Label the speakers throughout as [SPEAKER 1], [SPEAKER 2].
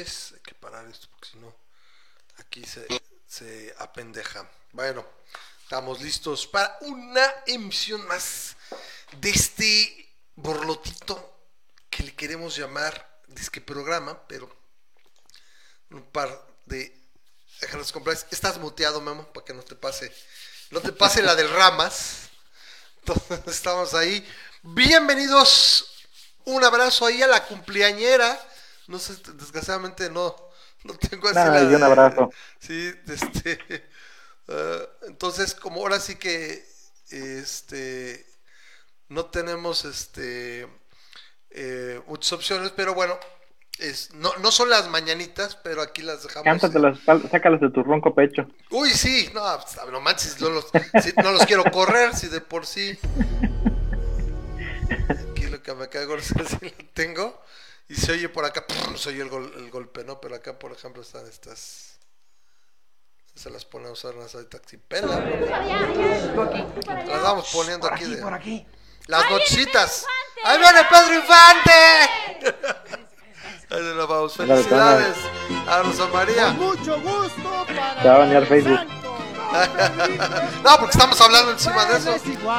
[SPEAKER 1] Hay que parar esto porque si no, aquí se, se apendeja. Bueno, estamos listos para una emisión más de este borlotito que le queremos llamar disque programa, pero un par de déjanos comprar. Estás muteado, Memo, para que no te pase, no te pase la del Ramas. Entonces estamos ahí. Bienvenidos. Un abrazo ahí a la cumpleañera. No sé, desgraciadamente no, no tengo así
[SPEAKER 2] Nada,
[SPEAKER 1] la
[SPEAKER 2] y un
[SPEAKER 1] de-
[SPEAKER 2] abrazo.
[SPEAKER 1] Sí, este. ah, entonces, como ahora sí que este no tenemos este eh, muchas opciones, pero bueno, es, no, no son las mañanitas, pero aquí las dejamos. eh,
[SPEAKER 2] Cántatelas, sal- sácalas de tu ronco pecho.
[SPEAKER 1] Uy, sí, no, pues, no manches, no los, si- no los quiero correr, si de por sí. Aquí lo que me caigo es que sí lo tengo. Y se oye por acá, ¡pum! se oye el, gol- el golpe, ¿no? Pero acá, por ejemplo, están estas. Se las pone a usar las ahorita sin pela, ¿no? Las vamos poniendo aquí, de. Las nochitas. ¡Ahí viene Pedro Infante! Ahí nos vamos. Felicidades a Rosa María.
[SPEAKER 3] Mucho gusto para
[SPEAKER 2] Te va a bañar Facebook.
[SPEAKER 1] No, porque estamos hablando encima de eso.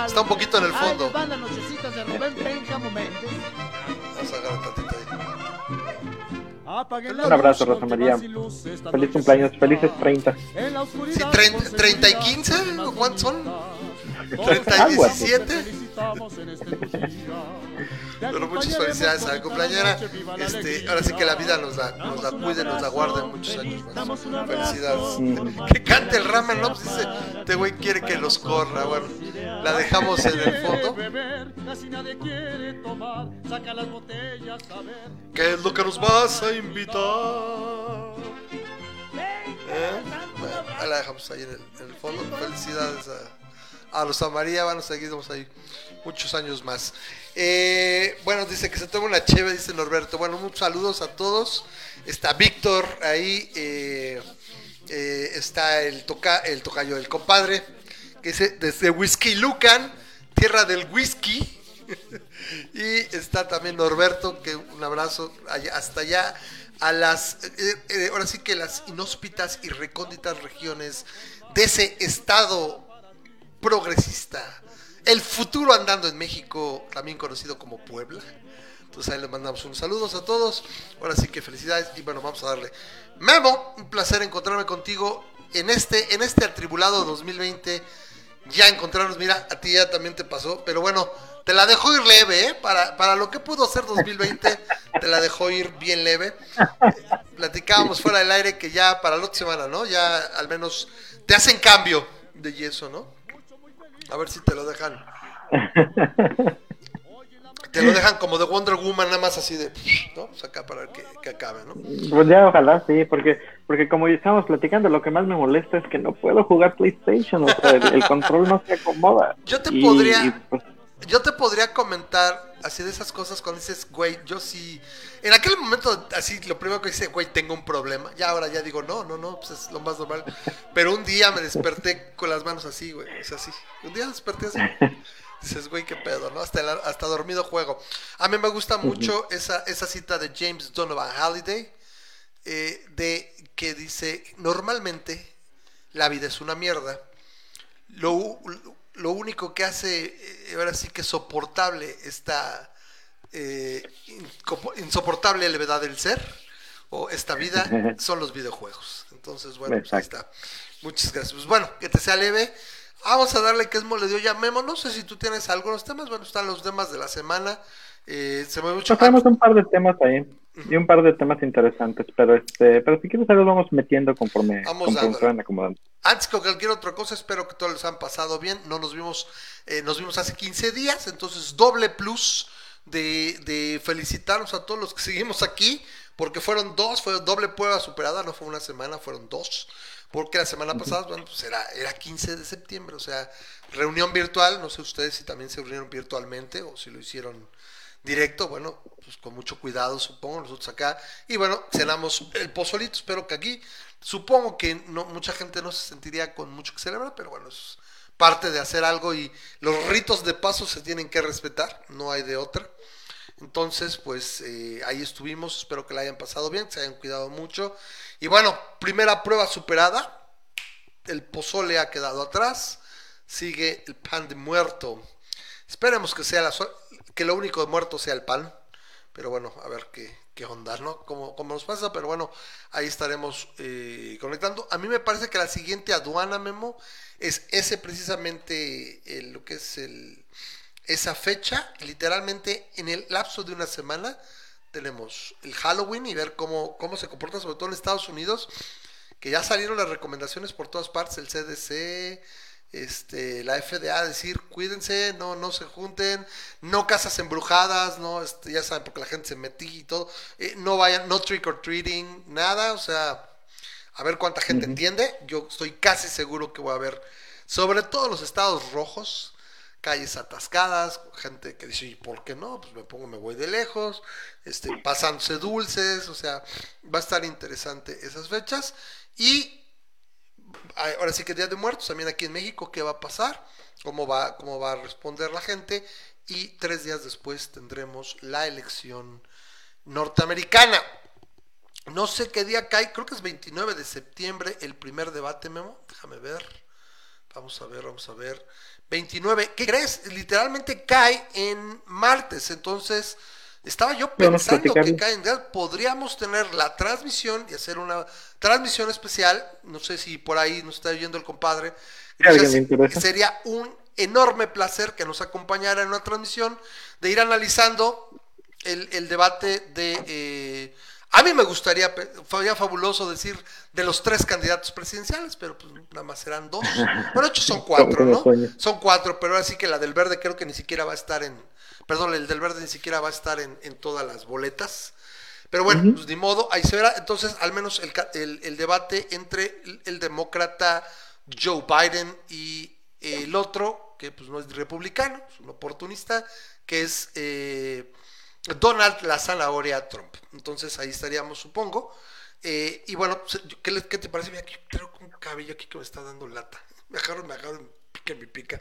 [SPEAKER 1] Está un poquito en el fondo.
[SPEAKER 3] de.
[SPEAKER 1] Vamos a agarrar
[SPEAKER 2] Un abrazo, Rosa María. Feliz cumpleaños, felices 30.
[SPEAKER 3] En la
[SPEAKER 1] Sí,
[SPEAKER 3] oscuridad,
[SPEAKER 1] trein-
[SPEAKER 3] por ser
[SPEAKER 1] 30 y
[SPEAKER 3] una
[SPEAKER 1] 15,
[SPEAKER 3] más
[SPEAKER 1] ¿cuántos son?
[SPEAKER 3] bonita.
[SPEAKER 1] 30 y
[SPEAKER 2] Algo así.
[SPEAKER 1] 17. Pero muchas felicidades a la
[SPEAKER 3] la
[SPEAKER 1] Este, ahora sí que la vida nos la, nos la cuide, nos la guarde muchos años más. Felicidades. Que cante el ramen, ¿no? Pues dice, este güey quiere que los corra. Bueno, la dejamos en el fondo. ¿Qué es lo que nos vas a invitar? ¿Eh? Bueno, ahí la dejamos ahí en el, en el fondo. Felicidades a, a Rosa María. Van a seguirnos ahí muchos años más. Eh, bueno, dice que se toma una cheve, dice Norberto. Bueno, muchos saludos a todos. Está Víctor ahí. eh, eh, está el, toca, el tocayo, el compadre. Que dice desde Whisky Lucan, tierra del whisky. y está también Norberto, que un abrazo hasta allá a las, ahora sí que las inhóspitas y recónditas regiones de ese estado progresista, el futuro andando en México, también conocido como Puebla. Entonces ahí les mandamos unos saludos a todos. Ahora sí que felicidades y bueno, vamos a darle. Memo, un placer encontrarme contigo en este, en este atribulado 2020. Ya encontrarnos, mira, a ti ya también te pasó, pero bueno, te la dejó ir leve, ¿eh? Para, para lo que pudo ser 2020, te la dejó ir bien leve. Platicábamos fuera del aire que ya para la otra semana, ¿no? Ya al menos te hacen cambio de yeso, ¿no? A ver si te lo dejan. Te lo dejan como de Wonder Woman, nada más así de, ¿no? Pues acá para que, que acabe, ¿no?
[SPEAKER 2] Pues ya, ojalá, sí, porque porque como estábamos platicando, lo que más me molesta es que no puedo jugar PlayStation, o sea, el, el control no se acomoda.
[SPEAKER 1] Yo te
[SPEAKER 2] Y-
[SPEAKER 1] podría-
[SPEAKER 2] y, pues,
[SPEAKER 1] Yo te podría comentar así de esas cosas cuando dices, güey, yo sí. En aquel momento, así, lo primero que dice, güey, tengo un problema. Ya ahora ya digo, no, no, no, pues es lo más normal. Pero un día me desperté con las manos así, güey, es así. Un día desperté así. Dices, güey, qué pedo, ¿no? Hasta, el- hasta dormido juego. A mí me gusta mucho esa, esa cita de James Donovan Halliday, eh, de que dice, normalmente la vida es una mierda. Lo, lo único que hace, eh, ahora sí que soportable esta eh, insoportable levedad del ser, o esta vida, son los videojuegos. Entonces, bueno, pues ahí está. Muchas gracias. Pues bueno, que te sea leve. Vamos a darle que es le dio ya Memo. No sé si tú tienes algunos temas. Bueno, están los temas de la semana. Eh, se me mucho.
[SPEAKER 2] Un par de temas ahí y un par de temas interesantes, pero este, pero si quieres los vamos metiendo conforme,
[SPEAKER 1] Vamos
[SPEAKER 2] conforme acomodando.
[SPEAKER 1] Antes que cualquier otra cosa, espero que todos les han pasado bien. No nos vimos, eh, nos vimos hace 15 días, entonces doble plus de, de felicitarnos a todos los que seguimos aquí, porque fueron dos, fue doble prueba superada, no fue una semana, fueron dos. Porque la semana pasada, bueno, pues era, era 15 de septiembre, o sea, reunión virtual, no sé ustedes si también se reunieron virtualmente o si lo hicieron directo, bueno, pues con mucho cuidado, supongo, nosotros acá. Y bueno, cenamos el pozolito, espero que aquí, supongo que no mucha gente no se sentiría con mucho que celebrar, pero bueno, es parte de hacer algo y los ritos de paso se tienen que respetar, no hay de otra. Entonces, pues eh, ahí estuvimos, espero que la hayan pasado bien, se hayan cuidado mucho. Y bueno, primera prueba superada, el pozole ha quedado atrás, sigue el pan de muerto. Esperemos que sea la so- que lo único de muerto sea el pan, pero bueno, a ver qué, qué onda, ¿no? Cómo nos pasa, pero bueno, ahí estaremos eh, conectando. A mí me parece que la siguiente aduana, Memo, es ese precisamente eh, lo que es el esa fecha, literalmente en el lapso de una semana, tenemos el Halloween y ver cómo, cómo se comporta, sobre todo en Estados Unidos, que ya salieron las recomendaciones por todas partes, el CDC, este, la FDA, decir, cuídense, no, no se junten, no casas embrujadas, no, este, ya saben, porque la gente se metí y todo, eh, no vayan, no trick or treating, nada, o sea, a ver cuánta gente entiende, yo estoy casi seguro que voy a ver, sobre todo los estados rojos, calles atascadas, gente que dice, ¿y por qué no? Pues me pongo, me voy de lejos, este, pasándose dulces, o sea, va a estar interesante esas fechas. Y ahora sí que Día de Muertos, también aquí en México, ¿qué va a pasar? ¿Cómo va, cómo va a responder la gente? Y tres días después tendremos la elección norteamericana. No sé qué día cae, creo que es 29 de septiembre el primer debate, Memo. Déjame ver. Vamos a ver, vamos a ver. 29, ¿qué crees? Literalmente cae en martes. Entonces, estaba yo pensando que
[SPEAKER 2] platicarlo.
[SPEAKER 1] cae en día. Podríamos tener la transmisión y hacer una transmisión especial. No sé si por ahí nos está oyendo el compadre.
[SPEAKER 2] Interesa.
[SPEAKER 1] sería un enorme placer que nos acompañara en una transmisión de ir analizando el, el debate de... eh, a mí me gustaría, sería fabuloso decir de los tres candidatos presidenciales, pero pues nada más serán dos. Bueno, de hecho son cuatro, ¿no? Son cuatro, pero así que la del verde creo que ni siquiera va a estar en... Perdón, el del verde ni siquiera va a estar en, en todas las boletas. Pero bueno, pues ni modo, ahí se verá. Entonces, al menos el, ca- el- el debate entre el, el demócrata Joe Biden y el otro, que pues no es republicano, es un oportunista, que es eh, Donald la zanahoria Trump. Entonces ahí estaríamos, supongo. Eh, y bueno, yo- ¿qué, te parece? Mira, aquí traigo un cabello aquí que me está dando lata. Me agarro, me agarro, pica, me pica.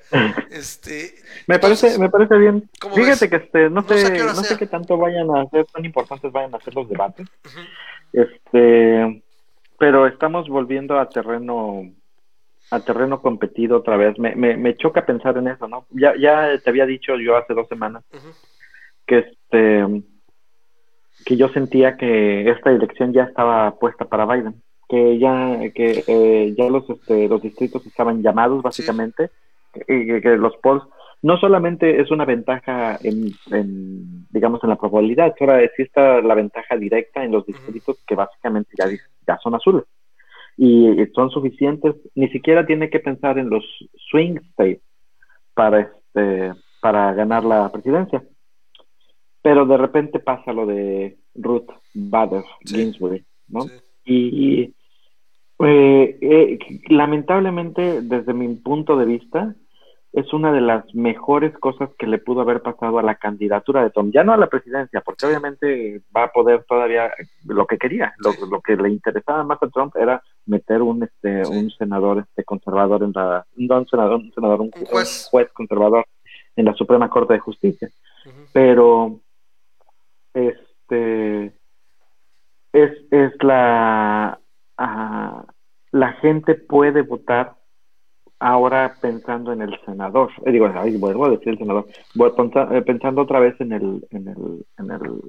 [SPEAKER 1] Este,
[SPEAKER 2] Me
[SPEAKER 1] entonces,
[SPEAKER 2] parece, me parece bien.
[SPEAKER 1] ¿cómo
[SPEAKER 2] Fíjate
[SPEAKER 1] ves?
[SPEAKER 2] que este, no
[SPEAKER 1] No sé
[SPEAKER 2] no sé qué tanto vayan a hacer, tan importantes vayan a ser los debates. Este, pero estamos volviendo a terreno, a terreno competido otra vez. Me, me, me choca pensar en eso, ¿no? Ya, ya te había dicho yo hace dos semanas que este, que yo sentía que esta elección ya estaba puesta para Biden, que ya, que eh, ya los, este, los distritos estaban llamados básicamente, y que, que los polls no solamente es una ventaja en, en, digamos, en la probabilidad, ahora existe la ventaja directa en los distritos que básicamente ya, ya son azules. Y son suficientes, ni siquiera tiene que pensar en los swing states para, este, para ganar la presidencia. Pero de repente pasa lo de Ruth Bader
[SPEAKER 1] Sí.
[SPEAKER 2] Ginsburg, ¿no?
[SPEAKER 1] Sí.
[SPEAKER 2] Y eh, eh, lamentablemente, desde mi punto de vista, es una de las mejores cosas que le pudo haber pasado a la candidatura de Trump. Ya no a la presidencia, porque obviamente va a poder todavía lo que quería. Lo,
[SPEAKER 1] Sí.
[SPEAKER 2] lo que le interesaba más a Trump era meter un este
[SPEAKER 1] Sí.
[SPEAKER 2] un senador este conservador en la no un senador un senador un,
[SPEAKER 1] Un juez.
[SPEAKER 2] un juez conservador en la Suprema Corte de Justicia. Pero este es, es la la gente puede votar ahora pensando en el senador. Eh, digo, ay, vuelvo a decir el senador. Voy eh, pensando otra vez en el, en el, en el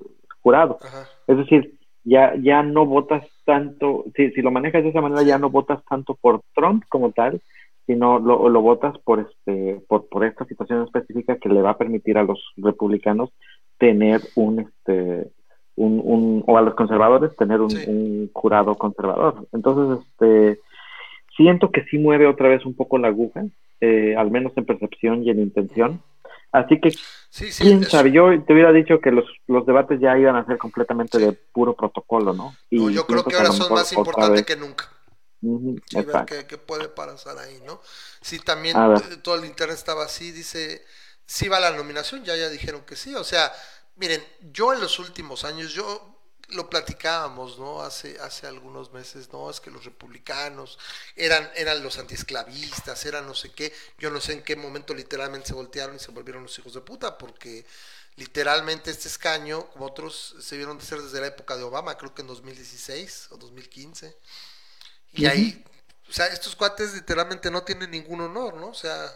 [SPEAKER 2] jurado.
[SPEAKER 1] Ajá.
[SPEAKER 2] Es decir, ya, ya no votas tanto, si, si lo manejas de esa manera, ya no votas tanto por Trump como tal, sino lo, lo votas por este, por, por esta situación específica que le va a permitir a los republicanos tener un este un, un o a los conservadores tener un,
[SPEAKER 1] Sí.
[SPEAKER 2] un jurado conservador. Entonces, este siento que sí mueve otra vez un poco la aguja, eh, al menos en percepción y en intención. Así que
[SPEAKER 1] Sí, sí.
[SPEAKER 2] quién sabe, yo te hubiera dicho que los, los debates ya iban a ser completamente de puro protocolo, ¿no?
[SPEAKER 1] no, yo creo que ahora son más importantes que nunca. Ver
[SPEAKER 2] exacto.
[SPEAKER 1] qué, qué puede pasar ahí, ¿no? Sí, también todo el internet estaba así, dice, sí va la nominación, ya ya dijeron que sí, o sea, miren, yo en los últimos años, yo lo platicábamos, ¿no? Hace, hace algunos meses, ¿no? Es que los republicanos eran, eran los antiesclavistas, eran no sé qué, yo no sé en qué momento literalmente se voltearon y se volvieron los hijos de puta, porque literalmente este escaño, como otros, se vieron de ser desde la época de Obama, creo que en 2016 o 2015. Y ahí, o sea, estos cuates literalmente no tienen ningún honor, ¿no? O sea,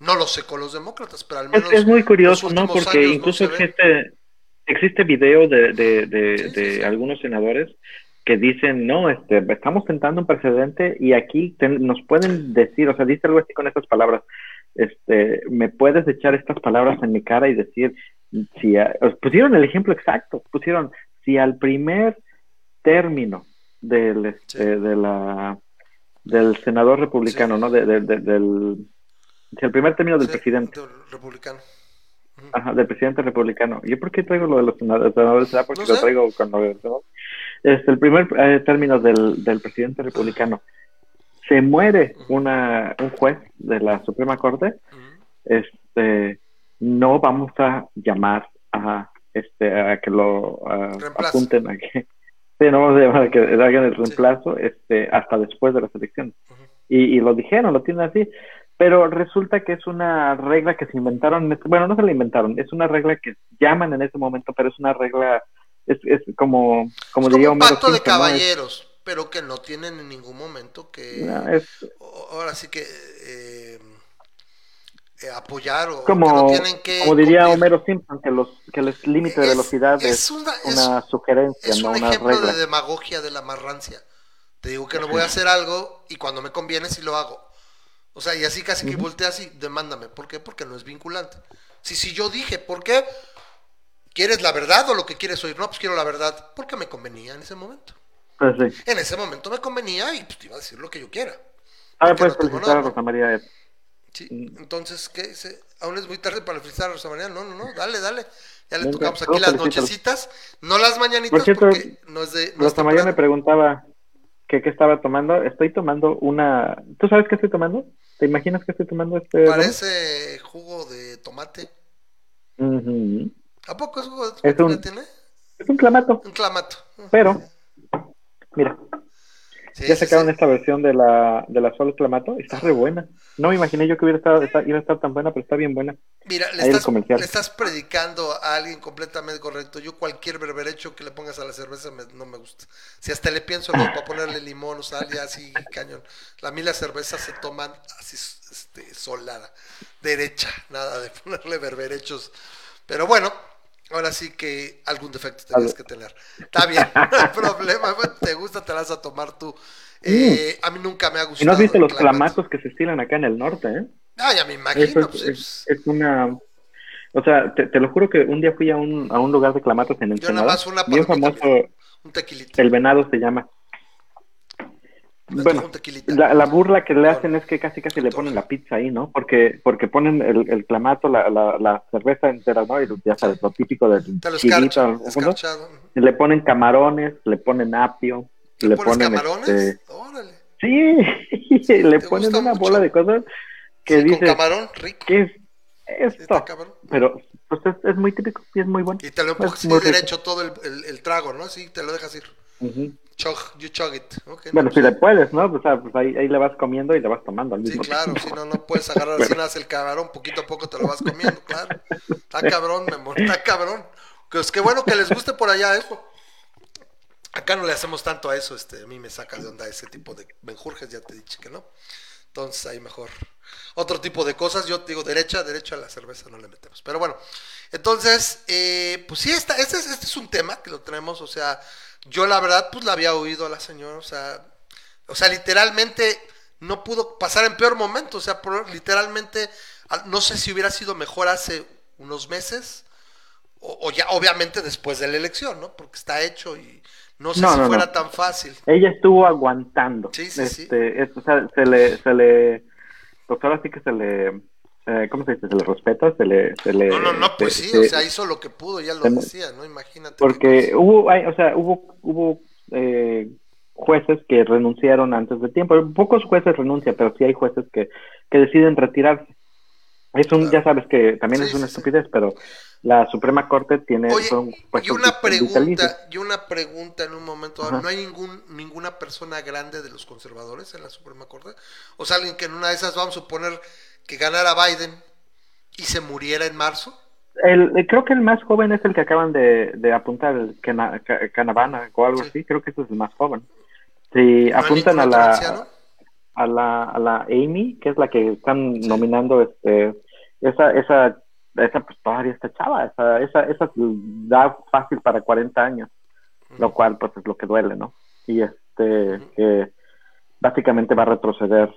[SPEAKER 1] no lo sé con los demócratas, pero al menos.
[SPEAKER 2] es muy curioso, ¿no? Porque
[SPEAKER 1] años
[SPEAKER 2] incluso existe, existe video de, de, de,
[SPEAKER 1] Sí, sí,
[SPEAKER 2] de
[SPEAKER 1] sí.
[SPEAKER 2] algunos senadores que dicen, no, este, estamos tentando un precedente y aquí nos pueden decir, o sea, dice algo así con estas palabras, este, me puedes echar estas palabras en mi cara y decir, si a- pusieron el ejemplo exacto, pusieron, si al primer término del, este, de la, del senador republicano. ¿no? De- del, al primer término del
[SPEAKER 1] Sí,
[SPEAKER 2] presidente,
[SPEAKER 1] del republicano.
[SPEAKER 2] Ajá, del presidente republicano. ¿Yo por qué traigo lo de los senadores? ¿Será porque
[SPEAKER 1] No
[SPEAKER 2] lo
[SPEAKER 1] sé.
[SPEAKER 2] traigo con lo de los senadores? Este, el primer eh, término del, del presidente republicano. Se muere una, un juez de la Suprema Corte. Este, no vamos a llamar a, este, a que lo a- apunten a que, sí, no vamos a llamar a que hagan el reemplazo este, hasta después de las elecciones. Y, y lo dijeron, lo tienen así. Pero resulta que es una regla que se inventaron, en este- bueno, no se la inventaron, es una regla que llaman en ese momento, pero es una regla, es, es como, como
[SPEAKER 1] Es
[SPEAKER 2] diría
[SPEAKER 1] como un
[SPEAKER 2] Homero
[SPEAKER 1] pacto de caballeros, pero que no tienen en ningún momento que.
[SPEAKER 2] no, es
[SPEAKER 1] o- Ahora sí que. eh, eh, apoyar o
[SPEAKER 2] como,
[SPEAKER 1] que no tienen que.
[SPEAKER 2] como diría
[SPEAKER 1] cumplir.
[SPEAKER 2] Homero Simpson, que los que el límite de velocidad es,
[SPEAKER 1] una-
[SPEAKER 2] una sugerencia,
[SPEAKER 1] Es
[SPEAKER 2] no
[SPEAKER 1] un
[SPEAKER 2] una
[SPEAKER 1] ejemplo
[SPEAKER 2] regla.
[SPEAKER 1] de demagogia de la marrancia. Te digo que no voy a hacer algo y cuando me conviene sí lo hago. O sea, y así casi que volteas y demándame. ¿Por qué? Porque no es vinculante. Si, si yo dije, ¿por qué? ¿Quieres la verdad o lo que quieres oír? No, pues quiero la verdad. Porque me convenía en ese momento.
[SPEAKER 2] Pues sí.
[SPEAKER 1] En ese momento me convenía y pues te iba a decir lo que yo quiera.
[SPEAKER 2] Ahora
[SPEAKER 1] Porque
[SPEAKER 2] puedes
[SPEAKER 1] no
[SPEAKER 2] felicitar a. Rosa María.
[SPEAKER 1] Sí,
[SPEAKER 2] Mm.
[SPEAKER 1] entonces, ¿qué? dice? ¿Aún es muy tarde para felicitar a Rosa María? No, no, no, dale, dale. Ya le
[SPEAKER 2] Venga,
[SPEAKER 1] tocamos aquí las nochecitas, no las mañanitas
[SPEAKER 2] Por cierto,
[SPEAKER 1] porque no es de... No
[SPEAKER 2] Rosa María me preguntaba que qué estaba tomando. Estoy tomando una... ¿Tú sabes qué estoy tomando? ¿Te imaginas que estoy tomando este?
[SPEAKER 1] Parece jugo de tomate. ¿A poco es jugo de
[SPEAKER 2] Es
[SPEAKER 1] tomate
[SPEAKER 2] un-
[SPEAKER 1] que tiene?
[SPEAKER 2] Es un clamato,
[SPEAKER 1] Un clamato.
[SPEAKER 2] pero... Mira,
[SPEAKER 1] Sí,
[SPEAKER 2] ya sacaron
[SPEAKER 1] sí.
[SPEAKER 2] esta versión de la, de la Sol Clamato. Está re buena. No me imaginé yo que hubiera estado, está- iba a estar tan buena, pero está bien buena.
[SPEAKER 1] Mira, le estás, le estás predicando a alguien completamente correcto. Yo cualquier berberecho que le pongas a la cerveza me- no me gusta. Si hasta le pienso luego para ponerle limón o sal, ya así cañón. A mí las cervezas se toman así este, solada, derecha, nada de ponerle berberechos. Pero bueno, ahora sí que algún defecto tenías que tener. Está bien, no hay problema. bueno, Te gusta, te la vas a tomar tú. Eh, a mí nunca me ha gustado.
[SPEAKER 2] ¿Y no has visto los clamatos que se estilan acá en el norte, eh?
[SPEAKER 1] Ah, ya me imagino.
[SPEAKER 2] Eso
[SPEAKER 1] pues,
[SPEAKER 2] es, es, es una... O sea, te, te lo juro que un día fui a un, a un lugar de clamatos en el
[SPEAKER 1] Yo nada más una
[SPEAKER 2] Bien famoso.
[SPEAKER 1] Un tequilito.
[SPEAKER 2] el venado se llama. Bueno, la, la burla que le hacen es que casi casi le ponen la pizza ahí, ¿no? Porque porque ponen el, el clamato, la, la, la cerveza entera, ¿no? Y ya sabes, lo típico del chilito, le ponen camarones, le ponen apio,
[SPEAKER 1] ¿Le,
[SPEAKER 2] le
[SPEAKER 1] pones
[SPEAKER 2] ponen
[SPEAKER 1] camarones?
[SPEAKER 2] este,
[SPEAKER 1] Órale.
[SPEAKER 2] sí, le
[SPEAKER 1] ¿Te
[SPEAKER 2] ponen una
[SPEAKER 1] mucho?
[SPEAKER 2] bola de cosas que
[SPEAKER 1] Sí, con
[SPEAKER 2] dices,
[SPEAKER 1] camarón, rico.
[SPEAKER 2] ¿qué es
[SPEAKER 1] Sí,
[SPEAKER 2] esto? Pero pues es, es muy típico y es muy bueno.
[SPEAKER 1] Y te lo empujas
[SPEAKER 2] Es
[SPEAKER 1] así
[SPEAKER 2] muy rico.
[SPEAKER 1] derecho todo el, el, el trago, ¿no? Así te lo dejas ir.
[SPEAKER 2] Ujú.
[SPEAKER 1] Chug, you chug it. Ok, no,
[SPEAKER 2] Bueno,
[SPEAKER 1] pues
[SPEAKER 2] si le
[SPEAKER 1] sí.
[SPEAKER 2] puedes, ¿no? O sea, pues ahí, ahí le vas comiendo y le vas tomando al
[SPEAKER 1] Sí,
[SPEAKER 2] mismo
[SPEAKER 1] claro,
[SPEAKER 2] tiempo.
[SPEAKER 1] si no, no puedes agarrar así nada el camarón, poquito a poco te lo vas comiendo, claro. Está cabrón, mi amor, está cabrón. Pues qué bueno que les guste por allá eso. Acá no le hacemos tanto a eso, este, a mí me saca de onda ese tipo de menjurjes, ya te he dicho que no. Entonces ahí mejor. Otro tipo de cosas, yo te digo derecha, derecha a la cerveza no le metemos. Pero bueno, entonces, eh, pues sí, esta, este, es, este es un tema que lo tenemos, o sea, yo la verdad pues la había oído a la señora, o sea, o sea, literalmente no pudo pasar en peor momento, o sea, por- literalmente, al- no sé si hubiera sido mejor hace unos meses, o, o ya obviamente después de la elección, ¿no? Porque está hecho y no sé
[SPEAKER 2] No,
[SPEAKER 1] si
[SPEAKER 2] no,
[SPEAKER 1] fuera
[SPEAKER 2] no.
[SPEAKER 1] tan fácil.
[SPEAKER 2] Ella estuvo aguantando.
[SPEAKER 1] Sí, sí, sí.
[SPEAKER 2] este, es- o sea, se le, se le, pues ahora sí que se le, eh, ¿cómo se dice? Se le respeta, se le, se le.
[SPEAKER 1] No, no, no, pues
[SPEAKER 2] se-
[SPEAKER 1] sí,
[SPEAKER 2] se-
[SPEAKER 1] o sea, hizo lo que pudo, ya lo decía, ¿no? Imagínate.
[SPEAKER 2] porque hubo, hay- o sea, hubo, hubo eh, jueces que renunciaron antes de tiempo. Pocos jueces renuncian, pero sí hay jueces que, que deciden retirarse. Es un,
[SPEAKER 1] Claro.
[SPEAKER 2] ya sabes que también
[SPEAKER 1] Sí,
[SPEAKER 2] es una
[SPEAKER 1] sí, sí.
[SPEAKER 2] estupidez, pero la Suprema Corte tiene
[SPEAKER 1] Oye,
[SPEAKER 2] son
[SPEAKER 1] y una pregunta, y una pregunta en un momento,
[SPEAKER 2] Ajá.
[SPEAKER 1] ¿no hay ningún ninguna persona grande de los conservadores en la Suprema Corte? O sea, alguien que en una de esas, vamos a suponer, que ganara Biden y se muriera en marzo.
[SPEAKER 2] El, eh, creo que el más joven es el que acaban de, de apuntar, el Cana- Ca- Canavana o algo
[SPEAKER 1] Sí.
[SPEAKER 2] así, creo que ese es el más joven. Si
[SPEAKER 1] ¿No hay
[SPEAKER 2] apuntan a la, a la a la Amy, que es la que están nominando, este esa esa esa pues todavía está chava, esa esa esa da fácil para 40 años, lo cual pues es lo que duele, ¿no? Y este que básicamente va a retroceder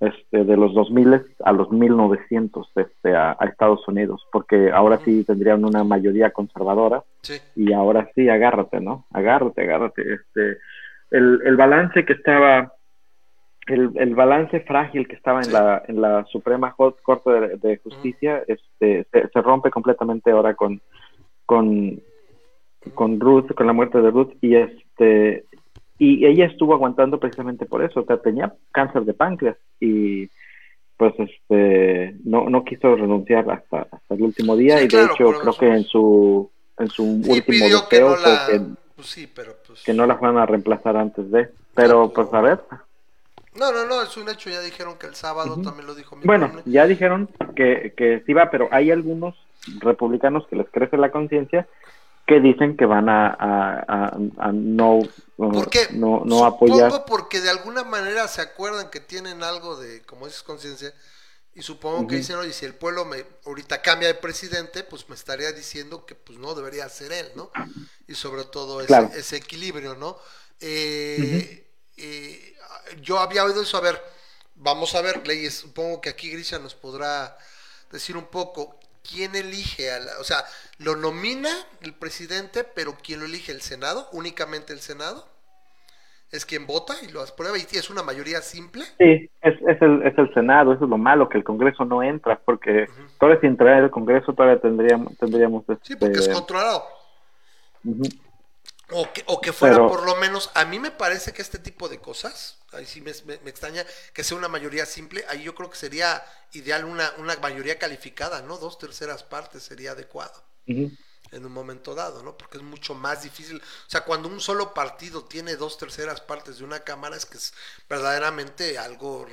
[SPEAKER 2] este de los 2000 a los 1900 este a, a Estados Unidos, porque ahora sí tendrían una mayoría conservadora
[SPEAKER 1] Sí.
[SPEAKER 2] y ahora sí, agárrate, ¿no? Agárrate, agárrate. Este, el, el balance que estaba, el, el balance frágil que estaba en la en la Suprema Corte de, de Justicia, este, se, se rompe completamente ahora con con con Ruth, con la muerte de Ruth y este y ella estuvo aguantando precisamente por eso, o sea, tenía cáncer de páncreas y pues este no no quiso renunciar hasta, hasta el último día
[SPEAKER 1] Sí,
[SPEAKER 2] y
[SPEAKER 1] claro,
[SPEAKER 2] de hecho creo que en su en su
[SPEAKER 1] Sí,
[SPEAKER 2] último
[SPEAKER 1] pidió que
[SPEAKER 2] deseo
[SPEAKER 1] no la...
[SPEAKER 2] que,
[SPEAKER 1] Pues sí, pero pues...
[SPEAKER 2] que no la fueran a reemplazar antes de pero pues a ver
[SPEAKER 1] No, no, no, es un hecho, ya dijeron que el sábado también lo dijo mi
[SPEAKER 2] bueno ya dijeron que, que sí va pero hay algunos republicanos que les crece la conciencia que dicen que van a, a, a- a no
[SPEAKER 1] ¿Por qué?
[SPEAKER 2] no, no
[SPEAKER 1] Supongo
[SPEAKER 2] apoyar
[SPEAKER 1] porque de alguna manera se acuerdan que tienen algo de, como dices, conciencia, y supongo que dicen, oye, si el pueblo me ahorita cambia de presidente, pues me estaría diciendo que pues no debería ser él, ¿no? Y sobre todo ese,
[SPEAKER 2] Claro.
[SPEAKER 1] ese equilibrio, ¿no? Eh, eh, yo había oído eso, a ver, vamos a ver, leyes, supongo que aquí Grisha nos podrá decir un poco, ¿quién elige a la, o sea, lo nomina el presidente, pero ¿quién lo elige? ¿El Senado? ¿Únicamente el Senado? ¿Es quien vota y lo aprueba y es una mayoría simple?
[SPEAKER 2] Sí, es, es, el, es el Senado, eso es lo malo, que el Congreso no entra, porque todavía sin entrar el Congreso todavía tendríamos, tendríamos
[SPEAKER 1] Sí, porque es
[SPEAKER 2] este,
[SPEAKER 1] controlado. O que, o que fuera
[SPEAKER 2] Pero-
[SPEAKER 1] por lo menos, a mí me parece que este tipo de cosas, ahí sí me, me- me extraña que sea una mayoría simple, ahí yo creo que sería ideal una, una mayoría calificada, ¿no? Dos terceras partes sería adecuado en un momento dado, ¿no? Porque es mucho más difícil. O sea, cuando un solo partido tiene dos terceras partes de una cámara, es que es verdaderamente algo,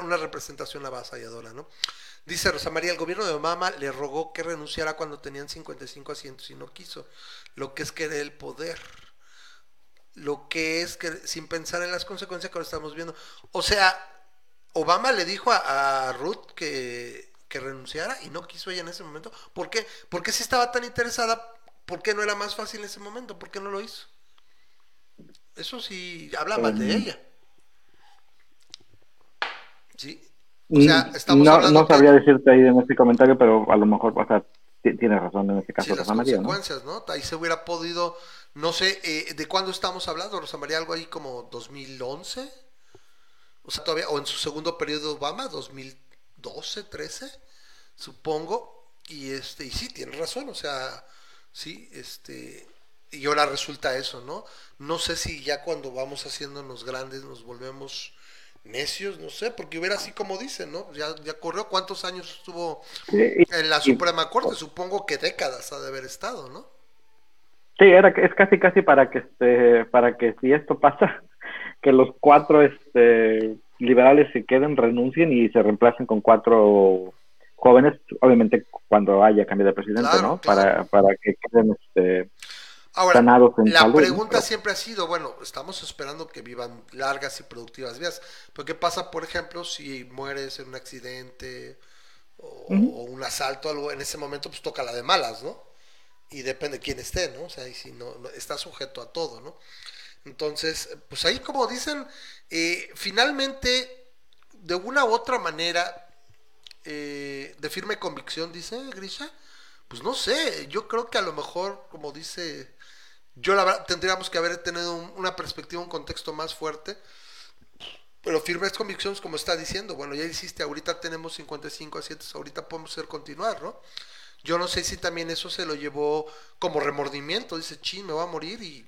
[SPEAKER 1] una representación avasalladora, ¿no? Dice Rosa María, el gobierno de Obama le rogó que renunciara cuando tenían 55 asientos y no quiso. Lo que es querer el poder. Lo que es que sin pensar en las consecuencias que ahora estamos viendo. O sea, Obama le dijo a, a Ruth que, que renunciara y no quiso ella en ese momento. ¿Por qué? ¿Por qué si estaba tan interesada? ¿Por qué no era más fácil en ese momento? ¿Por qué no lo hizo? Eso sí habla mal de
[SPEAKER 2] Um,
[SPEAKER 1] ella. Sí. O sea, estamos
[SPEAKER 2] Mm, no,
[SPEAKER 1] hablando
[SPEAKER 2] no
[SPEAKER 1] que-
[SPEAKER 2] sabría decirte ahí en este comentario, pero a lo mejor, o sea, ti- tienes razón en este caso,
[SPEAKER 1] Sí, las consecuencias, ¿no? Ahí se hubiera podido, no sé, eh, ¿de cuándo estamos hablando, Rosa María? Algo ahí como 2011, o sea, todavía, o en su segundo periodo de Obama, 2012, 13, supongo, y este, y sí, tienes razón, o sea, sí, este, y ahora resulta eso, ¿no? No sé si ya cuando vamos haciéndonos grandes nos volvemos necios, no sé, porque hubiera así como dicen, ¿no? Ya, ya corrió, ¿cuántos años estuvo en la Suprema Corte? Supongo que décadas ha de haber estado, ¿no?
[SPEAKER 2] Sí, era, es casi casi para que este, para que si esto pasa, que los cuatro este, liberales se queden, renuncien y se reemplacen con cuatro jóvenes, obviamente cuando haya cambio de presidente,
[SPEAKER 1] Claro,
[SPEAKER 2] ¿no?
[SPEAKER 1] claro.
[SPEAKER 2] Para, para que queden este,
[SPEAKER 1] Ahora,
[SPEAKER 2] sanados en
[SPEAKER 1] la pregunta
[SPEAKER 2] Pero-
[SPEAKER 1] siempre ha sido, bueno, estamos esperando que vivan largas y productivas vidas, pero ¿qué pasa, por ejemplo, si mueres en un accidente o, o un asalto, algo en ese momento, pues toca la de malas, ¿no? Y depende de quién esté, ¿no? O sea, y si no, no- está sujeto a todo, ¿no? Entonces, pues ahí como dicen, eh, finalmente, de una u otra manera, eh, de firme convicción, dice Grisha, pues no sé, yo creo que a lo mejor, como dice, yo la verdad tendríamos que haber tenido un- una perspectiva, un contexto más fuerte, pero firmes convicciones, como está diciendo, bueno, ya hiciste, ahorita tenemos 55 a 7, ahorita podemos hacer continuar, ¿no? Yo no sé si también eso se lo llevó como remordimiento, dice, chin, me voy a morir y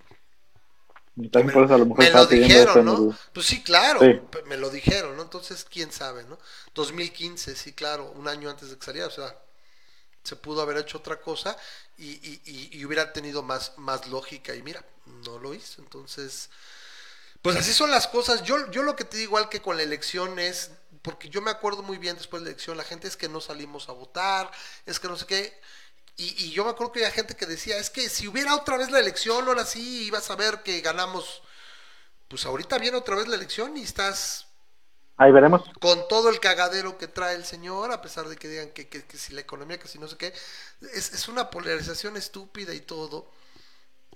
[SPEAKER 2] Y también por eso a lo mejor
[SPEAKER 1] me lo dijeron,
[SPEAKER 2] en
[SPEAKER 1] ¿no?
[SPEAKER 2] el-
[SPEAKER 1] Pues sí, claro,
[SPEAKER 2] Sí.
[SPEAKER 1] me lo dijeron, ¿no? Entonces, quién sabe, ¿no? 2015, sí, claro, un año antes de que saliera, o sea, se pudo haber hecho otra cosa y, y- y- y hubiera tenido más, más lógica y mira, no lo hizo, entonces, pues así son las cosas. Yo, yo lo que te digo igual que con la elección es, porque yo me acuerdo muy bien después de la elección, la gente es que no salimos a votar, es que no sé qué. Y, y yo me acuerdo que había gente que decía, es que si hubiera otra vez la elección, ahora sí ibas a ver que ganamos. Pues ahorita viene otra vez la elección y estás
[SPEAKER 2] Ahí veremos.
[SPEAKER 1] con todo el cagadero que trae el señor, a pesar de que digan que, que- que si la economía, que si no sé qué, es, es una polarización estúpida y todo.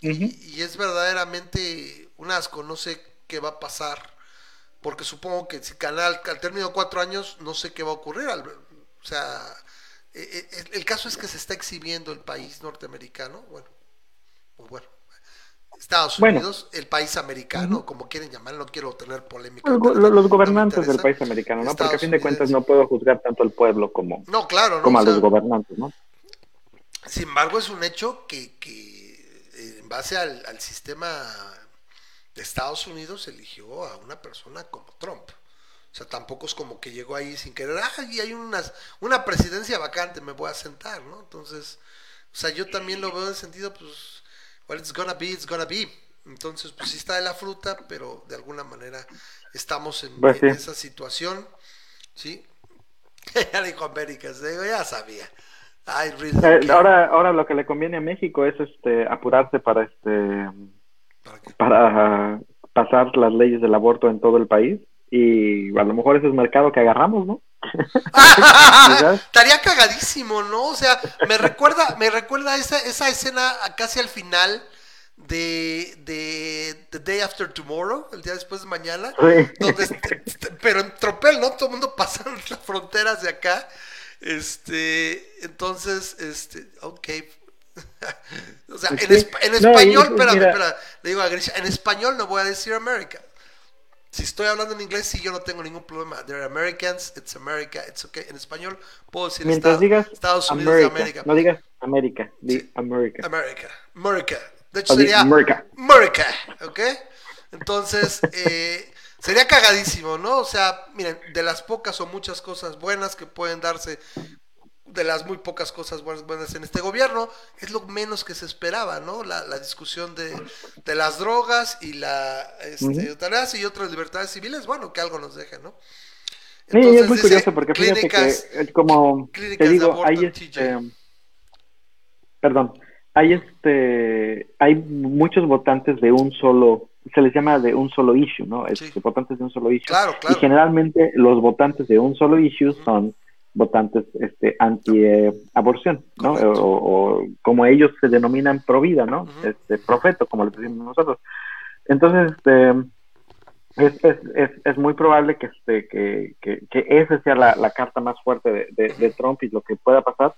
[SPEAKER 1] y, y es verdaderamente un asco, no sé qué va a pasar, porque supongo que si Canal, al término de cuatro años, no sé qué va a ocurrir. o sea, eh, eh, el caso es que se está exhibiendo el país norteamericano, bueno, o bueno, Estados
[SPEAKER 2] Bueno.
[SPEAKER 1] Unidos, el país americano, como quieren llamarlo, no quiero tener polémica.
[SPEAKER 2] Los, gobernantes del país americano, ¿no? Porque a fin de cuentas no puedo juzgar tanto al pueblo como,
[SPEAKER 1] No, claro, ¿no?
[SPEAKER 2] como a
[SPEAKER 1] sea,
[SPEAKER 2] los gobernantes, ¿no?
[SPEAKER 1] sin embargo, es un hecho que, que eh, en base al, al sistema Estados Unidos eligió a una persona como Trump. O sea, tampoco es como que llegó ahí sin querer, ah, y hay unas, una presidencia vacante, me voy a sentar, ¿no? Entonces, o sea, yo también lo veo en el sentido, pues, well, it's gonna be, it's gonna be. Entonces, pues sí está de la fruta, pero de alguna manera estamos en,
[SPEAKER 2] Pues
[SPEAKER 1] en
[SPEAKER 2] sí.
[SPEAKER 1] esa situación, ¿sí? ya dijo América, se digo, ya sabía. Really
[SPEAKER 2] Eh, ahora, ahora lo que le conviene a México es este apurarse para este
[SPEAKER 1] ¿Para
[SPEAKER 2] pasar las leyes del aborto en todo el país y a lo mejor ese es mercado que agarramos, ¿no?
[SPEAKER 1] Estaría cagadísimo, ¿no? O sea, me recuerda, me recuerda esa, esa escena casi al final de, de The Day After Tomorrow, el día después de mañana,
[SPEAKER 2] Sí.
[SPEAKER 1] donde pero en tropel, ¿no? Todo el mundo pasando las fronteras de acá. Este, entonces, este, ok. o sea,
[SPEAKER 2] Sí.
[SPEAKER 1] espa- en
[SPEAKER 2] No,
[SPEAKER 1] español,
[SPEAKER 2] y
[SPEAKER 1] espérame,
[SPEAKER 2] mira-
[SPEAKER 1] espérame, le digo a Grisha, en español no voy a decir America. Si estoy hablando en inglés, sí, yo no tengo ningún problema. They're Americans, it's America, it's okay. En español puedo decir
[SPEAKER 2] Mientras
[SPEAKER 1] Estados,
[SPEAKER 2] digas
[SPEAKER 1] Estados Unidos de
[SPEAKER 2] América, no digas América, di
[SPEAKER 1] Sí.
[SPEAKER 2] América,
[SPEAKER 1] America. De hecho
[SPEAKER 2] O
[SPEAKER 1] sería
[SPEAKER 2] America.
[SPEAKER 1] America, ¿ok? Entonces, eh, sería cagadísimo, ¿no? O sea, miren, de las pocas o muchas cosas buenas que pueden darse, de las muy pocas cosas buenas, buenas en este gobierno, es lo menos que se esperaba, ¿no? La, la discusión de, de las drogas y la este, eutanasia y otras libertades civiles, bueno, que algo nos deje, ¿no?
[SPEAKER 2] Sí, es muy curioso porque fíjate
[SPEAKER 1] clínicas-
[SPEAKER 2] que como te digo, hay este perdón, hay este hay muchos votantes de un solo se les llama de un solo issue, ¿no? Este,
[SPEAKER 1] Sí.
[SPEAKER 2] votantes de un solo issue.
[SPEAKER 1] Claro, claro.
[SPEAKER 2] Y generalmente los votantes de un solo issue son votantes este anti eh, aborción, ¿no? O, o como ellos se denominan pro vida, ¿no?
[SPEAKER 1] Ujú.
[SPEAKER 2] Este profeto, como le decimos nosotros. Entonces, este es, es, es, es muy probable que este que, que, que esa sea la, la carta más fuerte de, de, de Trump y lo que pueda pasar.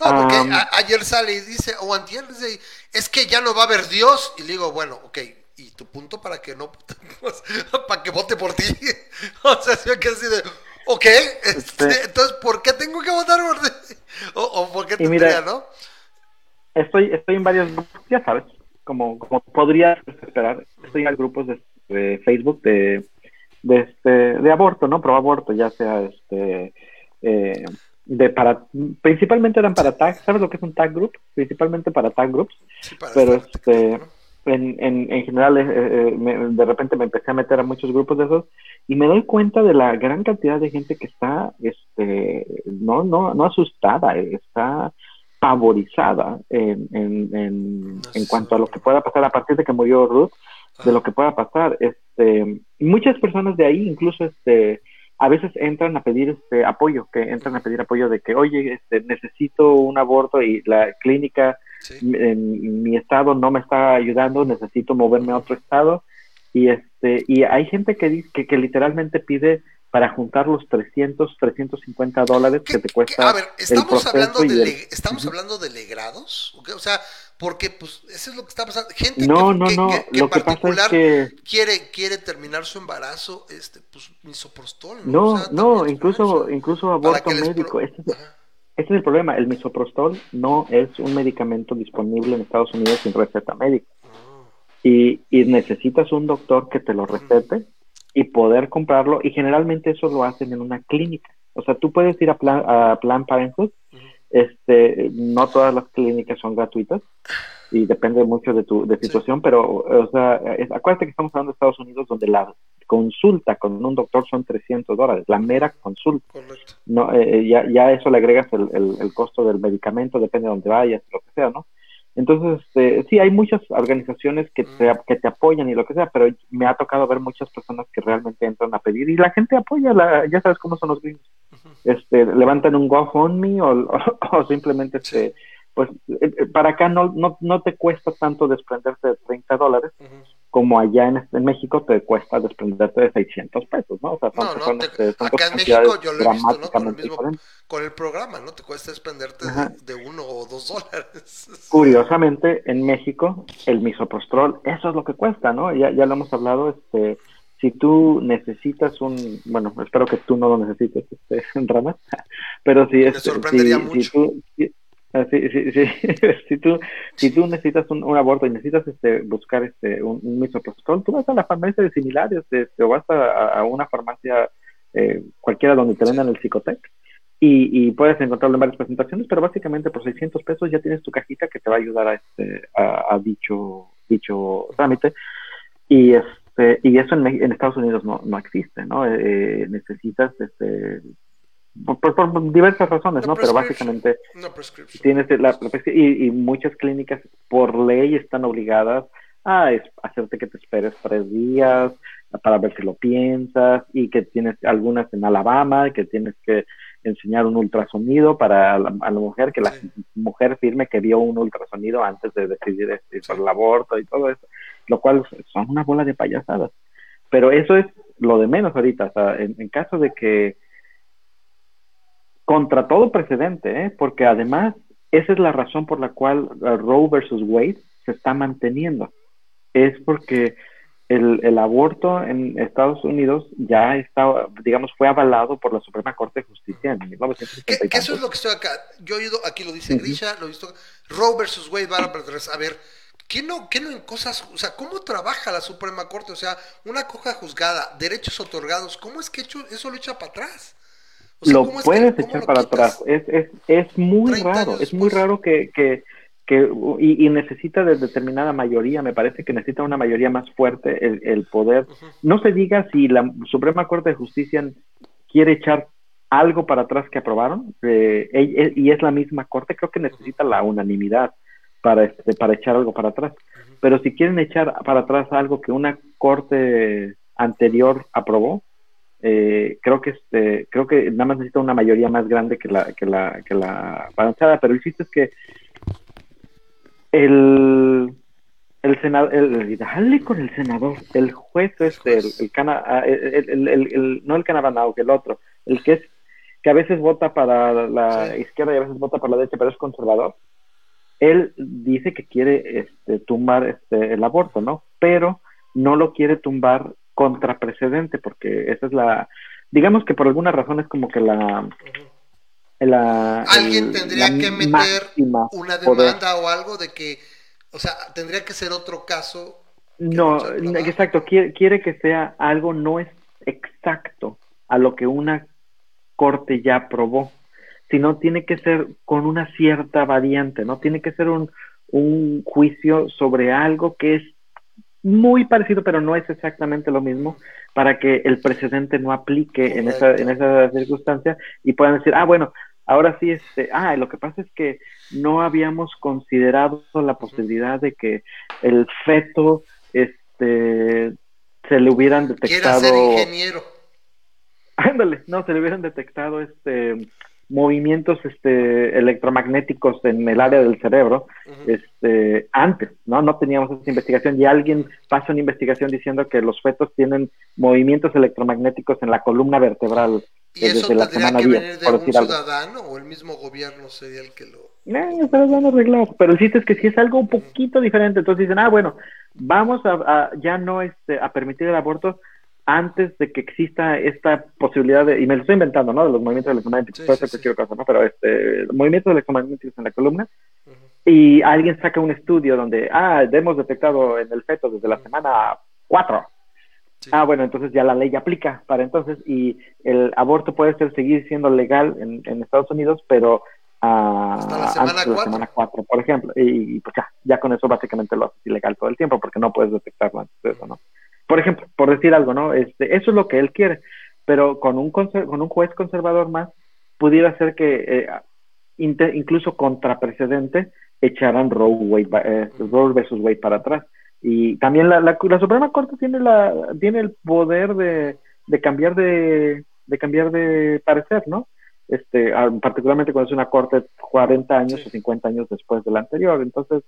[SPEAKER 1] No, porque a- ayer sale y dice, o antier dice, es que ya no va a haber Dios. Y le digo, bueno, ok, ¿y tu punto para que no, para que vote por ti? o sea, yo que así de, ok, este,
[SPEAKER 2] Este-
[SPEAKER 1] entonces, ¿por qué tengo que votar por ti? O, o por qué
[SPEAKER 2] Y mira,
[SPEAKER 1] tendría, no?
[SPEAKER 2] Estoy, estoy en varios grupos, ya sabes, como, como podrías esperar, estoy en grupos de, de Facebook de, de, este, de aborto, ¿no? Pro aborto, ya sea este, eh, de para, principalmente eran para tag, ¿sabes lo que es un tag group? Principalmente para tag groups,
[SPEAKER 1] Sí, para
[SPEAKER 2] pero este. En, en, en general, eh, eh, me- de repente me empecé a meter a muchos grupos de esos y me doy cuenta de la gran cantidad de gente que está, este, no, no, no asustada, eh, está pavorizada en, en, en,
[SPEAKER 1] No
[SPEAKER 2] en cuanto a lo que pueda pasar a partir de que murió Ruth, de lo que pueda pasar. Este, muchas personas de ahí, incluso, este, a veces entran a pedir este apoyo, que entran a pedir apoyo de que, oye, este, necesito un aborto y la clínica
[SPEAKER 1] sí.
[SPEAKER 2] en mi estado no me está ayudando, necesito moverme a otro estado. Y este y hay gente que dice que, que literalmente pide para juntar los 300, 350 dólares
[SPEAKER 1] ¿Qué-
[SPEAKER 2] que te
[SPEAKER 1] qué-
[SPEAKER 2] cuesta
[SPEAKER 1] a ver,
[SPEAKER 2] el
[SPEAKER 1] estamos
[SPEAKER 2] proceso
[SPEAKER 1] hablando de
[SPEAKER 2] el-
[SPEAKER 1] estamos hablando de legrados, o sea, porque pues eso es lo que está pasando. Gente
[SPEAKER 2] No,
[SPEAKER 1] que,
[SPEAKER 2] no,
[SPEAKER 1] que-
[SPEAKER 2] no,
[SPEAKER 1] que- que
[SPEAKER 2] lo
[SPEAKER 1] en
[SPEAKER 2] que pasa es
[SPEAKER 1] particular quiere quiere terminar su embarazo, este, pues misoprostol, ¿no?
[SPEAKER 2] no,
[SPEAKER 1] O sea,
[SPEAKER 2] no,
[SPEAKER 1] también,
[SPEAKER 2] incluso incluso aborto
[SPEAKER 1] pro-
[SPEAKER 2] médico, este es,
[SPEAKER 1] Ajá.
[SPEAKER 2] Este es el problema, el misoprostol no es un medicamento disponible en Estados Unidos sin receta médica. Y, y necesitas un doctor que te lo recete y poder comprarlo y generalmente eso lo hacen en una clínica. O sea, tú puedes ir a Plan, a Plan Parenthood, este, no todas las clínicas son gratuitas y depende mucho de tu de situación, pero, o sea, es- acuérdate que estamos hablando de Estados Unidos donde la consulta con un doctor son 300 dólares, la mera consulta.
[SPEAKER 1] Correcto.
[SPEAKER 2] No, eh, ya, ya eso le agregas el, el, el costo del medicamento, depende de dónde vayas, lo que sea, ¿no? Entonces, este, sí, hay muchas organizaciones que te, que te apoyan y lo que sea, pero me ha tocado ver muchas personas que realmente entran a pedir y la gente apoya, la, ya sabes cómo son los gringos. Este, levantan un GoFundMe o, o, o simplemente, este, pues, eh, eh, para acá no, no, no te cuesta tanto desprenderte de 30 dólares. Como allá en, en México te cuesta desprenderte de 600 pesos, ¿no? O sea, son,
[SPEAKER 1] No, no,
[SPEAKER 2] son,
[SPEAKER 1] te-
[SPEAKER 2] este, son
[SPEAKER 1] acá en México yo lo he visto, ¿no? Con el mismo, con el programa, ¿no? Te cuesta desprenderte de, de uno o dos dólares.
[SPEAKER 2] Curiosamente, en México, el misoprostol, eso es lo que cuesta, ¿no? Ya, ya lo hemos hablado, este, si tú necesitas un, bueno, espero que tú no lo necesites, este, Rama, pero si,
[SPEAKER 1] Me
[SPEAKER 2] este,
[SPEAKER 1] sorprendería
[SPEAKER 2] si,
[SPEAKER 1] mucho.
[SPEAKER 2] si tú, si, si, si, si, si tú, si tú necesitas un, aborto y necesitas este, buscar este, un, un tú vas a la farmacia de similares, este, o vas a, una farmacia eh, cualquiera donde te vendan el psicotec y, y puedes encontrarlo en varias presentaciones, pero básicamente por 600 pesos ya tienes tu cajita que te va a ayudar a este a, a dicho dicho trámite y este y eso en, en Estados Unidos no, no existe, ¿no? Eh, necesitas este por, por- por diversas razones, ¿no? Pero básicamente tienes la, y, y muchas clínicas por ley están obligadas a es- hacerte que te esperes tres días para ver si lo piensas y que tienes algunas en Alabama que tienes que enseñar un ultrasonido para la, a la mujer que la
[SPEAKER 1] Sí.
[SPEAKER 2] mujer firme que vio un ultrasonido antes de decidir este, el aborto y todo eso lo cual son una bola de payasadas pero eso es lo de menos ahorita o sea, en, en caso de que contra todo precedente, ¿eh? porque además esa es la razón por la cual uh, Roe versus Wade se está manteniendo. Es porque el, el aborto en Estados Unidos ya está, digamos, fue avalado por la Suprema Corte de Justicia en
[SPEAKER 1] Que,
[SPEAKER 2] 1970. y
[SPEAKER 1] que eso es lo que estoy acá. Yo he oído, aquí lo dice. Grisha, lo he visto. Roe versus Wade van a ver, ¿qué no, qué no en cosas, o sea, cómo trabaja la Suprema Corte? O sea, una coja juzgada, derechos otorgados, ¿cómo es que hecho, eso lo echa para atrás? O sea,
[SPEAKER 2] lo
[SPEAKER 1] ¿cómo es que-
[SPEAKER 2] puedes echar
[SPEAKER 1] lo
[SPEAKER 2] para
[SPEAKER 1] quitas?
[SPEAKER 2] atrás. Es, es, es muy
[SPEAKER 1] 30
[SPEAKER 2] raro, es muy raro que, que, que y, y necesita de determinada mayoría, me parece que necesita una mayoría más fuerte el, el poder. No se diga si la Suprema Corte de Justicia quiere echar algo para atrás que aprobaron, eh, e- e- y es la misma Corte, creo que necesita la unanimidad para, este, para echar algo para atrás. Pero si quieren echar para atrás algo que una Corte anterior aprobó, eh, creo que este creo que nada más necesita una mayoría más grande que la que la que la avanzada pero el chiste es que el el senador el, dale con el senador el juez este el, el, cana, ah, el, el, el- el- no el Canabanao que el otro el que es que a veces vota para la
[SPEAKER 1] Sí.
[SPEAKER 2] izquierda y a veces vota para la derecha pero es conservador él dice que quiere este, tumbar este, el aborto no pero no lo quiere tumbar contra precedente porque esa es la digamos que por alguna razón es como que la
[SPEAKER 1] Alguien
[SPEAKER 2] el-
[SPEAKER 1] tendría
[SPEAKER 2] la
[SPEAKER 1] que meter una
[SPEAKER 2] poder.
[SPEAKER 1] demanda o algo de que, o sea, tendría que ser otro caso.
[SPEAKER 2] No,
[SPEAKER 1] trabajo.
[SPEAKER 2] exacto, quiere, quiere que sea algo no es exacto a lo que una corte ya aprobó, sino tiene que ser con una cierta variante, ¿no? Tiene que ser un, un juicio sobre algo que es muy parecido, pero no es exactamente lo mismo, para que el precedente no aplique en esa, en esa circunstancia y puedan decir, ah, bueno, ahora sí, este, ah, lo que pasa es que no habíamos considerado la posibilidad de que el feto, este, se le hubieran detectado.
[SPEAKER 1] ser ingeniero.
[SPEAKER 2] Ándale, no, se le hubieran detectado, este, movimientos este, electromagnéticos en el área del cerebro este, antes, ¿no? No teníamos esa investigación y alguien pasa una investigación diciendo que los fetos tienen movimientos electromagnéticos en la columna vertebral
[SPEAKER 1] ¿Y eso la semana que venir de un ciudadano o el mismo gobierno sería el que lo...
[SPEAKER 2] Eh, se van pero el chiste es que si es algo un poquito diferente, entonces dicen, ah, bueno, vamos a, a ya no este, a permitir el aborto, antes de que exista esta posibilidad de, y me lo estoy inventando, ¿no? De los movimientos electromagnéticos, sí, sí, sí. Cosa, ¿no? Pero este, movimientos electromagnéticos en la columna, y alguien saca un estudio donde, ah, hemos detectado en el feto desde la semana 4. Ah, bueno, entonces ya la ley aplica para entonces, y el aborto puede ser seguir siendo legal en, en Estados Unidos, pero
[SPEAKER 1] Hasta la semana
[SPEAKER 2] antes de la semana 4, por ejemplo, y, y, pues ya, ya con eso básicamente lo haces ilegal todo el tiempo, porque no puedes detectarlo antes de eso, ¿no? Por ejemplo, por decir algo, ¿no? Este, eso es lo que él quiere, pero con un, con un juez conservador más, pudiera ser que eh, incluso contra precedente echaran Roe, Wade, eh, Roe versus Wade para atrás. Y también la, la, la, Suprema Corte tiene, la, tiene el poder de, de cambiar de, de cambiar de parecer, ¿no? Este, particularmente cuando es una corte 40 años sí. o 50 años después de la anterior. Entonces,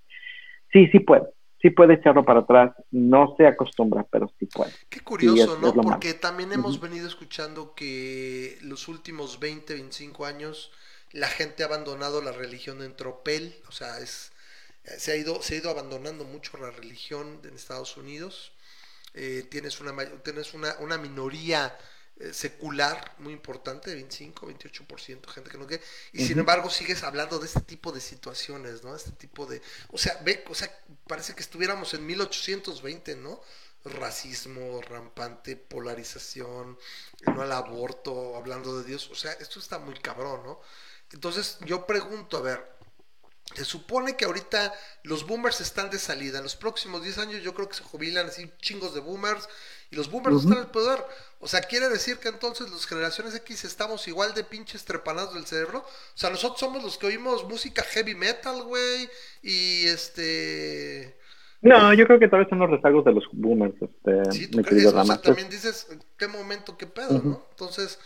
[SPEAKER 2] sí, sí puede sí puede echarlo para atrás, no se acostumbra, pero sí puede.
[SPEAKER 1] Qué curioso, es, ¿no? Es Porque malo. también hemos uh -huh. venido escuchando que los últimos 20, 25 años la gente ha abandonado la religión en tropel, o sea, es, se, ha ido, se ha ido abandonando mucho la religión en Estados Unidos. Eh, tienes una, tienes una, una minoría secular muy importante, 25, 28% gente que no quiere, y uh -huh. sin embargo sigues hablando de este tipo de situaciones, ¿no? Este tipo de, o sea, ve, o sea, parece que estuviéramos en 1820, ¿no? Racismo rampante, polarización, no al aborto, hablando de Dios, o sea, esto está muy cabrón, ¿no? Entonces yo pregunto, a ver, se supone que ahorita los boomers están de salida. En los próximos 10 años yo creo que se jubilan así chingos de boomers y los boomers uh -huh. están en el poder. O sea, quiere decir que entonces las generaciones X estamos igual de pinches trepanados del cerebro. O sea, nosotros somos los que oímos música heavy metal, güey, y este...
[SPEAKER 2] No, yo creo que tal vez son los rezagos de los boomers. Este,
[SPEAKER 1] sí, ¿tú crees? O sea, también dices, ¿qué momento, qué pedo, uh -huh. no? Entonces,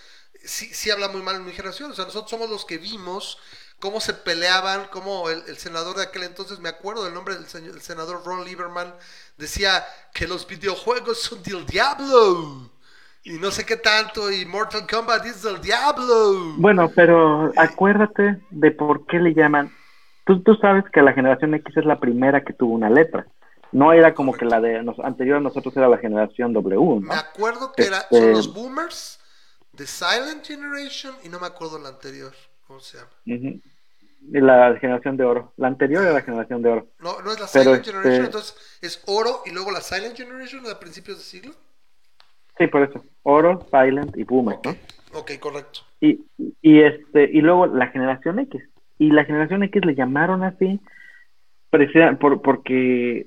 [SPEAKER 1] sí, sí habla muy mal en mi generación. O sea, nosotros somos los que vimos cómo se peleaban, cómo el, el, senador de aquel entonces, me acuerdo del nombre del señor, el senador Ron Lieberman, decía que los videojuegos son del diablo. Y no sé qué tanto, y Mortal Kombat es del diablo.
[SPEAKER 2] Bueno, pero acuérdate de por qué le llaman. Tú, tú sabes que la generación X es la primera que tuvo una letra. No era como Correcto. que la de nos, anterior a nosotros era la generación W. ¿no?
[SPEAKER 1] Me acuerdo que este... era, son los boomers, The Silent Generation, y no me acuerdo la anterior. ¿Cómo se llama?
[SPEAKER 2] Uh -huh la generación de oro. La anterior era la generación de oro.
[SPEAKER 1] No, no es la Silent Pero, Generation, este... entonces es oro y luego la Silent Generation a principios de siglo.
[SPEAKER 2] Sí, por eso. Oro, Silent y Boomer,
[SPEAKER 1] okay. ¿no? Ok, correcto.
[SPEAKER 2] Y, y, este, y luego la generación X. Y la generación X le llamaron así por, porque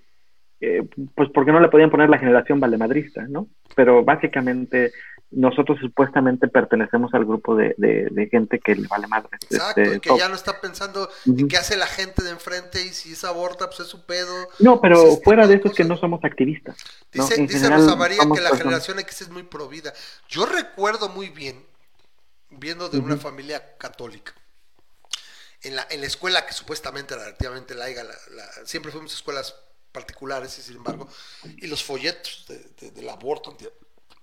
[SPEAKER 2] eh, pues porque no le podían poner la generación valemadrista, ¿no? Pero básicamente nosotros supuestamente pertenecemos al grupo de, de, de gente que le vale madre.
[SPEAKER 1] Exacto, este, y que ya no está pensando uh -huh. en qué hace la gente de enfrente y si es aborta, pues es su pedo.
[SPEAKER 2] No, pero pues fuera de eso es que no somos activistas.
[SPEAKER 1] Dice,
[SPEAKER 2] ¿no?
[SPEAKER 1] dice Rosa María que la generación X es muy provida. Yo recuerdo muy bien, viendo de uh -huh. una familia católica, en la, en la escuela que supuestamente era relativamente laiga, la, la, siempre fuimos escuelas particulares y sin embargo, y los folletos de, de, del aborto,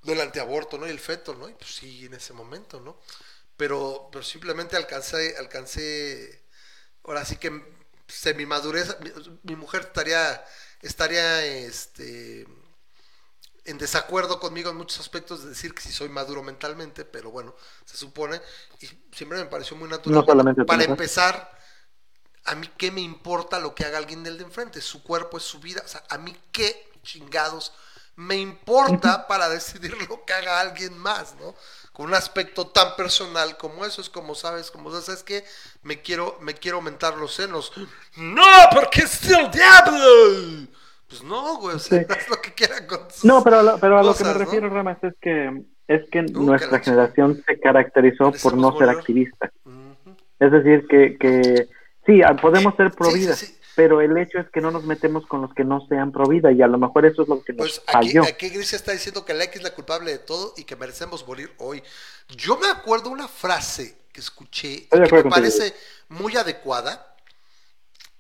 [SPEAKER 1] del antiaborto, ¿no? Y el feto, ¿no? Y pues sí, en ese momento, ¿no? Pero, pero simplemente alcancé, alcancé, ahora sí que semi madurez, mi, mi, mujer estaría, estaría, este, en desacuerdo conmigo en muchos aspectos de decir que sí soy maduro mentalmente, pero bueno, se supone, y siempre me pareció muy natural.
[SPEAKER 2] No
[SPEAKER 1] para empezar, a mí qué me importa lo que haga alguien del de enfrente, su cuerpo es su vida, o sea, a mí qué chingados me importa para decidir lo que haga alguien más, ¿no? con un aspecto tan personal como eso. Es como, ¿sabes? Como, ¿sabes que Me quiero, me quiero aumentar los senos. ¡No! Porque es el diablo. Pues no, güey, o sea,
[SPEAKER 2] Sí.
[SPEAKER 1] haz lo que quieran con
[SPEAKER 2] No, pero, a lo- pero a lo que me
[SPEAKER 1] cosas, ¿no?
[SPEAKER 2] refiero, Ramas, es que, es que
[SPEAKER 1] Uh,
[SPEAKER 2] nuestra generación se caracterizó por no ser activista. Es decir, que, que sí, ah, podemos ser pro
[SPEAKER 1] Sí, sí,
[SPEAKER 2] vida,
[SPEAKER 1] sí.
[SPEAKER 2] Pero el hecho es que no nos metemos con los que no sean pro vida y a lo mejor eso es lo que nos
[SPEAKER 1] Pues aquí,
[SPEAKER 2] falló.
[SPEAKER 1] aquí Grecia está diciendo que la X es la culpable de todo y que merecemos morir hoy. Yo me acuerdo una frase que escuché que me
[SPEAKER 2] contigo.
[SPEAKER 1] parece muy adecuada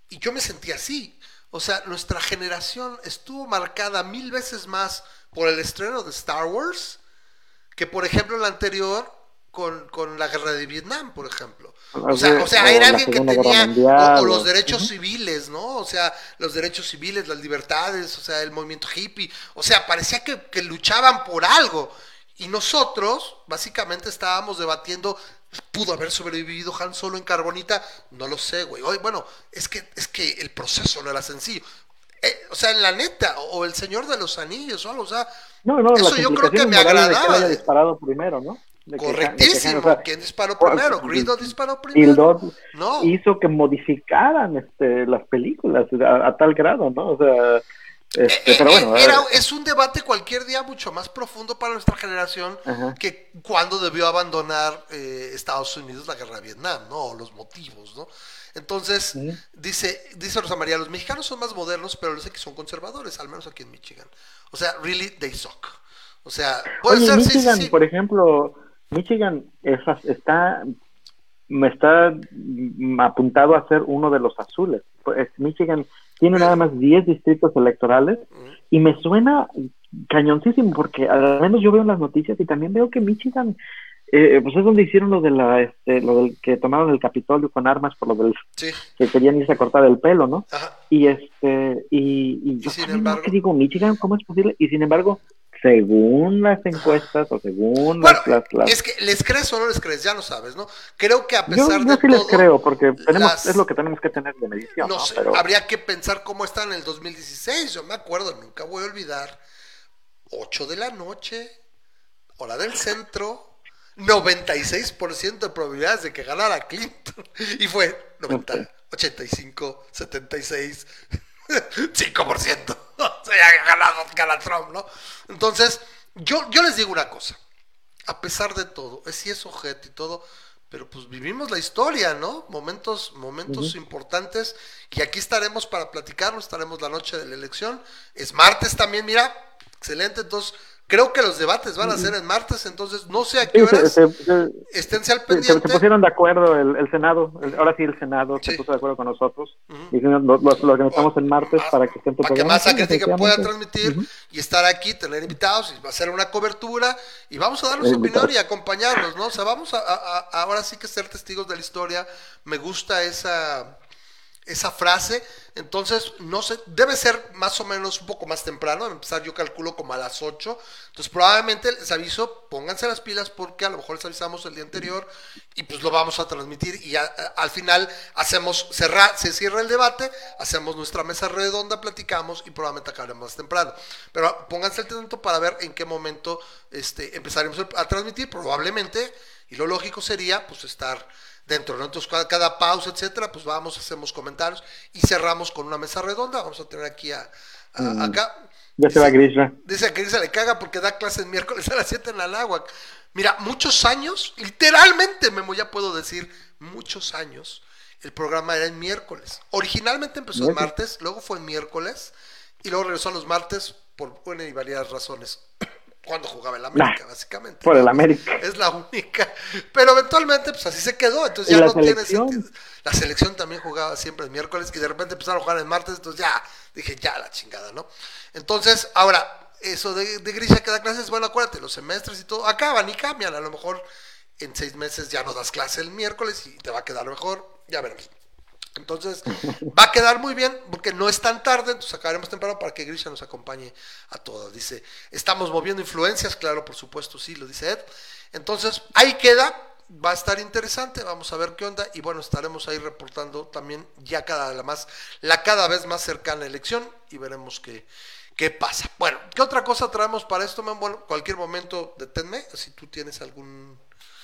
[SPEAKER 1] y yo me sentí así. O sea, nuestra generación estuvo marcada mil veces más por el estreno de Star Wars que, por ejemplo, la anterior con, con la guerra de Vietnam, por ejemplo. O sea, o sea era alguien que tenía,
[SPEAKER 2] Mundial,
[SPEAKER 1] o, o los derechos civiles, ¿no? O sea, los derechos civiles, las libertades, o sea, el movimiento hippie. O sea, parecía que, que luchaban por algo. Y nosotros, básicamente, estábamos debatiendo, ¿pudo haber sobrevivido Han Solo en Carbonita? No lo sé, güey. Hoy, bueno, es que, es que el proceso no era sencillo. Eh, o sea, en la neta, o, el Señor de los Anillos, o algo, o sea,
[SPEAKER 2] No, no,
[SPEAKER 1] eso yo creo que me
[SPEAKER 2] de que
[SPEAKER 1] agradaba.
[SPEAKER 2] haya disparado primero, ¿no? De que- de que-
[SPEAKER 1] Correctísimo.
[SPEAKER 2] sea,
[SPEAKER 1] ¿Quién disparó primero? Greedo disparó primero. No.
[SPEAKER 2] hizo que modificaran este, las películas a, a tal grado, ¿no? O sea, este,
[SPEAKER 1] Eh,
[SPEAKER 2] pero
[SPEAKER 1] eh,
[SPEAKER 2] bueno,
[SPEAKER 1] era-
[SPEAKER 2] eh,
[SPEAKER 1] es un debate cualquier día mucho más profundo para nuestra generación
[SPEAKER 2] Ajá.
[SPEAKER 1] que cuando debió abandonar eh, Estados Unidos la guerra de Vietnam, ¿no? O los motivos, ¿no? Entonces, dice, dice Rosa María, los mexicanos son más modernos, pero los que son conservadores, al menos aquí en Michigan. O sea, really, they suck. O sea, puede
[SPEAKER 2] Oye,
[SPEAKER 1] ser, sí, sí,
[SPEAKER 2] Michigan,
[SPEAKER 1] sí.
[SPEAKER 2] por ejemplo, Michigan es- está me está apuntado a ser uno de los azules. Pues, Michigan tiene nada más 10 distritos electorales y me suena cañoncísimo porque al menos yo veo en las noticias y también veo que Michigan eh, pues es donde hicieron lo de la este, lo del que tomaron el Capitolio con armas por lo del
[SPEAKER 1] Sí,
[SPEAKER 2] que querían irse a cortar el pelo, ¿no?
[SPEAKER 1] ajá.
[SPEAKER 2] Y este, y, y yo
[SPEAKER 1] sin embargo-
[SPEAKER 2] que digo, Michigan, ¿cómo es posible? Y sin embargo, según las encuestas o según
[SPEAKER 1] Bueno,
[SPEAKER 2] las, las, las-
[SPEAKER 1] es que les crees o no les crees, ya no sabes, ¿no? Creo que a
[SPEAKER 2] yo,
[SPEAKER 1] pesar
[SPEAKER 2] yo
[SPEAKER 1] de
[SPEAKER 2] sí les
[SPEAKER 1] todo,
[SPEAKER 2] creo, porque tenemos,
[SPEAKER 1] las-
[SPEAKER 2] es lo que tenemos que tener de medición, ¿no?
[SPEAKER 1] No sé,
[SPEAKER 2] Pero,
[SPEAKER 1] habría que pensar cómo está en el 2016. Yo me acuerdo, nunca voy a olvidar. 8 de la noche, hora del centro, 96% de probabilidades de que ganara Clinton. Y fue 90, 85, 76, 5%. O sea, ya ganado, gana Trump, ¿no? Entonces, yo, yo les digo una cosa. A pesar de todo, es sí es ojete y todo, pero pues vivimos la historia, ¿no? Momentos, momentos importantes. Y aquí estaremos para platicarlo, estaremos la noche de la elección. Es martes también, mira, excelente. Entonces, creo que los debates van a ser en martes, entonces no sé a qué
[SPEAKER 2] sí,
[SPEAKER 1] horas.
[SPEAKER 2] se- se-
[SPEAKER 1] Esténse al
[SPEAKER 2] se- se
[SPEAKER 1] pendiente.
[SPEAKER 2] pusieron de acuerdo el, el Senado, el- ahora sí el Senado
[SPEAKER 1] Sí.
[SPEAKER 2] se puso de acuerdo con nosotros,
[SPEAKER 1] Ujú.
[SPEAKER 2] dijeron, lo, lo, lo organizamos en martes
[SPEAKER 1] Más-
[SPEAKER 2] para que estén
[SPEAKER 1] para que más crítica pueda transmitir y estar aquí, tener invitados y hacer una cobertura y vamos a dar
[SPEAKER 2] Eh,
[SPEAKER 1] nuestra opinión
[SPEAKER 2] invitados.
[SPEAKER 1] y acompañarlos, ¿no? O sea, vamos a, a- a- ahora sí que ser testigos de la historia. Me gusta esa esa frase, entonces no sé, debe ser más o menos un poco más temprano, empezar yo calculo como a las 8, entonces probablemente les aviso, pónganse las pilas porque a lo mejor les avisamos el día anterior y pues lo vamos a transmitir y a- al final hacemos, cerrar, se cierra el debate, hacemos nuestra mesa redonda, platicamos y probablemente acabaremos más temprano, pero pónganse al tanto para ver en qué momento este, empezaremos a transmitir, probablemente, y lo lógico sería pues estar dentro, ¿no? Entonces, cada, cada pausa, etcétera, pues vamos, hacemos comentarios y cerramos con una mesa redonda. Vamos a tener aquí a, a- acá.
[SPEAKER 2] Ya se va
[SPEAKER 1] Dice-
[SPEAKER 2] Grisha.
[SPEAKER 1] Dice que se le caga porque da clases miércoles a las 7 en la Anáhuac. Mira, muchos años, literalmente, Memo, ya puedo decir, muchos años, el programa era en miércoles. Originalmente empezó en martes, luego fue en miércoles y luego regresó a los martes por una y varias razones. Cuando jugaba el América,
[SPEAKER 2] Nah,
[SPEAKER 1] básicamente.
[SPEAKER 2] por el América.
[SPEAKER 1] Es la única. Pero eventualmente, pues así se quedó. Entonces
[SPEAKER 2] ¿Y
[SPEAKER 1] ya no tiene sentido. La selección también jugaba siempre el miércoles y de repente empezaron a jugar el martes. Entonces ya dije, ya la chingada, ¿no? Entonces, ahora, eso de, de Grisha que da clases, bueno, acuérdate, los semestres y todo acaban y cambian. A lo mejor en seis meses ya no das clase el miércoles y te va a quedar mejor. Ya veremos. Entonces, va a quedar muy bien porque no es tan tarde, entonces acabaremos temprano para que Grisha nos acompañe a todos. Dice, estamos moviendo influencias, claro, por supuesto, sí, lo dice Ed. Entonces, ahí queda, va a estar interesante, vamos a ver qué onda y bueno, estaremos ahí reportando también ya cada la más la cada vez más cercana elección y veremos qué ¿Qué pasa? Bueno, ¿qué otra cosa traemos para esto? man? Bueno, cualquier momento deténme, si tú tienes algún...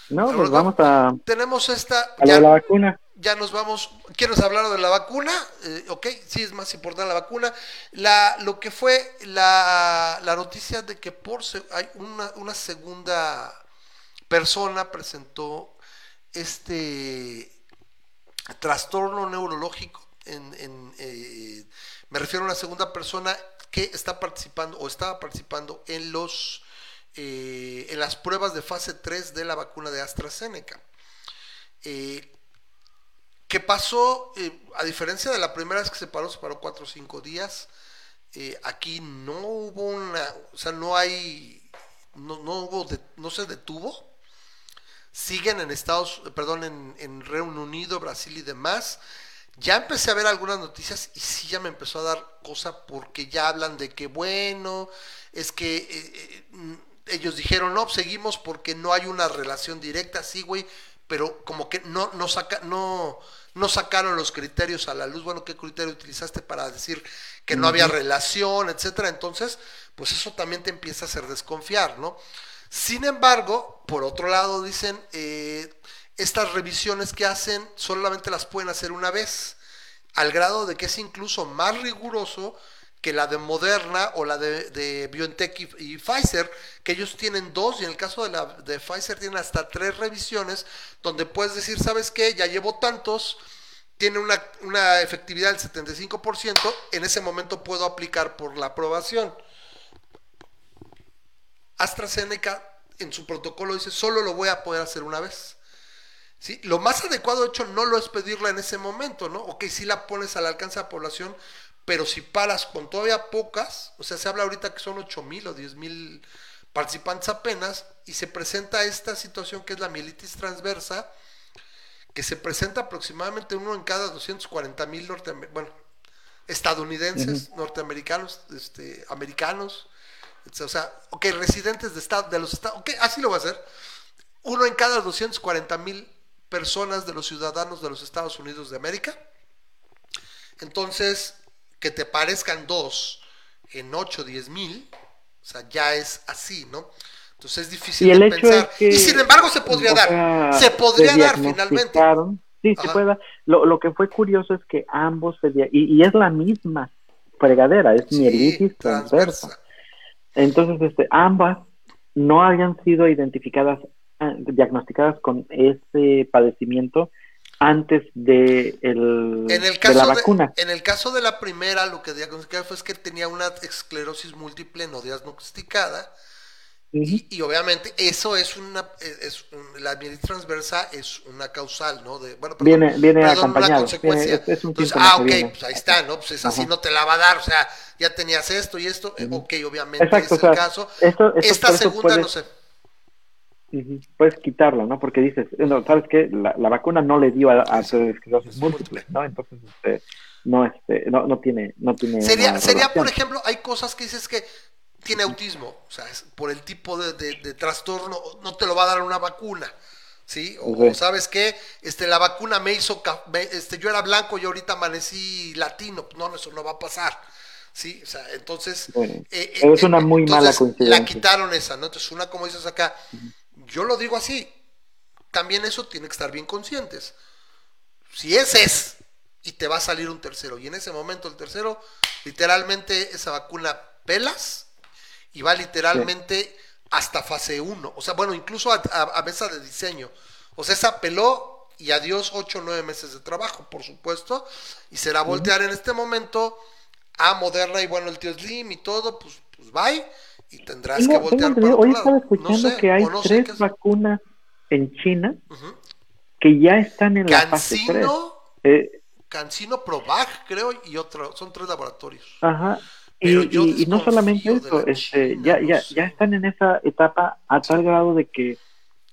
[SPEAKER 2] No, pues vamos a,
[SPEAKER 1] Tenemos esta...
[SPEAKER 2] a
[SPEAKER 1] ya-
[SPEAKER 2] la vacuna.
[SPEAKER 1] Ya nos vamos. ¿Quieres hablar de la vacuna? Eh, ok, sí es más importante la vacuna. La, lo que fue la, la noticia de que por hay una, una segunda persona presentó este trastorno neurológico. En, en, eh, me refiero a una segunda persona que está participando o estaba participando en los eh, en las pruebas de fase 3 de la vacuna de AstraZeneca. Eh, ¿Qué pasó? Eh, a diferencia de la primera vez que se paró, se paró cuatro o cinco días. eh, aquí no hubo una, o sea, no hay, no, no hubo, no se detuvo. Siguen en Estados, perdón, en, en Reino Unido, Brasil y demás. Ya empecé a ver algunas noticias y sí ya me empezó a dar cosa porque ya hablan de que bueno, es que eh, ellos dijeron no, seguimos porque no hay una relación directa, sí, güey, pero como que no, no, saca, no, no sacaron los criterios a la luz. Bueno, ¿qué criterio utilizaste para decir que no había relación, etcétera? Entonces, pues eso también te empieza a hacer desconfiar, ¿no? Sin embargo, por otro lado, dicen, eh, estas revisiones que hacen solamente las pueden hacer una vez, al grado de que es incluso más riguroso que la de Moderna o la de, de BioNTech y, Pfizer, que ellos tienen dos, y en el caso de, la, de Pfizer tienen hasta tres revisiones, donde puedes decir, ¿sabes qué? Ya llevo tantos, tiene una, una efectividad del 75%, en ese momento puedo aplicar por la aprobación. AstraZeneca en su protocolo dice, solo lo voy a poder hacer una vez. ¿Sí? Lo más adecuado, de hecho, no lo es pedirla en ese momento, ¿no? Ok, si la pones al alcance de la población, pero si paras con todavía pocas, o sea, se habla ahorita que son 8 mil o 10 mil participantes apenas, y se presenta esta situación que es la mielitis transversa, que se presenta aproximadamente uno en cada 240 mil bueno, estadounidenses, norteamericanos, este, americanos, o sea, ok, residentes de, estado, de los estados, ok, así lo va a hacer, uno en cada 240 mil personas de los ciudadanos de los Estados Unidos de América. Entonces, que te parezcan dos en 8 o 10 mil, o sea, ya es así, ¿no? Entonces es difícil
[SPEAKER 2] Y el
[SPEAKER 1] de
[SPEAKER 2] hecho
[SPEAKER 1] pensar.
[SPEAKER 2] es que,
[SPEAKER 1] y sin embargo se podría
[SPEAKER 2] o
[SPEAKER 1] dar. se podría dar finalmente.
[SPEAKER 2] Sí,
[SPEAKER 1] Ajá.
[SPEAKER 2] se puede dar. Lo, lo que fue curioso es que ambos se y, y es la misma fregadera, es
[SPEAKER 1] Sí,
[SPEAKER 2] mielitis transversa.
[SPEAKER 1] transversa.
[SPEAKER 2] Entonces, este, ambas no habían sido identificadas, ah, diagnosticadas con ese padecimiento antes de, el,
[SPEAKER 1] En el
[SPEAKER 2] de
[SPEAKER 1] caso
[SPEAKER 2] la
[SPEAKER 1] de,
[SPEAKER 2] vacuna.
[SPEAKER 1] en el caso de la primera, lo que diagnosticaron fue es que tenía una esclerosis múltiple no diagnosticada. Y, y obviamente eso es una, es un- la mielitis transversa es una causal, ¿no? De, bueno, perdón,
[SPEAKER 2] Viene- viene
[SPEAKER 1] perdón, una consecuencia.
[SPEAKER 2] viene- es- es un
[SPEAKER 1] Entonces, ah, ok,
[SPEAKER 2] viene.
[SPEAKER 1] pues ahí está, ¿no? Pues es así, no te la va a dar, o sea, ya tenías esto y esto, eh, ok, obviamente
[SPEAKER 2] Exacto,
[SPEAKER 1] es
[SPEAKER 2] o
[SPEAKER 1] el
[SPEAKER 2] sea,
[SPEAKER 1] caso.
[SPEAKER 2] esto- esto
[SPEAKER 1] Esta segunda,
[SPEAKER 2] puedes-
[SPEAKER 1] no sé.
[SPEAKER 2] Puedes quitarla, ¿no? Porque dices, no, ¿sabes qué? La, la vacuna no le dio a, a esclerosis
[SPEAKER 1] es
[SPEAKER 2] múltiple. ¿no? Entonces, este, no, este, no, no tiene, no tiene
[SPEAKER 1] Sería, sería por ejemplo, hay cosas que dices que tiene autismo, o sea, es por el tipo de, de- de trastorno, no te lo va a dar una vacuna, ¿sí? O, sabes qué, este, la vacuna me hizo, me- este, yo era blanco y ahorita amanecí latino, no, no, eso no va a pasar, ¿sí? O sea, entonces...
[SPEAKER 2] Bueno,
[SPEAKER 1] eh,
[SPEAKER 2] pero es una muy mala coincidencia.
[SPEAKER 1] La quitaron esa, ¿no? Entonces, una, como dices acá, yo lo digo así, también eso tiene que estar bien conscientes. Si ese es y te va a salir un tercero, y en ese momento el tercero, literalmente esa vacuna pelas y va literalmente hasta fase 1. O sea, bueno, incluso a, a- a mesa de diseño. O sea, esa peló y adiós 8 o 9 meses de trabajo, por supuesto. Y será voltear en este momento a Moderna y bueno, el tío Slim y todo, pues, pues bye. Y tendrás
[SPEAKER 2] Tengo-
[SPEAKER 1] que voltear para
[SPEAKER 2] hoy
[SPEAKER 1] otro
[SPEAKER 2] estaba
[SPEAKER 1] lado.
[SPEAKER 2] escuchando
[SPEAKER 1] No sé,
[SPEAKER 2] que hay
[SPEAKER 1] no
[SPEAKER 2] tres
[SPEAKER 1] es.
[SPEAKER 2] vacunas en China
[SPEAKER 1] Ujú.
[SPEAKER 2] que ya están en la fase 3.
[SPEAKER 1] Cancino,
[SPEAKER 2] Eh,
[SPEAKER 1] Cancino Provac, creo, y otro, son tres laboratorios.
[SPEAKER 2] ajá.
[SPEAKER 1] Pero
[SPEAKER 2] Y, y- no solamente eso, este,
[SPEAKER 1] China,
[SPEAKER 2] ya,
[SPEAKER 1] no
[SPEAKER 2] ya,
[SPEAKER 1] sé.
[SPEAKER 2] ya están en esa etapa a tal grado de que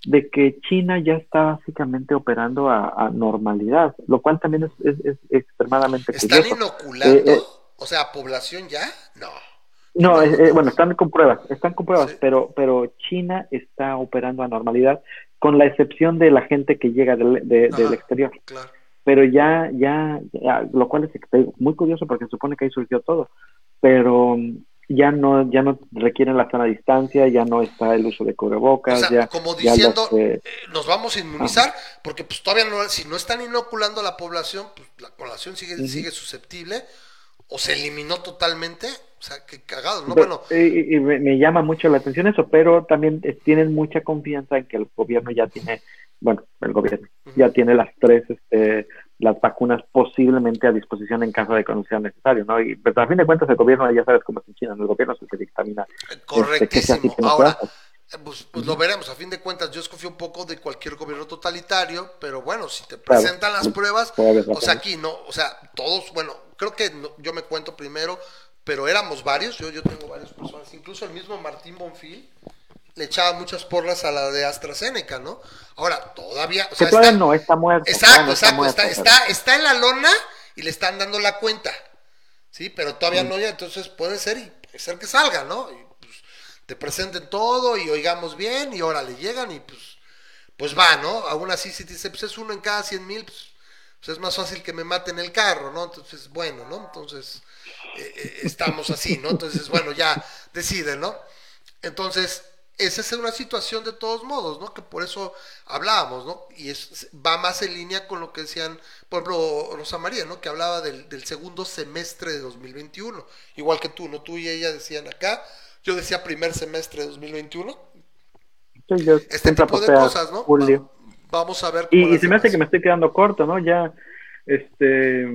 [SPEAKER 2] de que China ya está básicamente operando a, a normalidad, lo cual también es, es- es extremadamente
[SPEAKER 1] ¿Están
[SPEAKER 2] curioso.
[SPEAKER 1] inoculando?
[SPEAKER 2] Eh, eh.
[SPEAKER 1] O sea, población ya? No.
[SPEAKER 2] No, eh, bueno, están con pruebas, están con pruebas,
[SPEAKER 1] Sí.
[SPEAKER 2] pero, pero China está operando a normalidad, con la excepción de la gente que llega del, de- del exterior.
[SPEAKER 1] Claro.
[SPEAKER 2] Pero ya, ya, ya, lo cual es muy curioso porque se supone que ahí surgió todo. Pero mm, ya no ya no requieren la sana distancia, ya no está el uso de cubrebocas,
[SPEAKER 1] O sea,
[SPEAKER 2] ya
[SPEAKER 1] como
[SPEAKER 2] ya
[SPEAKER 1] diciendo,
[SPEAKER 2] los, eh,
[SPEAKER 1] eh, nos vamos a inmunizar, porque pues todavía no, si no están inoculando a la población, pues la población sigue, sigue susceptible, o se eliminó totalmente, o sea, qué cagado, ¿no?
[SPEAKER 2] Pero-
[SPEAKER 1] Bueno,
[SPEAKER 2] y, y me, me llama mucho la atención eso, pero también eh, tienen mucha confianza en que el gobierno ya tiene, bueno, el gobierno ya tiene las tres, este, las vacunas posiblemente a disposición en caso de que no sea necesario, ¿no? Y pero a fin de cuentas el gobierno ya sabes cómo es en China, ¿no? el gobierno es el que dictamina este, que
[SPEAKER 1] correctísimo. Ahora, eh, pues, pues lo veremos, a fin de cuentas, yo desconfío un poco de cualquier gobierno totalitario, pero bueno, si te
[SPEAKER 2] Claro.
[SPEAKER 1] presentan las pruebas,
[SPEAKER 2] Puede haber
[SPEAKER 1] o sea, aquí no, o sea, todos, bueno, creo que no- yo me cuento primero, pero éramos varios, yo, yo tengo varias personas, incluso el mismo Martín Bonfil le echaba muchas porras a la de AstraZeneca, ¿no? Ahora, todavía, o
[SPEAKER 2] que
[SPEAKER 1] sea,
[SPEAKER 2] todavía
[SPEAKER 1] está-
[SPEAKER 2] no está muerto.
[SPEAKER 1] Exacto,
[SPEAKER 2] no
[SPEAKER 1] exacto,
[SPEAKER 2] muerto,
[SPEAKER 1] está,
[SPEAKER 2] pero-
[SPEAKER 1] está, está en la lona y le están dando la cuenta, ¿sí? Pero todavía no ya, entonces puede ser y puede ser que salga, ¿no? Y pues te presenten todo y oigamos bien y ahora le llegan y pues, pues va, ¿no? Aún así si te dice, pues es uno en cada cien mil, pues, pues es más fácil que me maten el carro, ¿no? Entonces, bueno, ¿no? Entonces, eh, estamos así, ¿no? Entonces, bueno, ya deciden, ¿no? Entonces, esa es una situación de todos modos, ¿no? Que por eso hablábamos, ¿no? Y es, va más en línea con lo que decían, por ejemplo, Rosa María, ¿no? Que hablaba del, del segundo semestre de 2021. Igual que tú, ¿no? Tú y ella decían acá, yo decía primer semestre de 2021.
[SPEAKER 2] Sí, yo
[SPEAKER 1] Este tipo de cosas, ¿no?
[SPEAKER 2] julio.
[SPEAKER 1] Va- vamos a ver cómo
[SPEAKER 2] Y, y se me hace que me estoy quedando corto, ¿no? Ya, este,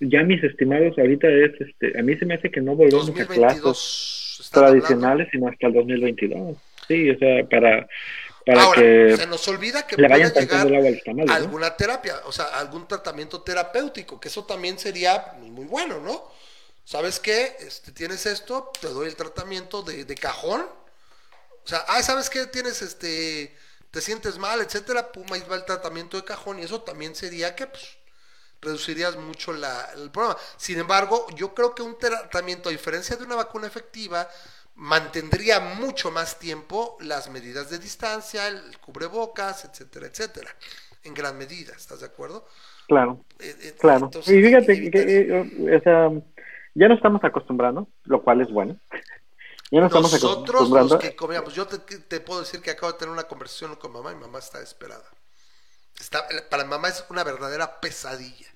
[SPEAKER 2] ya mis estimados ahorita es, este, a mí se me hace que no volvemos a clases
[SPEAKER 1] 2022 están hablando.
[SPEAKER 2] tradicionales sino hasta el 2022. Sí, o sea, para, para
[SPEAKER 1] Ahora,
[SPEAKER 2] que
[SPEAKER 1] se nos olvida que
[SPEAKER 2] le vayan el
[SPEAKER 1] llegar
[SPEAKER 2] agua a
[SPEAKER 1] alguna terapia, o sea, algún tratamiento terapéutico, que eso también sería muy bueno, ¿no? ¿Sabes qué? Este, tienes esto, te doy el tratamiento de, de cajón. O sea, ah, ¿sabes qué? Tienes este, te sientes mal, etcétera, pum, ahí va el tratamiento de cajón y eso también sería que, pues, reducirías mucho la, el problema. Sin embargo, yo creo que un tratamiento, a diferencia de una vacuna efectiva, mantendría mucho más tiempo las medidas de distancia, el cubrebocas, etcétera, etcétera. En gran medida, ¿estás de acuerdo?
[SPEAKER 2] Claro,
[SPEAKER 1] Eh, eh,
[SPEAKER 2] claro. y fíjate que, eh, o sea, ya nos estamos acostumbrando, lo cual es bueno. Ya estamos
[SPEAKER 1] nosotros
[SPEAKER 2] acostumbrando.
[SPEAKER 1] los que comíamos, yo te, te puedo decir que acabo de tener una conversación con mamá y mamá está desesperada. Está, para mamá es una verdadera pesadilla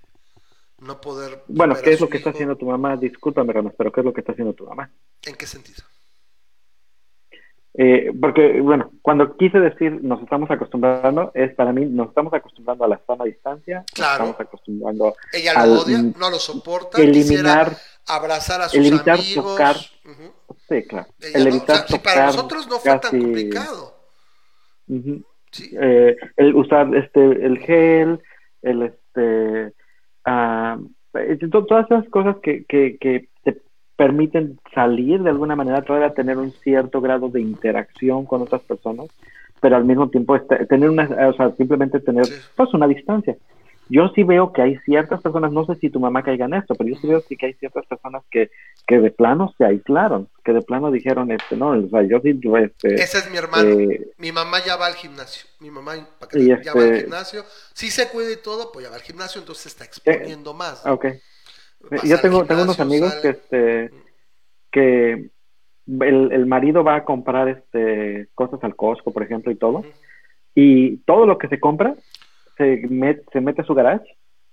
[SPEAKER 1] no poder
[SPEAKER 2] Bueno, ¿qué es lo que está haciendo tu mamá? Discúlpame, Ramos, pero ¿qué es lo que está haciendo tu mamá?
[SPEAKER 1] ¿En qué sentido?
[SPEAKER 2] Eh, porque, bueno, cuando quise decir nos estamos acostumbrando, es para mí, nos estamos acostumbrando a la sana distancia,
[SPEAKER 1] Claro.
[SPEAKER 2] nos estamos acostumbrando
[SPEAKER 1] Ella
[SPEAKER 2] al
[SPEAKER 1] lo odia, no lo soporta,
[SPEAKER 2] eliminar,
[SPEAKER 1] quisiera abrazar a sus
[SPEAKER 2] el evitar
[SPEAKER 1] amigos.
[SPEAKER 2] tocar, sí, claro,
[SPEAKER 1] Ella
[SPEAKER 2] el
[SPEAKER 1] no, o
[SPEAKER 2] evitar
[SPEAKER 1] si
[SPEAKER 2] tocar
[SPEAKER 1] para nosotros no fue tan complicado. Sí.
[SPEAKER 2] eh, el usar este el gel, el este to- todas esas cosas que, que, que te permiten salir de alguna manera, todavía tener un cierto grado de interacción con otras personas, pero al mismo tiempo este- tener una, o sea, simplemente tener pues una distancia. Yo sí veo que hay ciertas personas, no sé si tu mamá caiga en esto, pero yo sí veo sí que hay ciertas personas que, que de plano se aislaron, que de plano dijeron, este, no, o sea, yo sí, yo, este,
[SPEAKER 1] Ese es mi hermano.
[SPEAKER 2] eh,
[SPEAKER 1] Mi mamá ya va al gimnasio. Mi mamá para que
[SPEAKER 2] Y
[SPEAKER 1] ya va al
[SPEAKER 2] este-
[SPEAKER 1] gimnasio. Sí se cuida y todo, pues ya va al gimnasio, entonces se está exponiendo más.
[SPEAKER 2] Ok.
[SPEAKER 1] Vas
[SPEAKER 2] Yo tengo, tengo unos amigos
[SPEAKER 1] sale.
[SPEAKER 2] que este que el, el marido va a comprar este cosas al Costco, por ejemplo, y todo, y todo lo que se compra se, met- se mete a su garage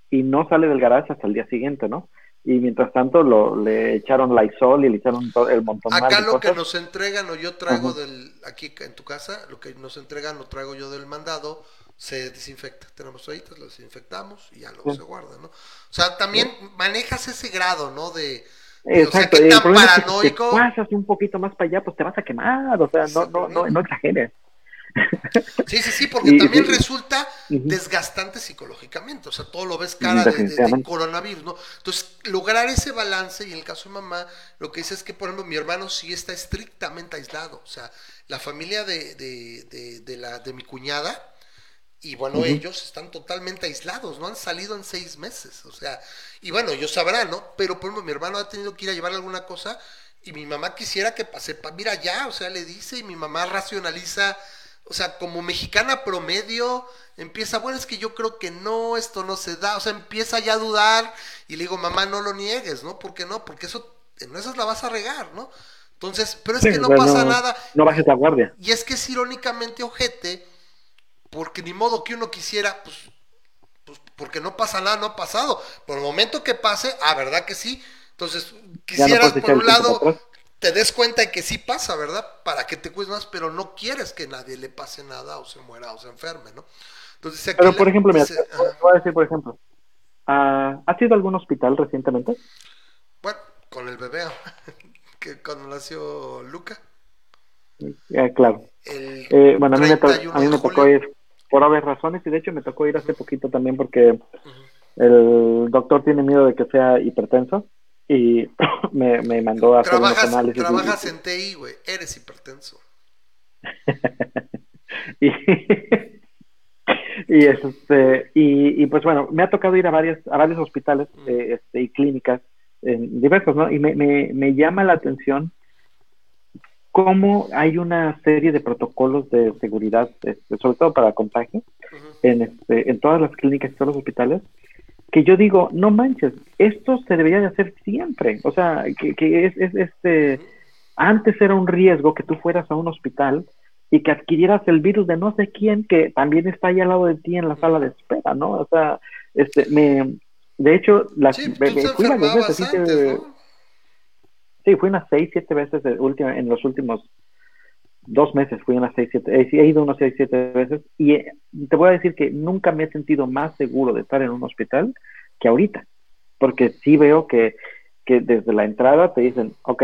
[SPEAKER 2] y no sale del garage hasta el día siguiente, ¿no? Y mientras tanto lo, le echaron Lysol y le echaron todo el montón más
[SPEAKER 1] Acá
[SPEAKER 2] de
[SPEAKER 1] lo que nos entregan o yo traigo
[SPEAKER 2] Ajá.
[SPEAKER 1] del aquí en tu casa, lo que nos entregan lo traigo yo del mandado, se desinfecta. Tenemos toallitas, lo desinfectamos y ya luego
[SPEAKER 2] Sí.
[SPEAKER 1] se guarda, ¿no? O sea, también manejas ese grado, ¿no? De, de, o sea,
[SPEAKER 2] Exacto, el
[SPEAKER 1] tan
[SPEAKER 2] problema es que si te
[SPEAKER 1] paranoico.
[SPEAKER 2] pasas un poquito más para allá, pues te vas a quemar, o sea, no, no, no, no exageres.
[SPEAKER 1] Sí, sí, sí, porque
[SPEAKER 2] Y-
[SPEAKER 1] también resulta desgastante psicológicamente, o sea, todo lo ves cara de, de- de
[SPEAKER 2] Definitivamente.
[SPEAKER 1] coronavirus, ¿no? Entonces, lograr ese balance, y en el caso de mamá, lo que dice es que, por ejemplo, mi hermano sí está estrictamente aislado, o sea, la familia de, de, de, de la, de mi cuñada, y bueno, ellos están totalmente aislados, no han salido en seis meses, o sea, y bueno, ellos sabrán, ¿no? Pero, por ejemplo, mi hermano ha tenido que ir a llevar alguna cosa, y mi mamá quisiera que pase, pa- mira ya, o sea, le dice, y mi mamá racionaliza, o sea, como mexicana promedio, empieza, bueno, es que yo creo que no, esto no se da, o sea, empieza ya a dudar, y le digo, mamá, no lo niegues, ¿no? ¿Por qué no? Porque eso en esas la vas a regar, ¿no? Entonces, pero es
[SPEAKER 2] Sí,
[SPEAKER 1] que no pasa nada.
[SPEAKER 2] No bajes la guardia.
[SPEAKER 1] Y es que es irónicamente ojete, porque ni modo que uno quisiera, pues, pues porque no pasa nada, no ha pasado. Por el momento que pase, ah, ¿verdad que sí? Entonces, quisieras por un lado. Te des cuenta de que sí pasa, ¿verdad? Para que te cuides más, pero no quieres que nadie le pase nada o se muera o se enferme, ¿no? Entonces, aquí
[SPEAKER 2] Pero
[SPEAKER 1] le-
[SPEAKER 2] por ejemplo, mira, voy a decir, por ejemplo, ah, ¿has ido a algún hospital recientemente?
[SPEAKER 1] bueno, con el bebé, que cuando nació Luca,
[SPEAKER 2] Eh, claro. Eh, bueno, a mí me, to-
[SPEAKER 1] 31
[SPEAKER 2] a mí
[SPEAKER 1] de
[SPEAKER 2] me tocó ir por obvias razones y de hecho me tocó ir hace poquito también porque el doctor tiene miedo de que sea hipertenso y me, me mandó a hacer unos
[SPEAKER 1] Trabajas,
[SPEAKER 2] análisis. y-
[SPEAKER 1] trabajas en TI, güey, eres hipertenso.
[SPEAKER 2] y, y, este, y, y, pues bueno, me ha tocado ir a varios, a varios hospitales eh, este, y clínicas en diversos, ¿no? Y me, me, me llama la atención cómo hay una serie de protocolos de seguridad, este, sobre todo para contagio, en, este, en todas las clínicas y todos los hospitales, que yo digo, no manches, esto se debería de hacer siempre. O sea, que, que es, es este, antes era un riesgo que tú fueras a un hospital y que adquirieras el virus de no sé quién que también está ahí al lado de ti en la sala de espera, ¿no? O sea, este, me, de hecho, las,
[SPEAKER 1] Sí,
[SPEAKER 2] me- me fui varias veces, sí,
[SPEAKER 1] antes,
[SPEAKER 2] que-
[SPEAKER 1] ¿no?
[SPEAKER 2] Sí, fui unas seis, siete veces de última, en los últimos dos meses, fui unas seis, siete, eh, he ido unas seis, siete veces y eh, te voy a decir que nunca me he sentido más seguro de estar en un hospital que ahorita, porque sí veo que, que desde la entrada te dicen, ok,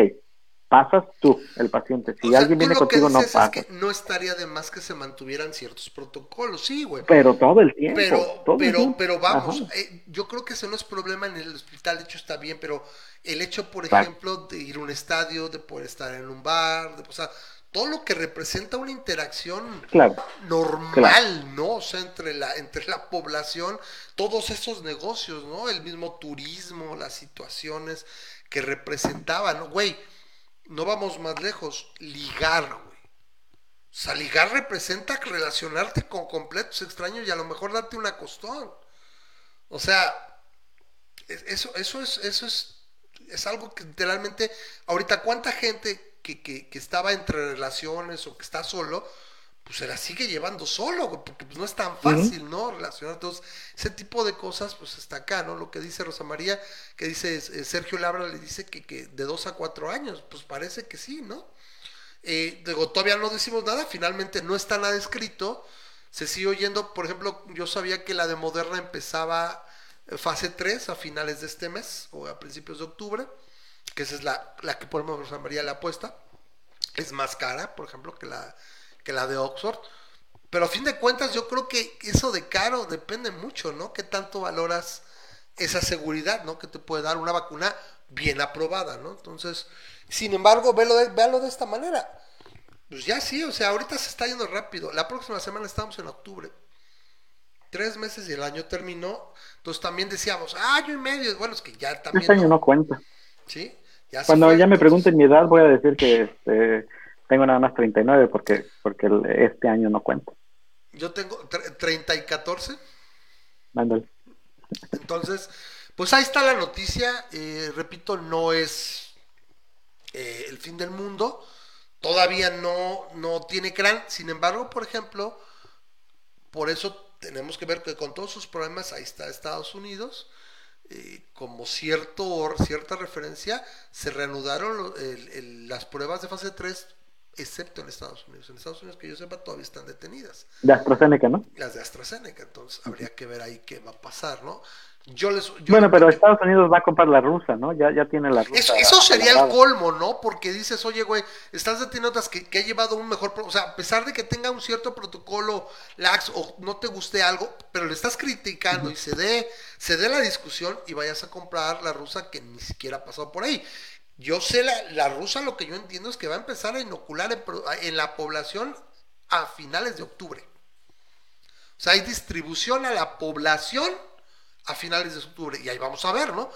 [SPEAKER 2] pasas tú, el paciente, si
[SPEAKER 1] O sea,
[SPEAKER 2] alguien viene contigo no pasa,
[SPEAKER 1] es que no estaría de más que se mantuvieran ciertos protocolos, sí, güey.
[SPEAKER 2] pero todo el tiempo,
[SPEAKER 1] Pero,
[SPEAKER 2] todo el
[SPEAKER 1] pero,
[SPEAKER 2] tiempo.
[SPEAKER 1] pero vamos, eh, yo creo que ese no es problema en el hospital, de hecho está bien, pero el hecho, por ejemplo, de ir a un estadio, de poder estar en un bar, de, o sea, todo lo que representa una interacción
[SPEAKER 2] Claro,
[SPEAKER 1] normal, ¿no? O sea, entre la, entre la población, todos esos negocios, ¿no? El mismo turismo, las situaciones que representaban, ¿no? Güey, no vamos más lejos, ligar, güey. O sea, ligar representa relacionarte con completos extraños y a lo mejor darte una costón. O sea, es- eso, eso es, eso es, es algo que literalmente, ahorita cuánta gente que, que, que estaba entre relaciones o que está solo, pues se la sigue llevando solo, porque pues no es tan fácil, ¿no? Relacionar. Entonces, ese tipo de cosas, pues está acá, ¿no? Lo que dice Rosa María, que dice eh, Sergio Labra, le dice que, que de dos a cuatro años, pues parece que sí, ¿no? Eh, digo, todavía no decimos nada, finalmente no está nada escrito. Se sigue oyendo, por ejemplo, yo sabía que la de Moderna empezaba eh, fase 3 a finales de este mes o a principios de octubre, que esa es la, la que por ejemplo Rosa María le apuesta. Es más cara, por ejemplo, que la, que la de Oxford. Pero a fin de cuentas yo creo que eso de caro depende mucho, ¿no? ¿Qué tanto valoras esa seguridad, ¿no? Que te puede dar una vacuna bien aprobada, ¿no? Entonces, sin embargo, véalo de, véalo de esta manera. Pues ya sí, o sea, ahorita se está yendo rápido. La próxima semana estamos en octubre. Tres meses y el año terminó. Entonces también decíamos, ah, año y medio. Bueno, es que ya también.
[SPEAKER 2] este año no cuenta.
[SPEAKER 1] ¿Sí? Ya
[SPEAKER 2] Cuando
[SPEAKER 1] fue,
[SPEAKER 2] ya me pregunten mi edad, voy a decir que este, tengo nada más 39 porque, porque este año no cuenta.
[SPEAKER 1] Yo tengo tre- 30 y 14.
[SPEAKER 2] Ándale.
[SPEAKER 1] Entonces, pues ahí está la noticia. Eh, repito, no es eh, el fin del mundo. Todavía no, no tiene gran. Sin embargo, por ejemplo, por eso tenemos que ver que con todos sus problemas, ahí está Estados Unidos. Eh, como cierto, cierta referencia, se reanudaron el- el- las pruebas de fase 3, excepto en Estados Unidos. En Estados Unidos, que yo sepa, todavía están detenidas
[SPEAKER 2] De AstraZeneca, ¿no?
[SPEAKER 1] las de AstraZeneca, entonces habría que ver ahí qué va a pasar, ¿no? Yo les, yo
[SPEAKER 2] bueno, pero Estados Unidos va a comprar la rusa, ¿no? Ya, ya tiene la rusa.
[SPEAKER 1] eso, eso sería el colmo, ¿no? Porque dices, oye, güey, estás deteniendo otras que, que ha llevado un mejor, o sea, a pesar de que tenga un cierto protocolo lax o no te guste algo, pero le estás criticando y se dé, se dé la discusión y vayas a comprar la rusa que ni siquiera ha pasado por ahí. Yo sé, la, la rusa lo que yo entiendo es que va a empezar a inocular en, en la población a finales de octubre. O sea, hay distribución a la población a finales de octubre. Y ahí vamos a ver, ¿no?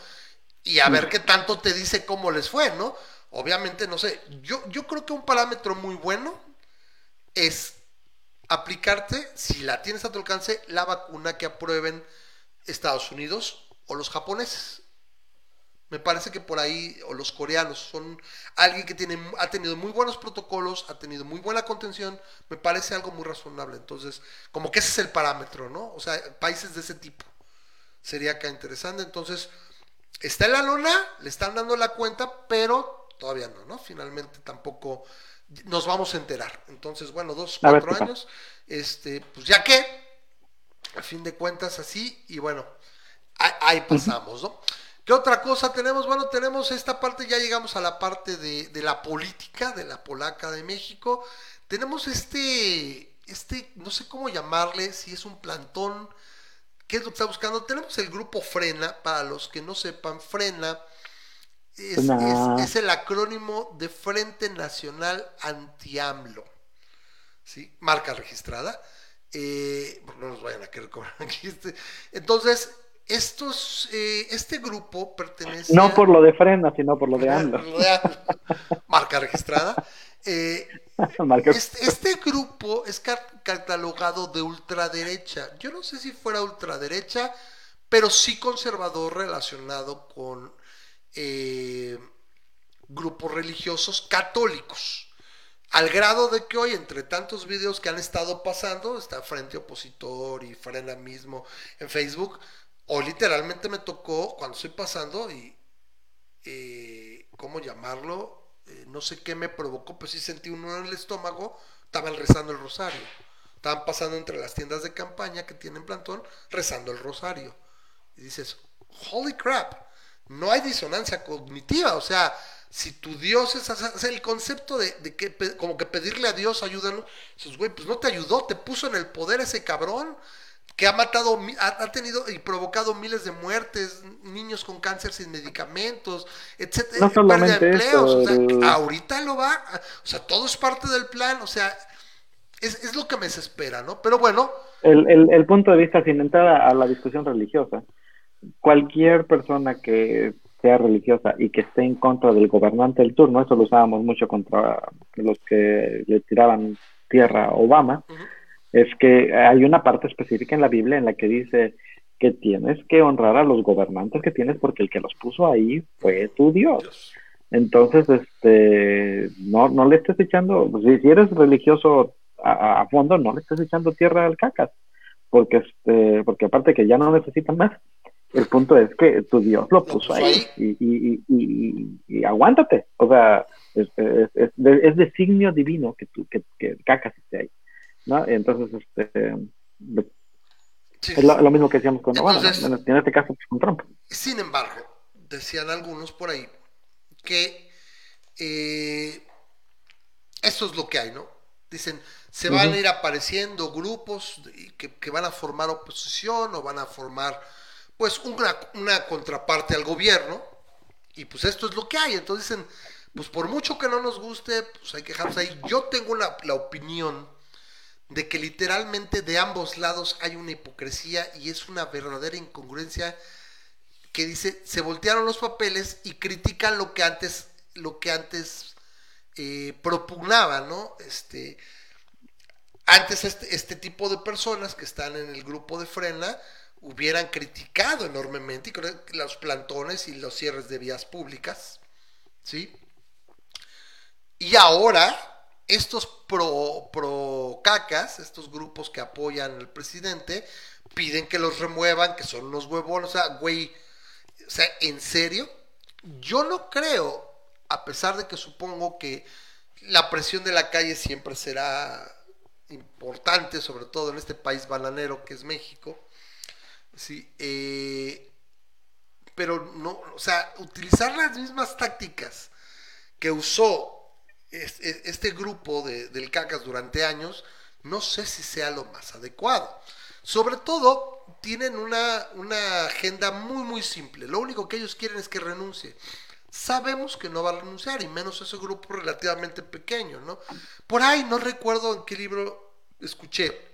[SPEAKER 1] Y a ver qué tanto te dice cómo les fue, ¿no? Obviamente, no sé. Yo, yo creo que un parámetro muy bueno es aplicarte, si la tienes a tu alcance, la vacuna que aprueben Estados Unidos o los japoneses. Me parece que por ahí, o los coreanos, son alguien que tiene, ha tenido muy buenos protocolos, ha tenido muy buena contención, me parece algo muy razonable. Entonces, como que ese es el parámetro, ¿no? O sea, países de ese tipo. Sería acá interesante. Entonces, está en la lona, le están dando la cuenta, pero todavía no, ¿no? Finalmente tampoco nos vamos a enterar. Entonces, bueno, dos,
[SPEAKER 2] ver
[SPEAKER 1] cuatro años, este, pues ya que, a fin de cuentas así, y bueno, ahí, ahí pasamos, ¿no? ¿Qué otra cosa tenemos? Bueno, tenemos esta parte, ya llegamos a la parte de, de la política, de la polaca de México. Tenemos este, este, no sé cómo llamarle, si es un plantón, ¿qué es lo que está buscando? Tenemos el grupo Frena, para los que no sepan, Frena es,
[SPEAKER 2] Frena.
[SPEAKER 1] es- es el acrónimo de Frente Nacional Anti-AMLO. ¿sí? Marca registrada. Eh, no nos vayan a querer cobrar aquí. Este. Entonces, estos, eh, este grupo pertenece
[SPEAKER 2] No por lo de frena, sino por lo de AMLO.
[SPEAKER 1] Marca registrada. Eh, este, este grupo es ca- catalogado de ultraderecha. Yo no sé si fuera ultraderecha, pero sí conservador relacionado con eh, grupos religiosos católicos. Al grado de que hoy, entre tantos videos que han estado pasando, está Frente Opositor y Frena mismo en Facebook, o literalmente me tocó cuando estoy pasando y, eh, ¿cómo llamarlo? Eh, no sé qué me provocó, pero sí sentí uno en el estómago, estaban rezando el rosario. Estaban pasando entre las tiendas de campaña que tienen plantón, rezando el rosario. Y dices, holy crap, no hay disonancia cognitiva, o sea, si tu Dios es, el concepto de, que como que pedirle a Dios ayúdanos, dices, güey, pues no te ayudó, te puso en el poder ese cabrón que ha matado, ha, ha tenido y provocado miles de muertes, niños con cáncer sin medicamentos, etcétera,
[SPEAKER 2] No solamente
[SPEAKER 1] empleos, o sea, ahorita lo va, o sea, todo es parte del plan, o sea, es, es lo que me desespera, ¿no? Pero bueno,
[SPEAKER 2] el, el, el punto de vista, sin entrar a, la discusión religiosa, cualquier persona que sea religiosa y que esté en contra del gobernante del turno, eso lo usábamos mucho contra los que le tiraban tierra a Obama. Es que hay una parte específica en la Biblia en la que dice que tienes que honrar a los gobernantes que tienes porque el que los puso ahí fue tu Dios.
[SPEAKER 1] Dios.
[SPEAKER 2] Entonces, este, no, no le estés echando, pues, si, si eres religioso a, fondo, no le estés echando tierra al cacas, porque este, porque aparte que ya no necesitan más, el punto es que tu Dios lo puso, ahí. Y, y, y, y- y aguántate, o sea, es, es, es, es designio divino que, tú, que, que el cacas esté ahí, ¿no? Entonces, este,
[SPEAKER 1] Sí.
[SPEAKER 2] es lo, lo mismo que decíamos con Obama.
[SPEAKER 1] Entonces-
[SPEAKER 2] en, en este caso con Trump.
[SPEAKER 1] Sin embargo, decían algunos por ahí que eh, eso es lo que hay, ¿no? Dicen, se van a ir apareciendo grupos que, que van a formar oposición o van a formar, pues, una, una contraparte al gobierno. Y pues esto es lo que hay. Entonces dicen, pues por mucho que no nos guste, pues hay que dejarnos ahí. Yo tengo la, la opinión de que literalmente de ambos lados hay una hipocresía y es una verdadera incongruencia que dice se voltearon los papeles y critican lo que antes lo que antes eh, propugnaba no este antes este, este tipo de personas que están en el grupo de frena hubieran criticado enormemente los plantones y los cierres de vías públicas sí y ahora estos pro, cacas, estos grupos que apoyan al presidente, piden que los remuevan, que son unos huevones. O sea, güey, o sea, ¿en serio? Yo no creo, a pesar de que supongo que la presión de la calle siempre será importante, sobre todo en este país bananero que es México. Sí, eh, pero no, o sea, utilizar las mismas tácticas que usó este grupo de, del cacas durante años, no sé si sea lo más adecuado. Sobre todo, tienen una, una agenda muy, muy simple. Lo único que ellos quieren es que renuncie. Sabemos que no va a renunciar, y menos ese grupo relativamente pequeño, ¿no? Por ahí, no recuerdo en qué libro escuché,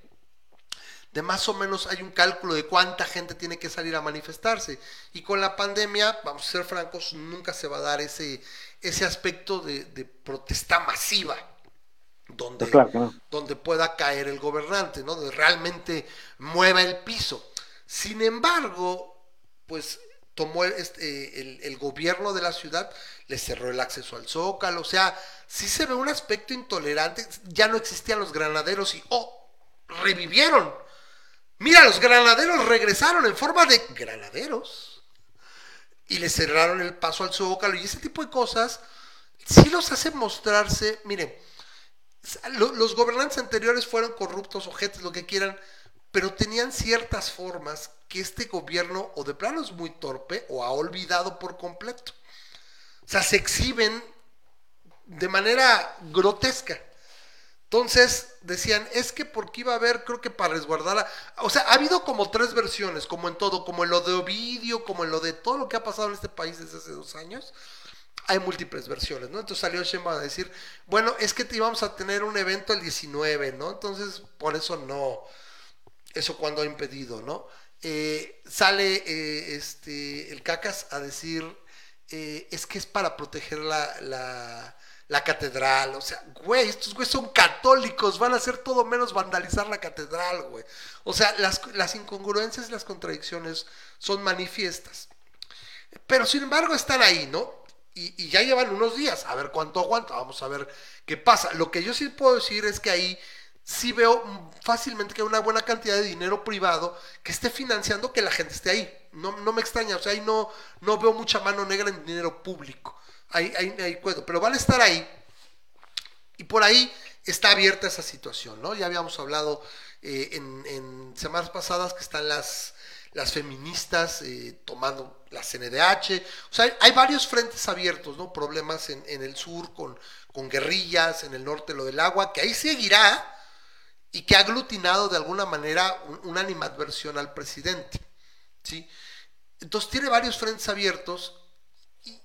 [SPEAKER 1] de más o menos hay un cálculo de cuánta gente tiene que salir a manifestarse. Y con la pandemia, vamos a ser francos, nunca se va a dar ese, ese aspecto de, de protesta masiva, donde,
[SPEAKER 2] Pues claro que no.
[SPEAKER 1] donde pueda caer el gobernante, ¿no? Donde realmente mueva el piso. Sin embargo, pues tomó este, el, el gobierno de la ciudad, le cerró el acceso al zócalo, o sea, sí se ve un aspecto intolerante, ya no existían los granaderos y, oh, revivieron. Mira, los granaderos regresaron en forma de granaderos y le cerraron el paso al zócalo y ese tipo de cosas sí los hace mostrarse, miren, lo- los gobernantes anteriores fueron corruptos, ojetes, lo que quieran, pero tenían ciertas formas que este gobierno o de plano es muy torpe o ha olvidado por completo. O sea, se exhiben de manera grotesca. Entonces decían, es que porque iba a haber, creo que para resguardar, a- o sea, ha habido como tres versiones, como en todo, como en lo de Ovidio, como en lo de todo lo que ha pasado en este país desde hace dos años, hay múltiples versiones, ¿no? Entonces salió Sheinbaum a decir, bueno, es que te íbamos a tener un evento el 19, ¿no? Entonces, por eso no, eso cuando ha impedido, ¿no? Eh, sale eh, este, el Cacas a decir, eh, es que es para proteger la, la, la catedral, o sea, güey, estos güeyes son católicos, van a hacer todo menos vandalizar la catedral, güey. O sea, las, las incongruencias y las contradicciones son manifiestas. Pero sin embargo están ahí, ¿no? Y, ya llevan unos días, a ver cuánto aguanta, vamos a ver qué pasa. Lo que yo sí puedo decir es que ahí sí veo fácilmente que hay una buena cantidad de dinero privado que esté financiando que la gente esté ahí. No, no me extraña, o sea, ahí no, no veo mucha mano negra en dinero público. Ahí, ahí, ahí puedo, pero van a estar ahí. Y por ahí está abierta esa situación, ¿no? Ya habíamos hablado eh, en, semanas pasadas que están las, las feministas eh, tomando la CNDH. O sea, hay, hay varios frentes abiertos, ¿no? Problemas en, en el sur con, con guerrillas, en el norte lo del agua, que ahí seguirá y que ha aglutinado de alguna manera un- una animadversión al presidente, ¿sí? Entonces tiene varios frentes abiertos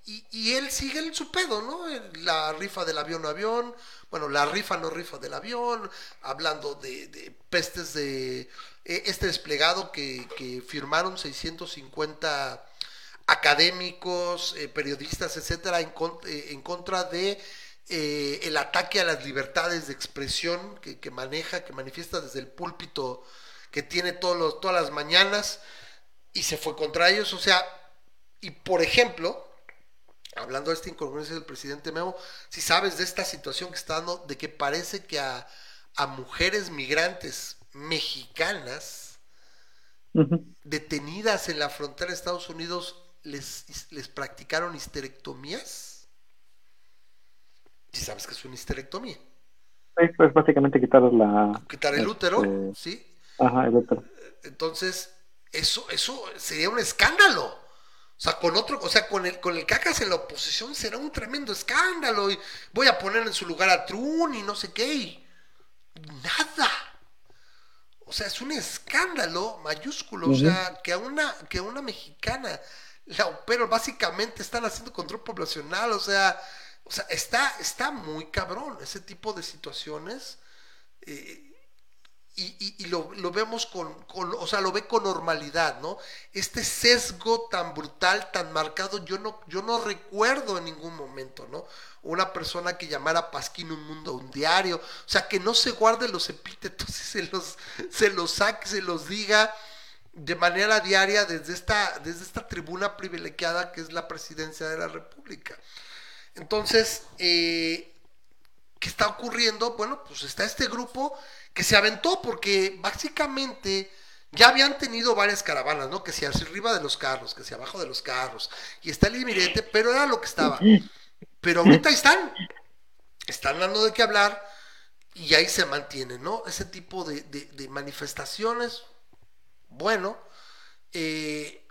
[SPEAKER 1] y, él sigue en su pedo, ¿no? La rifa del avión avión, bueno, la rifa no rifa del avión, hablando de, de pestes de eh, este desplegado que, que firmaron 650 académicos, eh, periodistas, etcétera, en, con- eh, en contra de eh, el ataque a las libertades de expresión que, que maneja, que manifiesta desde el púlpito que tiene todos los, todas las mañanas y se fue contra ellos. O sea, y por ejemplo, hablando de esta incongruencia del presidente Memo, si sabes de esta situación que está dando, de que parece que a, a mujeres migrantes mexicanas detenidas en la frontera de Estados Unidos les, les practicaron histerectomías. Si sabes que es una histerectomía,
[SPEAKER 2] Sí, pues básicamente quitar la...
[SPEAKER 1] quitar el útero,
[SPEAKER 2] este,
[SPEAKER 1] ¿sí?
[SPEAKER 2] Ajá, el útero.
[SPEAKER 1] Entonces, eso, eso sería un escándalo. O sea, con otro, o sea, con el, con el cacas en la oposición será un tremendo escándalo. Y voy a poner en su lugar a Trun y no sé qué. y nada. O sea, es un escándalo mayúsculo. O sea, que a una, que a una mexicana la operan, básicamente están haciendo control poblacional. O sea, o sea, está, está muy cabrón ese tipo de situaciones. eh, y, y- lo, lo vemos con, con- o sea, lo ve con normalidad, ¿no? Este sesgo tan brutal, tan marcado, yo no, yo no recuerdo en ningún momento, ¿no? Una persona que llamara Pasquín un mundo, un diario, o sea, que no se guarde los epítetos y se los, se los saque, se los diga de manera diaria desde esta, desde esta tribuna privilegiada que es la presidencia de la República. Entonces, eh, ¿qué está ocurriendo? Bueno, pues está este grupo que se aventó porque básicamente ya habían tenido varias caravanas, ¿no? Que si arriba de los carros, que si abajo de los carros, y está el inminente, pero era lo que estaba. Pero ahorita están, están dando de qué hablar y ahí se mantiene, ¿no? Ese tipo de, de- de manifestaciones, bueno, eh,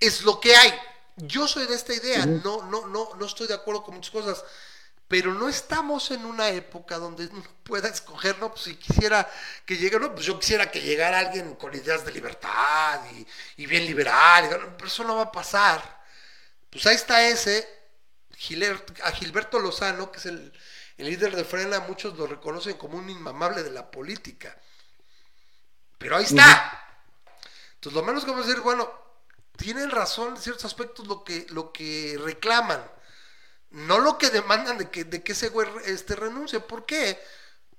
[SPEAKER 1] es lo que hay. Yo soy de esta idea, no, no, no, no estoy de acuerdo con muchas cosas, pero no estamos en una época donde uno pueda escoger, no, pues si quisiera que llegue, no, pues yo quisiera que llegara alguien con ideas de libertad y, y bien liberal, pero eso no va a pasar. Pues ahí está ese, a Gilberto Lozano, que es el, el líder de Frena, muchos lo reconocen como un inmamable de la política. Pero ahí está. Entonces lo menos que vamos a decir, bueno, tienen razón en ciertos aspectos lo que, lo que reclaman. No lo que demandan de que, de que ese güey este, renuncie. ¿Por qué?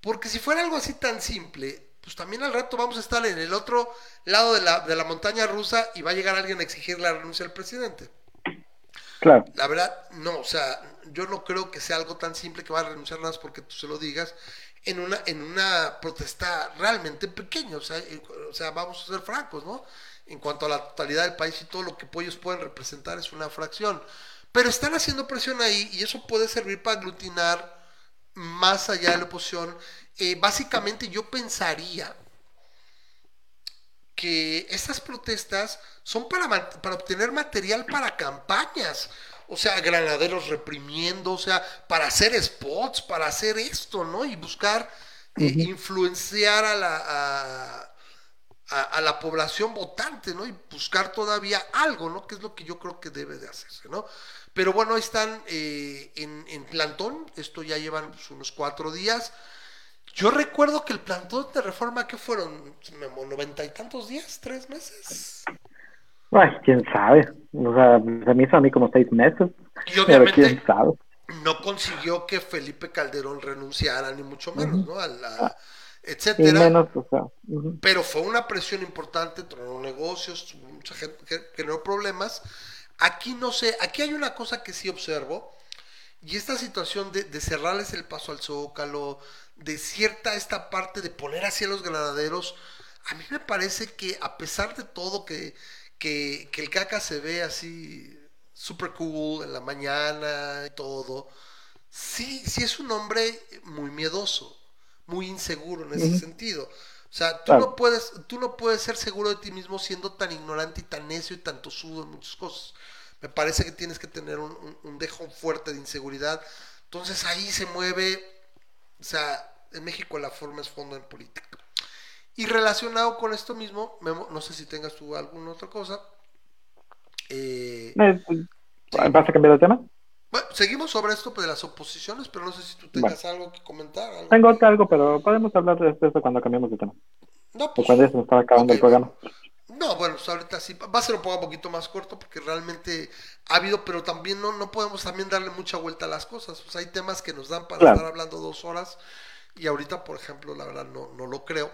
[SPEAKER 1] Porque si fuera algo así tan simple, pues también al rato vamos a estar en el otro lado de la, de la montaña rusa y va a llegar alguien a exigir la renuncia al presidente.
[SPEAKER 2] Claro.
[SPEAKER 1] La verdad, no, o sea, yo no creo que sea algo tan simple que va a renunciar nada más porque tú se lo digas en una, en una protesta realmente pequeña, o sea, eh, o sea, vamos a ser francos, ¿no? En cuanto a la totalidad del país y todo lo que ellos pueden representar es una fracción. Pero están haciendo presión ahí y eso puede servir para aglutinar más allá de la oposición. Eh, básicamente yo pensaría que estas protestas son para, para obtener material para campañas. O sea, granaderos reprimiendo, o sea, para hacer spots, para hacer esto, ¿no? Y buscar eh, influenciar a la, a, a- a la población votante, ¿no? Y buscar todavía algo, ¿no? Que es lo que yo creo que debe de hacerse, ¿no? Pero bueno, ahí están eh, en, en plantón, esto ya llevan pues, unos cuatro días. Yo recuerdo que el plantón de reforma, ¿qué fueron? ¿Noventa y tantos días? ¿Tres meses?
[SPEAKER 2] Ay, quién sabe. O sea, se me hizo a mí como seis meses.
[SPEAKER 1] Y
[SPEAKER 2] Pero
[SPEAKER 1] obviamente
[SPEAKER 2] quién sabe.
[SPEAKER 1] no consiguió que Felipe Calderón renunciara, ni mucho menos, ¿no? A la,
[SPEAKER 2] Y
[SPEAKER 1] etcétera.
[SPEAKER 2] menos, o sea. ujú.
[SPEAKER 1] Pero fue una presión importante, tronó negocios, mucha gente generó problemas. Aquí no sé, aquí hay una cosa que sí observo, y esta situación de, de cerrarles el paso al zócalo, de cierta esta parte de poner así a los granaderos, a mí me parece que a pesar de todo que, que, que el caca se ve así super cool en la mañana y todo, sí, sí es un hombre muy miedoso, muy inseguro en ese sentido. O sea, tú no puedes, tú no puedes ser seguro de ti mismo siendo tan ignorante y tan necio y tan tosudo en muchas cosas. Me parece que tienes que tener un, un- un dejo fuerte de inseguridad. Entonces ahí se mueve, o sea, en México la forma es fondo en política. Y relacionado con esto mismo, Memo, no sé si tengas tú alguna otra cosa. Eh,
[SPEAKER 2] ¿Vas a cambiar de tema?
[SPEAKER 1] Bueno, seguimos sobre esto de las oposiciones, pero no sé si tú tengas algo que comentar. algo
[SPEAKER 2] Tengo
[SPEAKER 1] que-
[SPEAKER 2] algo, pero podemos hablar de esto cuando cambiemos de tema.
[SPEAKER 1] No, pues,
[SPEAKER 2] cuando se nos estaba acabando el programa.
[SPEAKER 1] No, bueno, pues ahorita sí, va a ser un poco un poquito más corto porque realmente ha habido, pero también no, no podemos también darle mucha vuelta a las cosas. Sea, hay temas que nos dan para
[SPEAKER 2] Claro.
[SPEAKER 1] estar hablando dos horas y ahorita, por ejemplo, la verdad no, no lo creo.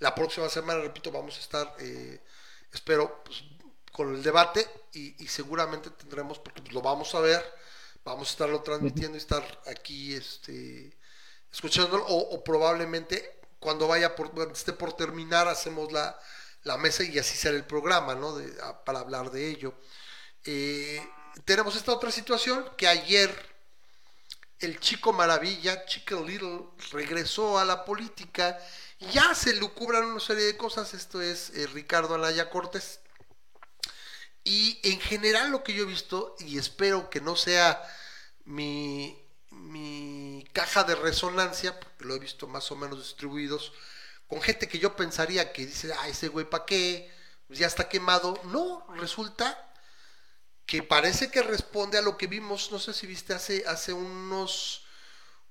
[SPEAKER 1] La próxima semana, repito, vamos a estar, eh, espero, pues, con el debate y, y seguramente tendremos, porque pues, lo vamos a ver, vamos a estarlo transmitiendo y estar aquí, este, escuchándolo o, o probablemente cuando vaya por cuando esté por terminar hacemos la, la mesa y así será el programa no De- a- para hablar de ello. Eh, tenemos esta otra situación que ayer el chico maravilla Chicken Little regresó a la política y ya se lucubran una serie de cosas. Esto es eh, Ricardo Anaya Cortés y en general lo que yo he visto, y espero que no sea mi, mi caja de resonancia, porque lo he visto más o menos distribuidos, con gente que yo pensaría que dice, ah, ese güey, ¿para qué? Pues ya está quemado. No, resulta que parece que responde a lo que vimos, no sé si viste hace, hace unos,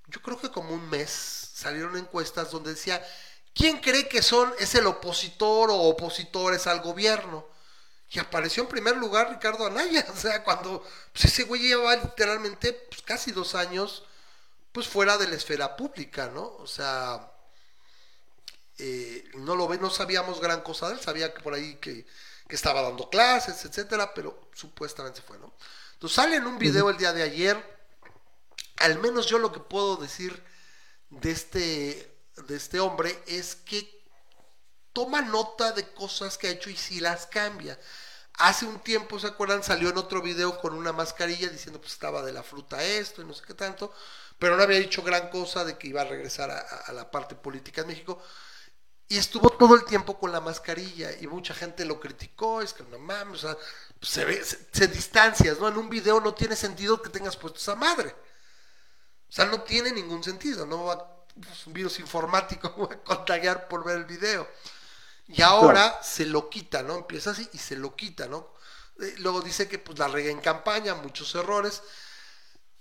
[SPEAKER 1] yo creo que como un mes, salieron encuestas donde decía, ¿quién cree que son, es el opositor o opositores al gobierno? Y apareció en primer lugar Ricardo Anaya, o sea, cuando pues ese güey llevaba literalmente pues, casi dos años pues fuera de la esfera pública, ¿no? O sea, eh, no lo ve, no sabíamos gran cosa de él, sabía que por ahí que, que estaba dando clases, etcétera, pero supuestamente fue, ¿no? Entonces sale en un video el día de ayer, al menos yo lo que puedo decir de este, de este hombre es que toma nota de cosas que ha hecho y si las cambia. Hace un tiempo, ¿se acuerdan? Salió en otro video con una mascarilla diciendo pues estaba de la fruta esto y no sé qué tanto, pero no había dicho gran cosa de que iba a regresar a, la parte política en México. Y estuvo todo el tiempo con la mascarilla y mucha gente lo criticó, es que no mames, o sea, se, ve, se distancias, ¿no? En un video no tiene sentido que tengas puesto esa madre. O sea, no tiene ningún sentido, no va, pues, un virus informático va a contagiar por ver el video. Y ahora claro. se lo quita, ¿no? Empieza así y se lo quita, ¿no? Eh, luego dice que pues la rega en campaña, muchos errores.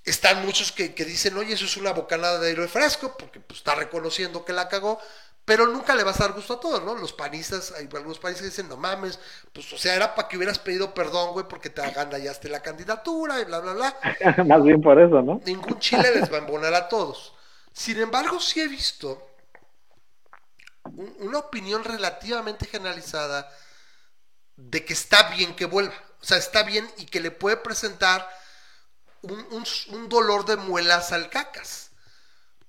[SPEAKER 1] Están muchos que, que, dicen, oye, eso es una bocanada de aire fresco, porque pues está reconociendo que la cagó, pero nunca le vas a dar gusto a todos, ¿no? Los panistas, hay algunos panistas que dicen, no mames, pues o sea, era para que hubieras pedido perdón, güey, porque te agandallaste la candidatura y bla, bla, bla.
[SPEAKER 2] Más bien por eso, ¿no?
[SPEAKER 1] Ningún chile les va a embonar a todos. Sin embargo, sí he visto un- una opinión relativamente generalizada de que está bien que vuelva. O sea, está bien y que le puede presentar un, dolor de muelas al cacas.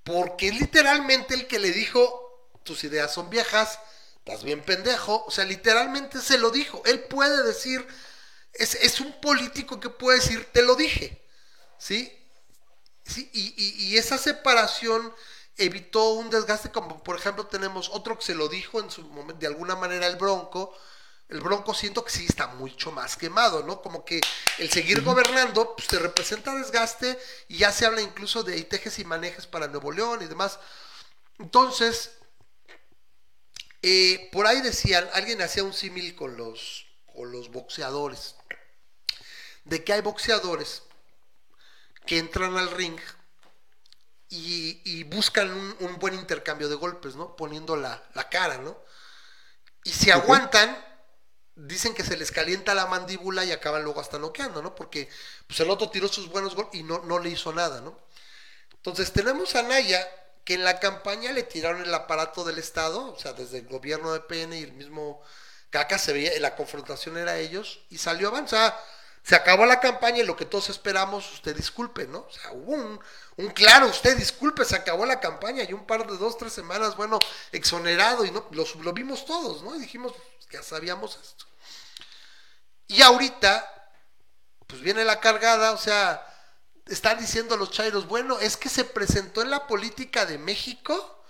[SPEAKER 1] Porque literalmente el que le dijo, tus ideas son viejas, estás bien pendejo. O sea, literalmente se lo dijo. Él puede decir, es, es un político que puede decir, te lo dije. ¿Sí? Sí, y esa separación evitó un desgaste, como por ejemplo tenemos otro que se lo dijo en su momento, de alguna manera el Bronco. El Bronco siento que sí está mucho más quemado, ¿no? Como que el seguir gobernando, pues te representa desgaste y ya se habla incluso de tejes y manejes para Nuevo León y demás. Entonces, eh, por ahí decían, alguien hacía un símil con los, con los boxeadores, de que hay boxeadores que entran al ring y, y buscan un, un buen intercambio de golpes, ¿no? Poniendo la, la cara, ¿no? Y si aguantan, dicen que se les calienta la mandíbula y acaban luego hasta noqueando, ¿no? Porque pues, el otro tiró sus buenos golpes y no, no le hizo nada, ¿no? Entonces tenemos a Naya, que en la campaña le tiraron el aparato del Estado, o sea, desde el gobierno de PN y el mismo Caca se veía, la confrontación era ellos, y salió avanzada. Se acabó la campaña y lo que todos esperamos, usted disculpe, ¿no? O sea, hubo un, un claro, usted disculpe, se acabó la campaña y un par de dos, tres semanas, bueno, exonerado y no, lo, vimos todos, ¿no? Y dijimos, "Pues, ya sabíamos esto. Y ahorita, pues viene la cargada, o sea, están diciendo los chairos, bueno, es que se presentó en la política de México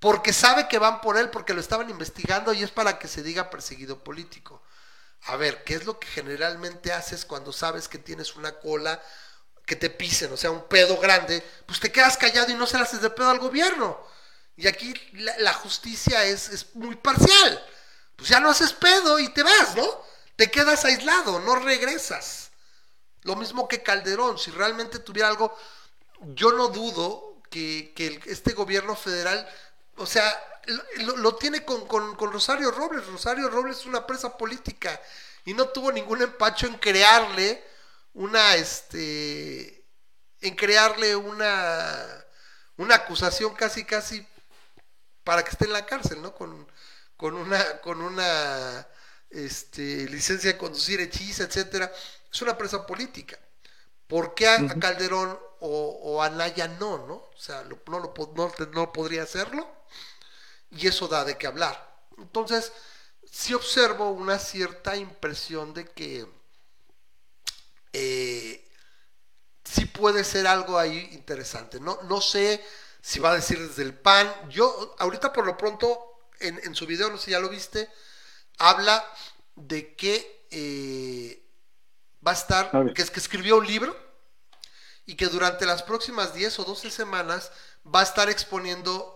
[SPEAKER 1] porque sabe que van por él, porque lo estaban investigando y es para que se diga perseguido político. A ver, ¿qué es lo que generalmente haces cuando sabes que tienes una cola que te pisen, o sea, un pedo grande? Pues te quedas callado y no se le haces de pedo al gobierno. Y aquí la, la justicia es, es muy parcial. Pues ya no haces pedo y te vas, ¿no? Te quedas aislado, no regresas. Lo mismo que Calderón, si realmente tuviera algo, yo no dudo que, que este gobierno federal, o sea, lo, tiene con, con- con Rosario Robles. Rosario Robles es una presa política y no tuvo ningún empacho en crearle una, este, en crearle una, una acusación casi, casi para que esté en la cárcel, ¿no? Con, con una, con una este, licencia de conducir hechiza, etcétera. Es una presa política. ¿Por qué a, a Calderón o, o a Naya no, no? O sea, lo- no, lo, no, no podría hacerlo. Y eso da de qué hablar. Entonces, sí observo una cierta impresión de que eh, sí puede ser algo ahí interesante. No, no sé si va a decir desde el PAN. Yo, ahorita por lo pronto, en, en su video, no sé si ya lo viste, habla de que eh, va a estar, que es que escribió un libro y que durante las próximas 10 o 12 semanas va a estar exponiendo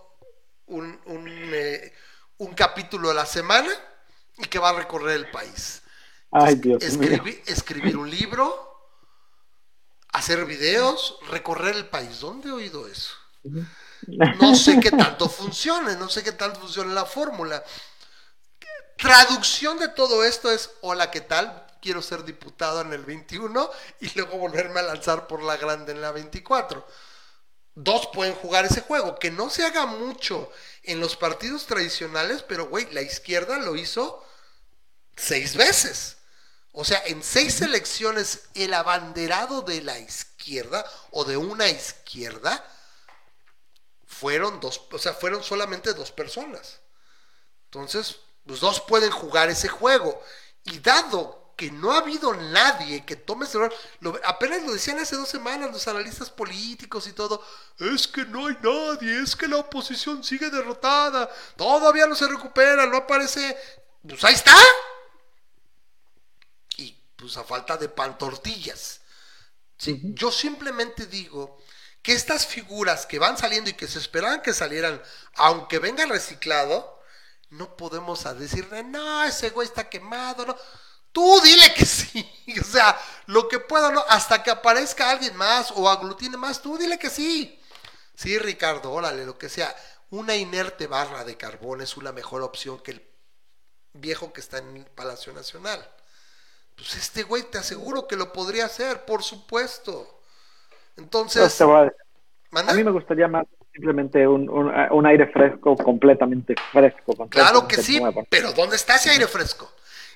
[SPEAKER 1] un, un, eh, un capítulo a la semana y que va a recorrer el país.
[SPEAKER 2] Ay, Dios mío.
[SPEAKER 1] escribir, escribir un libro, hacer videos, recorrer el país. ¿Dónde he oído eso? No sé qué tanto funcione, no sé qué tanto funcione la fórmula. Traducción de todo esto es, hola, ¿qué tal? Quiero ser diputado en el 21 y luego volverme a lanzar por la grande en la 24. Dos pueden jugar ese juego, que no se haga mucho en los partidos tradicionales, pero güey, la izquierda lo hizo seis veces. O sea, en seis elecciones el abanderado de la izquierda o de una izquierda fueron dos, o sea, fueron solamente dos personas. Entonces, los dos pueden jugar ese juego. Y dado que no ha habido nadie que tome ese rol, lo- apenas lo decían hace dos semanas los analistas políticos y todo, es que no hay nadie, es que la oposición sigue derrotada, todavía no se recupera, no aparece, pues ahí está. Y pues a falta de pan tortillas. Sí, Yo simplemente digo que estas figuras que van saliendo y que se esperaban que salieran, aunque venga reciclado, no podemos a decirle, no, ese güey está quemado, no. Tú dile que sí, o sea, lo que pueda, no, hasta que aparezca alguien más o aglutine más, tú dile que sí. Sí, Ricardo, órale, lo que sea. Una inerte barra de carbón es una mejor opción que el viejo que está en el Palacio Nacional. Pues este güey te aseguro que lo podría hacer, por supuesto.
[SPEAKER 2] Pues
[SPEAKER 1] Entonces,
[SPEAKER 2] a mí me gustaría más simplemente un, un, un aire fresco, completamente fresco.
[SPEAKER 1] Claro que sí,
[SPEAKER 2] nuevo.
[SPEAKER 1] pero ¿dónde está ese aire fresco?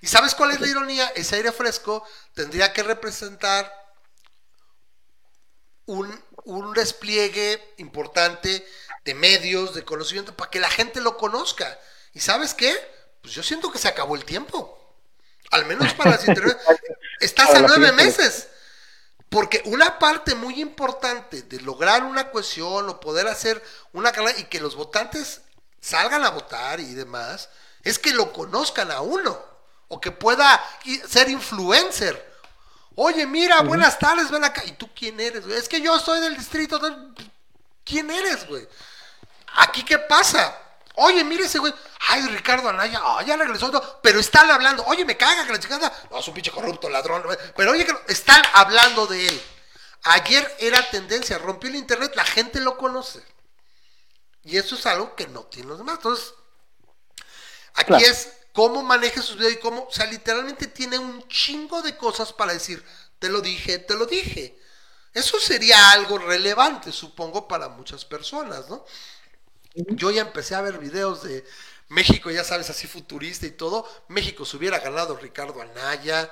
[SPEAKER 1] ¿Y sabes cuál es la ironía? Ese aire fresco tendría que representar un, un despliegue importante de medios, de conocimiento, para que la gente lo conozca. ¿Y sabes qué? Pues yo siento que se acabó el tiempo. Al menos para las. Estás a nueve meses. Porque una parte muy importante de lograr una cohesión o poder hacer una carrera y que los votantes salgan a votar y demás, es que lo conozcan a uno. O que pueda ser influencer. Oye, mira, buenas tardes, ven acá. ¿Y tú quién eres? güey? Es que yo soy del distrito. de- ¿Quién eres, güey? ¿Aquí qué pasa? Oye, mire ese güey. Ay, Ricardo Anaya, ah, ya regresó. no, pero están hablando. Oye, me caga que la chingada. No, es un pinche corrupto, ladrón. güey. Pero oye, están hablando de él. Ayer era tendencia, rompió el internet, la gente lo conoce. Y eso es algo que no tienen los demás. Entonces, aquí
[SPEAKER 2] Claro.
[SPEAKER 1] es cómo maneja sus videos y cómo, o sea, literalmente tiene un chingo de cosas para decir, te lo dije, te lo dije. Eso sería algo relevante, supongo, para muchas personas, ¿no? Yo ya empecé a ver videos de México, ya sabes, así futurista y todo. México se hubiera ganado Ricardo Anaya.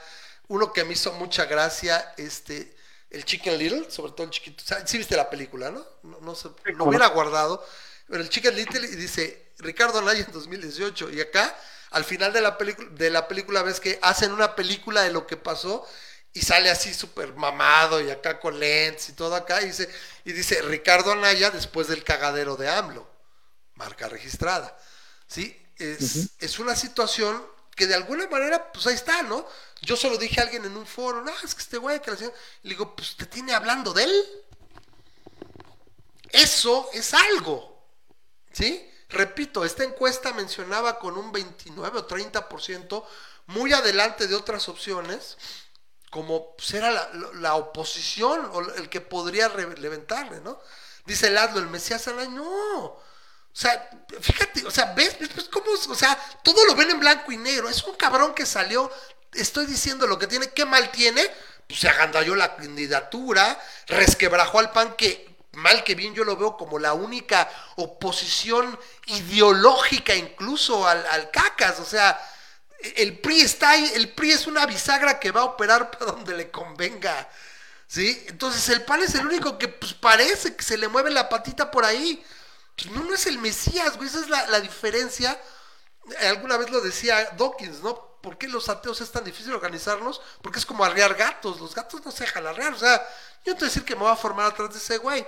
[SPEAKER 1] Uno que me hizo mucha gracia, este, el Chicken Little, sobre todo el chiquito. O sea, sí viste la película, ¿no? No, no sé, lo hubiera guardado. Pero el Chicken Little y dice Ricardo Anaya en 2018. Y acá, al final de la película, de la película ves que hacen una película de lo que pasó y sale así súper mamado y acá con lentes y todo acá y dice, y dice Ricardo Anaya después del cagadero de AMLO marca registrada. ¿Sí? Es, es una situación que de alguna manera, pues ahí está, ¿no? Yo solo dije a alguien en un foro, no, es que este güey que la señora-". Y le digo, pues te tiene hablando de él. Eso es algo. ¿Sí? Repito, esta encuesta mencionaba con un 29 o 30% muy adelante de otras opciones, como era la, la- oposición o el que podría re- levantarle, ¿no? Dice Laszlo, el Mesías Anaya, no. O sea, fíjate, o sea, ¿ves, ves, ves cómo, o sea, todo lo ven en blanco y negro. Es un cabrón que salió, estoy diciendo lo que tiene, qué mal tiene, pues se agandalló la candidatura, resquebrajó al PAN, que mal que bien yo lo veo como la única oposición ideológica incluso al, al cacas, o sea, el PRI está ahí, el PRI es una bisagra que va a operar para donde le convenga. ¿Sí? Entonces el PAN es el único que pues, parece que se le mueve la patita por ahí. Pues, no, no es el Mesías, güey. Esa es la, la diferencia. Alguna vez lo decía Dawkins, ¿no? ¿Por qué los ateos es tan difícil organizarnos? Porque es como arrear gatos. Los gatos no se dejan arrear. O sea, yo no te voy a decir que me voy a formar atrás de ese güey.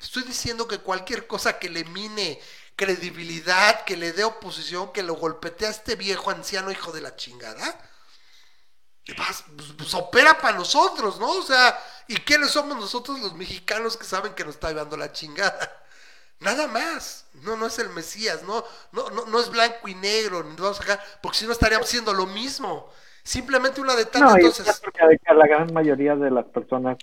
[SPEAKER 1] Estoy diciendo que cualquier cosa que le mine credibilidad, que le dé oposición, que lo golpetee a este viejo anciano hijo de la chingada, pues, pues, opera para nosotros, ¿no? O sea, ¿y quiénes somos nosotros los mexicanos que saben que nos está llevando la chingada? Nada más. No, no es el Mesías, no, no, no, no es blanco y negro, ni vamos a sacar, porque si no estaríamos haciendo lo mismo. Simplemente una de tantas,
[SPEAKER 2] No,
[SPEAKER 1] entonces.
[SPEAKER 2] a la gran mayoría de las personas,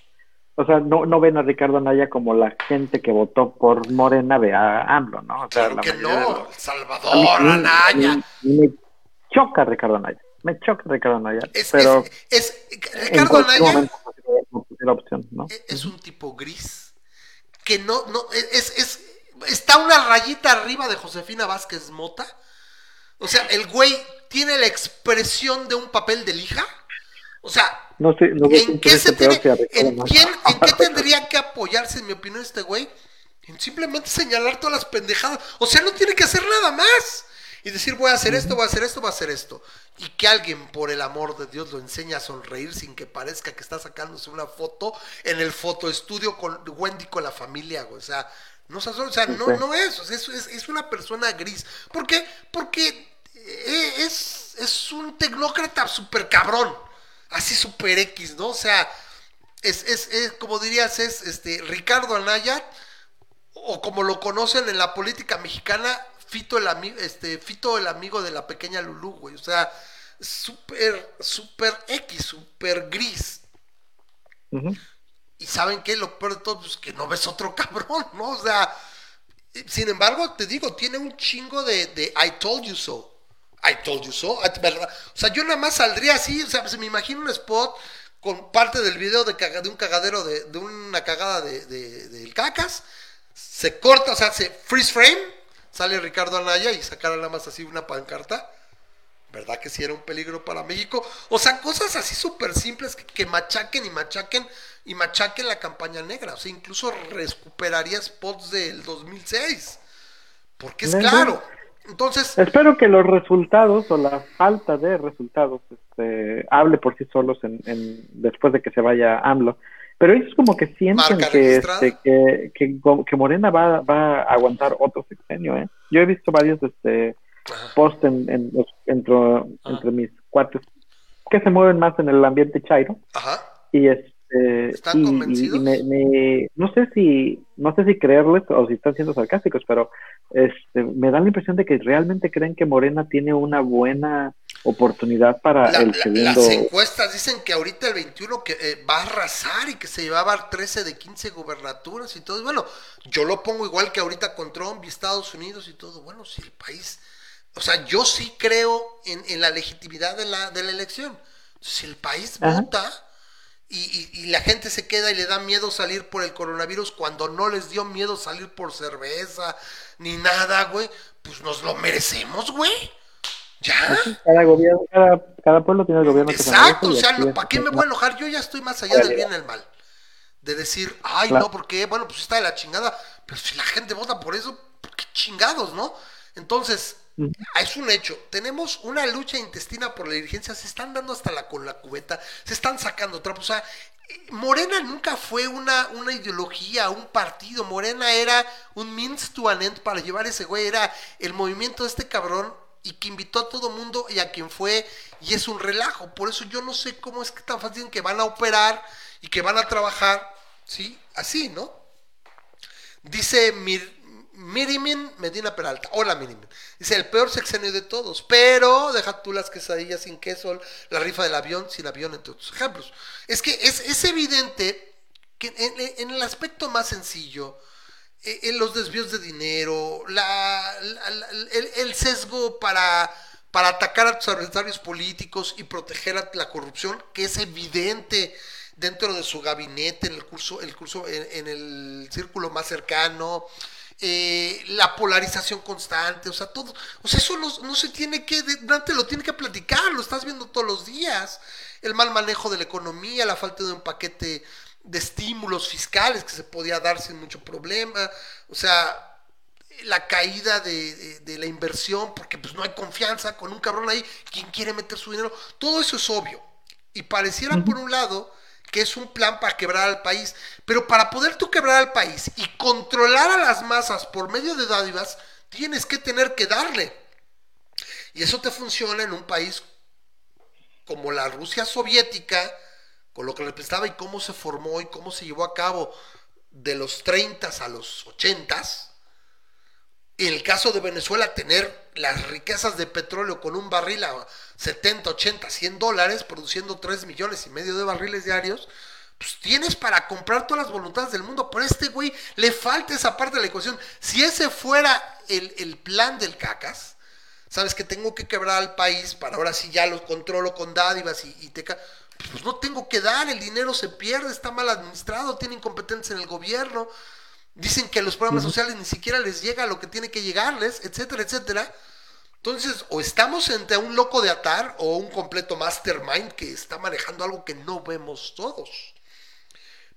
[SPEAKER 2] o sea, no, no ven a Ricardo Anaya como la gente que votó por Morena ve a AMLO, ¿no? O sea,
[SPEAKER 1] Claro
[SPEAKER 2] la
[SPEAKER 1] que no,
[SPEAKER 2] los-
[SPEAKER 1] Salvador,
[SPEAKER 2] mí-
[SPEAKER 1] Anaya.
[SPEAKER 2] Me choca Ricardo Anaya, me choca Ricardo Anaya,
[SPEAKER 1] Es,
[SPEAKER 2] pero
[SPEAKER 1] es, Ricardo Anaya
[SPEAKER 2] momento no pusiera opción, ¿no?
[SPEAKER 1] es un tipo gris que no, no, es, es, está una rayita arriba de Josefina Vázquez Mota. O sea, el güey tiene la expresión de un papel de lija. O sea,
[SPEAKER 2] No sé, no sé
[SPEAKER 1] ¿En qué, se tiene, en, quién- en qué tendría que apoyarse, en mi opinión, este güey? En simplemente señalar todas las pendejadas. O sea, no tiene que hacer nada más. Y decir, voy a hacer esto, voy a hacer esto, voy a hacer esto. Y que alguien, por el amor de Dios, lo enseñe a sonreír sin que parezca que está sacándose una foto en el fotoestudio con Wendy con la familia, güey. O sea, no, o sea, no, no es, es, es, es una persona gris. ¿Por qué? Porque eh, es, es un tecnócrata súper cabrón así super X, ¿no? O sea, es, es, es, como dirías, es este Ricardo Anaya, o como lo conocen en la política mexicana, Fito el, este, Fito el amigo de la pequeña Lulú, güey. O sea, súper, súper X, súper gris. Y saben qué, lo peor de todo, pues que no ves otro cabrón, ¿no? O sea, sin embargo, te digo, tiene un chingo de, de I told you so. I told you so. O sea, yo nada más saldría así, o sea, se me imagino un spot con parte del video de, caga- de un cagadero, de, de una cagada de, de- del cacas. se corta, o sea, se freeze frame, sale Ricardo Anaya y sacara nada más así una pancarta. ¿Verdad que sí era un peligro para México? O sea, cosas así súper simples que, que machaquen y machaquen y machaquen la campaña negra. O sea, incluso recuperaría spots del 2006. Porque es
[SPEAKER 2] Venga.
[SPEAKER 1] claro. Entonces,
[SPEAKER 2] Espero que los resultados o la falta de resultados este, hable por sí solos en, en- después de que se vaya AMLO. Pero ellos como que sienten que, este, que, que, que Morena va, va a aguantar otro sexenio. ¿eh? Yo he visto varios este, posts en, en entre, entre mis cuates que se mueven más en el ambiente chairo
[SPEAKER 1] ajá.
[SPEAKER 2] y este
[SPEAKER 1] ¿Están
[SPEAKER 2] y-
[SPEAKER 1] convencidos?
[SPEAKER 2] y me- me- no sé si no sé si creerles o si están siendo sarcásticos pero este me da la impresión de que realmente creen que Morena tiene una buena oportunidad para
[SPEAKER 1] La-
[SPEAKER 2] el
[SPEAKER 1] la-
[SPEAKER 2] segundo
[SPEAKER 1] las encuestas dicen que ahorita el 21 que eh, va a arrasar y que se llevaba 13 de 15 gubernaturas y todo. Bueno, yo lo pongo igual que ahorita con Trump y Estados Unidos y todo. Bueno, si el país, o sea, yo sí creo en, en la legitimidad de la, de la elección. Si el país
[SPEAKER 2] Ajá.
[SPEAKER 1] vota y, y- y la gente se queda y le da miedo salir por el coronavirus cuando no les dio miedo salir por cerveza ni nada, güey, pues nos lo merecemos, güey. Ya.
[SPEAKER 2] cada gobierno cada, cada pueblo tiene el gobierno que se
[SPEAKER 1] Exacto, o
[SPEAKER 2] merece y
[SPEAKER 1] sea, ¿para qué me voy a enojar? Yo ya estoy más allá del bien y el mal. De decir, ay,
[SPEAKER 2] Claro.
[SPEAKER 1] no, porque, bueno, pues está de la chingada, pero si la gente vota por eso, pues, qué chingados, ¿no? Entonces. Es un hecho. Tenemos una lucha intestina por la dirigencia, se están dando hasta la con la cubeta, se están sacando trapos. O sea, Morena nunca fue una, una ideología, un partido. Morena era un means to an end para llevar ese güey. Era el movimiento de este cabrón y que invitó a todo mundo y a quien fue. Y es un relajo. Por eso yo no sé cómo es que tan fácil que van a operar y que van a trabajar. ¿Sí? Así, ¿no? Dice Mir, Mirimin Medina Peralta. Hola Mirimin. Dice el peor sexenio de todos. Pero deja tú las quesadillas sin queso, la rifa del avión sin avión, entre otros ejemplos. Es que es, es evidente que en, en el aspecto más sencillo, eh, en los desvíos de dinero, la, el, sesgo para, para atacar a tus adversarios políticos y proteger a la corrupción, que es evidente dentro de su gabinete, en el curso, el curso en, en el círculo más cercano, eh, la polarización constante, o sea, todo, o sea, eso no, no se tiene que, Dante lo tiene que platicar, lo estás viendo todos los días, el mal manejo de la economía, la falta de un paquete de estímulos fiscales que se podía dar sin mucho problema, o sea, la caída de, de- de la inversión, porque pues no hay confianza con un cabrón ahí, quien quiere meter su dinero, todo eso es obvio. Y pareciera por un lado que es un plan para quebrar al país, pero para poder tú quebrar al país y controlar a las masas por medio de dádivas, tienes que tener que darle. Y eso te funciona en un país como la Rusia soviética, con lo que representaba y cómo se formó y cómo se llevó a cabo de los 30 a los 80. En el caso de Venezuela, tener las riquezas de petróleo con un barril a 70, 80, 100 dólares, produciendo 3 millones y medio de barriles diarios, pues tienes para comprar todas las voluntades del mundo. Pero a este güey le falta esa parte de la ecuación. Si ese fuera el, el plan del cacas, sabes que tengo que quebrar al país para ahora sí ya lo controlo con dádivas y, y te pues no tengo que dar, el dinero se pierde, está mal administrado, tiene incompetencia en el gobierno, dicen que a los programas sociales ni siquiera les llega lo que tiene que llegarles, etcétera, etcétera. Entonces, o estamos entre un loco de atar o un completo mastermind que está manejando algo que no vemos todos.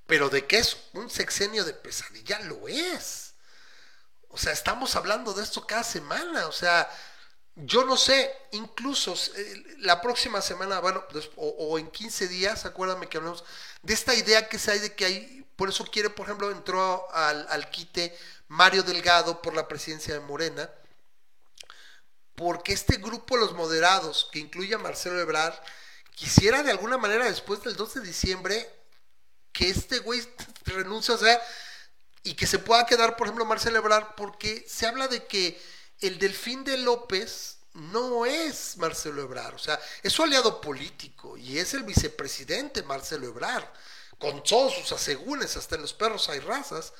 [SPEAKER 1] Pero de que es un sexenio de pesadilla, lo es. O sea, estamos hablando de esto cada semana. O sea, yo no sé, incluso eh, la próxima semana, bueno, o en 15 días, acuérdame que hablamos de esta idea que se hay de que hay, por eso quiere, por ejemplo, entró al, al quite Mario Delgado por la presidencia de Morena, porque este grupo, los moderados, que incluye a Marcelo Ebrard, quisiera de alguna manera después del 2 de diciembre que este güey renuncie, o sea, y que se pueda quedar, por ejemplo, Marcelo Ebrard, porque se habla de que el delfín de López no es Marcelo Ebrard, o sea, es su aliado político y es el vicepresidente Marcelo Ebrard, con todos sus asegúnes, hasta en los perros hay razas,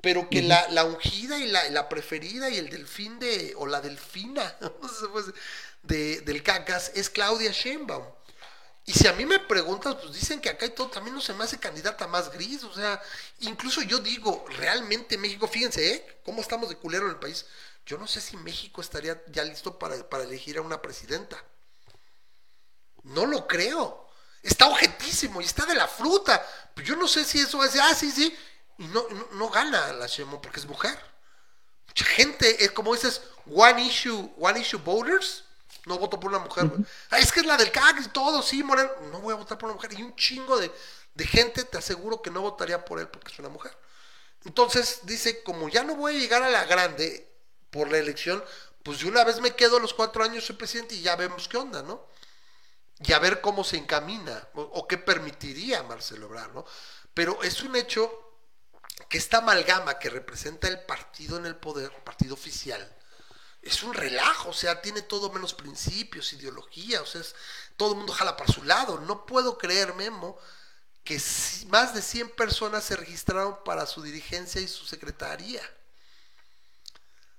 [SPEAKER 1] pero que la, la ungida y la, la preferida y el delfín de, o la delfina, de, del cacas es Claudia Sheinbaum. Y si a mí me preguntas, pues dicen que acá y todo también no se me hace candidata más gris. O sea, incluso yo digo, realmente México, fíjense, ¿eh? ¿Cómo estamos de culero en el país? Yo no sé si México estaría ya listo para, para elegir a una presidenta. No lo creo. Está objetísimo y está de la fruta. Pero yo no sé si eso va a ser, ah, sí, sí. Y no, no, no gana la Shemo porque es mujer. Mucha gente, es como dices, one issue, one issue voters. No voto por una mujer. Ah, es que es la del CAC y todo, sí, Moreno. No voy a votar por una mujer. Y un chingo de, de gente, te aseguro que no votaría por él porque es una mujer. Entonces dice, como ya no voy a llegar a la grande por la elección, pues de una vez me quedo los cuatro años soy presidente y ya vemos qué onda, ¿no? Y a ver cómo se encamina o, o qué permitiría Marcelo Ebrard, ¿no? Pero es un hecho que esta amalgama que representa el partido en el poder, partido oficial, es un relajo, o sea, tiene todo menos principios, ideología, o sea, es- todo el mundo jala para su lado. No puedo creer, Memo, que más de 100 personas se registraron para su dirigencia y su secretaría.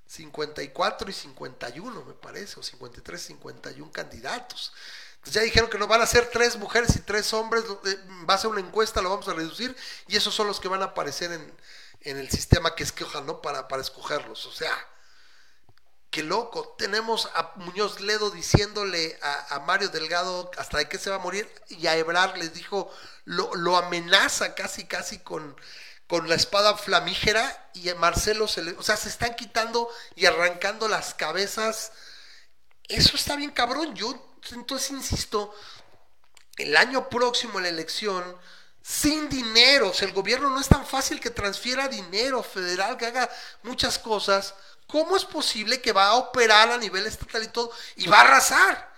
[SPEAKER 1] 54 y 51, me parece, o 53, 51 candidatos. Entonces ya dijeron que no van a ser tres mujeres y tres hombres, eh, va a ser una encuesta, lo vamos a reducir, y esos son los que van a aparecer en, en el sistema que escojan, ¿no? Para, para escogerlos. O sea, qué loco. Tenemos a Muñoz Ledo diciéndole a, a Mario Delgado hasta de qué se va a morir, y a Ebrard les dijo, lo, lo amenaza casi, casi con, con la espada flamígera, y a Marcelo se le. O sea, se están quitando y arrancando las cabezas. Eso está bien cabrón. Yo entonces insisto, el año próximo la elección, sin dinero, o sea, el gobierno no es tan fácil que transfiera dinero federal, que haga muchas cosas. ¿Cómo es posible que va a operar a nivel estatal y todo y va a arrasar?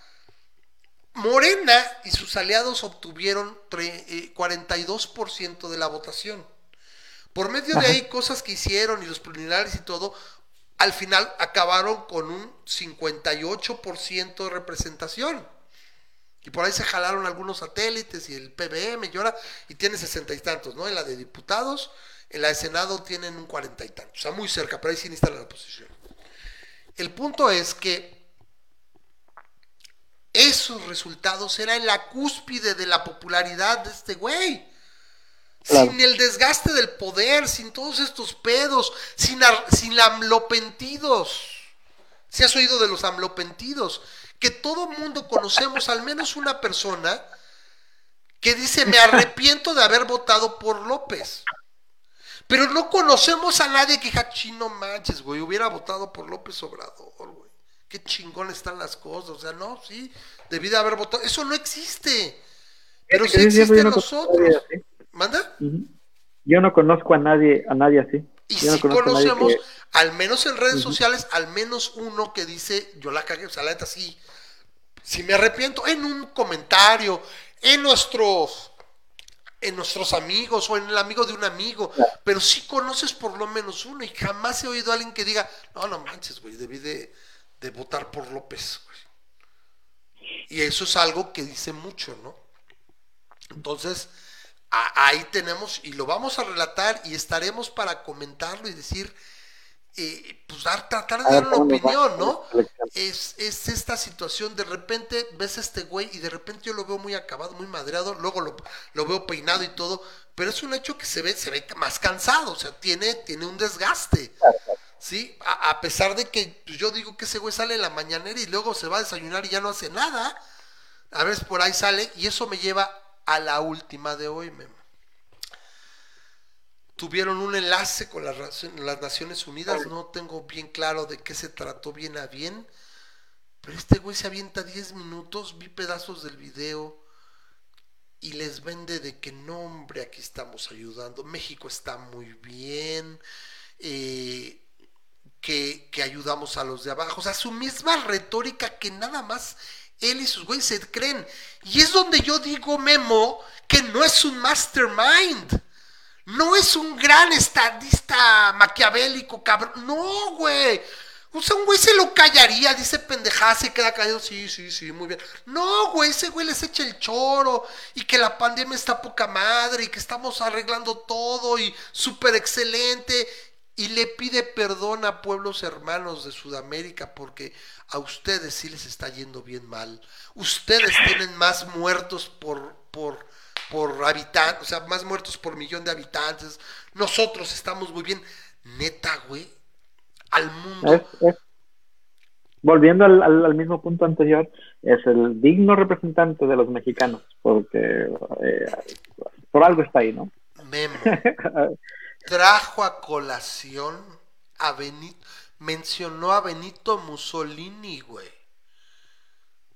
[SPEAKER 1] Morena y sus aliados obtuvieron tre- eh, 42% de la votación. Por medio de ahí, cosas que hicieron y los preliminares y todo, al final acabaron con un 58% de representación. Y por ahí se jalaron algunos satélites y el PBM y y tiene sesenta y tantos, ¿no? En la de diputados, en la de Senado tienen un cuarenta y tantos, o sea, muy cerca, pero ahí sí necesitan la oposición. El punto es que esos resultados eran la cúspide de la popularidad de este güey.
[SPEAKER 2] Claro.
[SPEAKER 1] Sin el desgaste del poder, sin todos estos pedos, sin, ar- sin amlopentidos. Si has oído de los amlopentidos, que todo mundo conocemos al menos una persona que dice me arrepiento de haber votado por López. Pero no conocemos a nadie que diga, chino manches, güey, hubiera votado por López Obrador, güey. Qué chingón están las cosas. O sea, no, sí, debí de haber votado. Eso no existe. Pero sí
[SPEAKER 2] Sí, sí,
[SPEAKER 1] existe en
[SPEAKER 2] no conozco a
[SPEAKER 1] ¿Manda?
[SPEAKER 2] Yo no conozco a nadie, a nadie así.
[SPEAKER 1] Y
[SPEAKER 2] Yo
[SPEAKER 1] si conocemos,
[SPEAKER 2] que-
[SPEAKER 1] al menos en redes sociales, al menos uno que dice, yo la cagué, o sea, la neta sí, si me arrepiento, en un comentario, en nuestros, en nuestros amigos o en el amigo de un amigo, pero sí conoces por lo menos uno y jamás he oído a alguien que diga, no, no manches, güey, debí de, de votar por López, güey. Y eso es algo que dice mucho, ¿no? Entonces, ahí tenemos, y lo vamos a relatar y estaremos para comentarlo y decir, eh, pues dar, tratar de
[SPEAKER 2] A ver
[SPEAKER 1] dar una opinión, ¿no? Es, es esta situación, de repente ves a este güey y de repente yo lo veo muy acabado, muy madreado, luego lo, lo veo peinado y todo, pero es un hecho que se ve, se ve más cansado, o sea, tiene, tiene un desgaste. ¿sí? A, a pesar de que yo digo que ese güey sale en la mañanera y luego se va a desayunar y ya no hace nada. A veces por ahí sale y eso me lleva a la última de hoy. Tuvieron un enlace con las, las Naciones Unidas, no tengo bien claro de qué se trató bien a bien, pero este güey se avienta 10 minutos, vi pedazos del video y les vende de que no, hombre, aquí estamos ayudando, México está muy bien, eh, que, que ayudamos a los de abajo. O sea, su misma retórica que nada más él y sus güeyes se creen. Y es donde yo digo, Memo, que no es un mastermind. No es un gran estadista maquiavélico, cabrón. No, güey. O sea, un güey se lo callaría, dice pendejada, se queda callado. Sí, sí, sí, muy bien. No, güey, ese güey les echa el choro y que la pandemia está poca madre y que estamos arreglando todo y súper excelente. Y le pide perdón a pueblos hermanos de Sudamérica porque a ustedes sí les está yendo bien mal. Ustedes tienen más muertos por, por, por habitante, o sea, más muertos por millón de habitantes. Nosotros estamos muy bien. Neta, güey. Al mundo.
[SPEAKER 2] Es- es- volviendo al, al- al mismo punto anterior, es el digno representante de los mexicanos, porque eh, por algo está ahí, ¿no?
[SPEAKER 1] Memo. Trajo a colación a Benito. Mencionó a Benito Mussolini, güey.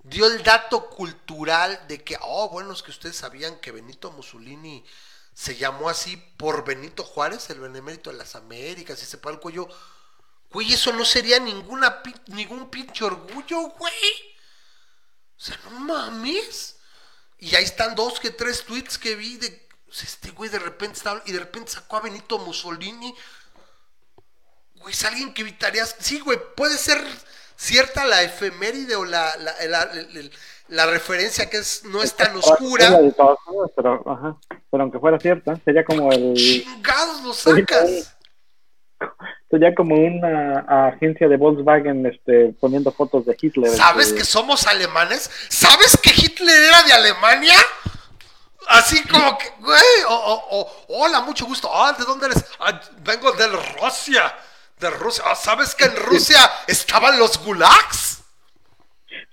[SPEAKER 1] Dio el dato cultural de que, oh, bueno, es que ustedes sabían que Benito Mussolini se llamó así por Benito Juárez, el benemérito de las Américas, y se paró el cuello. Güey, eso no sería ninguna, ningún pinche orgullo, güey. O sea, no mames. Y ahí están dos que tres tweets que vi de sea, este güey de repente estaba y de repente sacó a Benito Mussolini. Güey, es alguien que evitarías. Sí, güey, puede ser cierta la efeméride o la, la, la- referencia que es, no es tan oscura.
[SPEAKER 2] de pero, ajá, pero aunque fuera cierta, sería como el
[SPEAKER 1] Chingados lo sacas.
[SPEAKER 2] sería como una agencia de Volkswagen este, poniendo fotos de Hitler.
[SPEAKER 1] ¿Sabes
[SPEAKER 2] este,
[SPEAKER 1] que somos alemanes? ¿Sabes que Hitler era de Alemania? Así como que, güey, o, o- o, hola, mucho gusto. Ah, ¿de dónde eres? "Ah, vengo de Rusia. De Rusia. Ah, ¿Sabes que en Rusia estaban los gulags?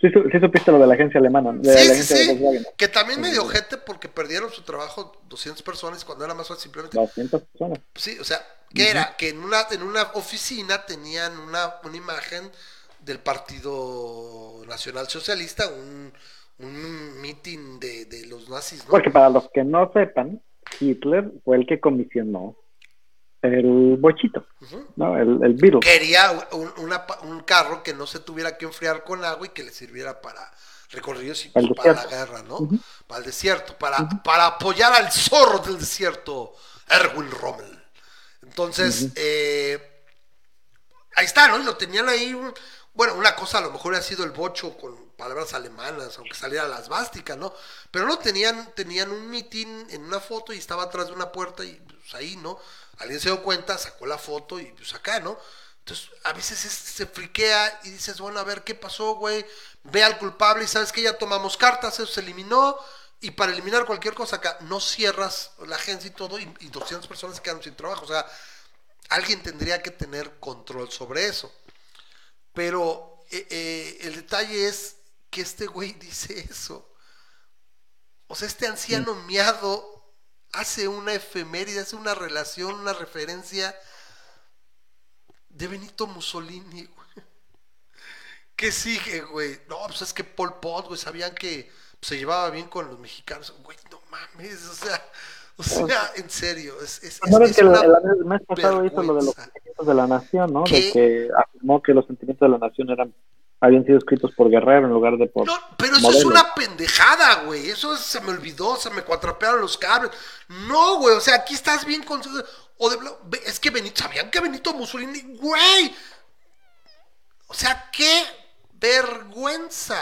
[SPEAKER 2] Sí, sí supiste lo de la agencia alemana, de
[SPEAKER 1] Sí,
[SPEAKER 2] la
[SPEAKER 1] sí,
[SPEAKER 2] agencia
[SPEAKER 1] sí. Que también medio gente porque perdieron su trabajo 200 personas cuando era más fácil simplemente.
[SPEAKER 2] 200 personas.
[SPEAKER 1] Sí, o sea, ¿qué era? Que en una, en una oficina tenían una, una imagen del Partido Nacional Socialista, un, un meeting de, de los nazis, ¿no?
[SPEAKER 2] Porque para los que no sepan, Hitler fue el que comisionó el bochito, ¿no? El, el Beetle.
[SPEAKER 1] Quería un, una un carro que no se tuviera que enfriar con agua y que le sirviera para recorridos y
[SPEAKER 2] Para
[SPEAKER 1] la guerra, ¿no? Para el desierto, para, para apoyar al zorro del desierto, Erwin Rommel. Entonces, eh, ahí está, ¿no? Lo tenían ahí. un- Bueno, una cosa a lo mejor ha sido el bocho con palabras alemanas, aunque saliera la esvástica, ¿no? Pero no tenían, tenían un mitin en una foto y estaba atrás de una puerta y pues ahí, ¿no? Alguien se dio cuenta, sacó la foto y pues acá, ¿no? Entonces, a veces es- se friquea y dices, bueno, a ver qué pasó, güey. Ve al culpable y sabes que ya tomamos cartas, eso se eliminó. Y para eliminar cualquier cosa acá, no cierras la agencia y todo, y, y 200 personas quedaron sin trabajo. O sea, alguien tendría que tener control sobre eso. Pero eh, eh, el detalle es que este güey dice eso. O sea, este anciano miado hace una efeméride, hace una relación, una referencia de Benito Mussolini, güey. ¿Qué sigue, güey? No, pues es que Pol Pot, güey, sabían que se llevaba bien con los mexicanos. Güey, no mames, o sea, o sea, en serio, es, es, es-
[SPEAKER 2] ¿No ves
[SPEAKER 1] es
[SPEAKER 2] que
[SPEAKER 1] una
[SPEAKER 2] el- el mes pasado hizo lo de los
[SPEAKER 1] vergüenza.
[SPEAKER 2] sentimientos de la nación, ¿no?
[SPEAKER 1] ¿Qué?
[SPEAKER 2] De que afirmó que los sentimientos de la nación eran habían sido escritos por Guerrero en lugar de por
[SPEAKER 1] No, pero eso es una pendejada, güey. Eso es- se me olvidó, se me cuatrapearon los cables. No, güey, o sea, aquí estás bien con... O de, es que Benito, ¿sabían que Benito Mussolini, güey? O sea, qué vergüenza.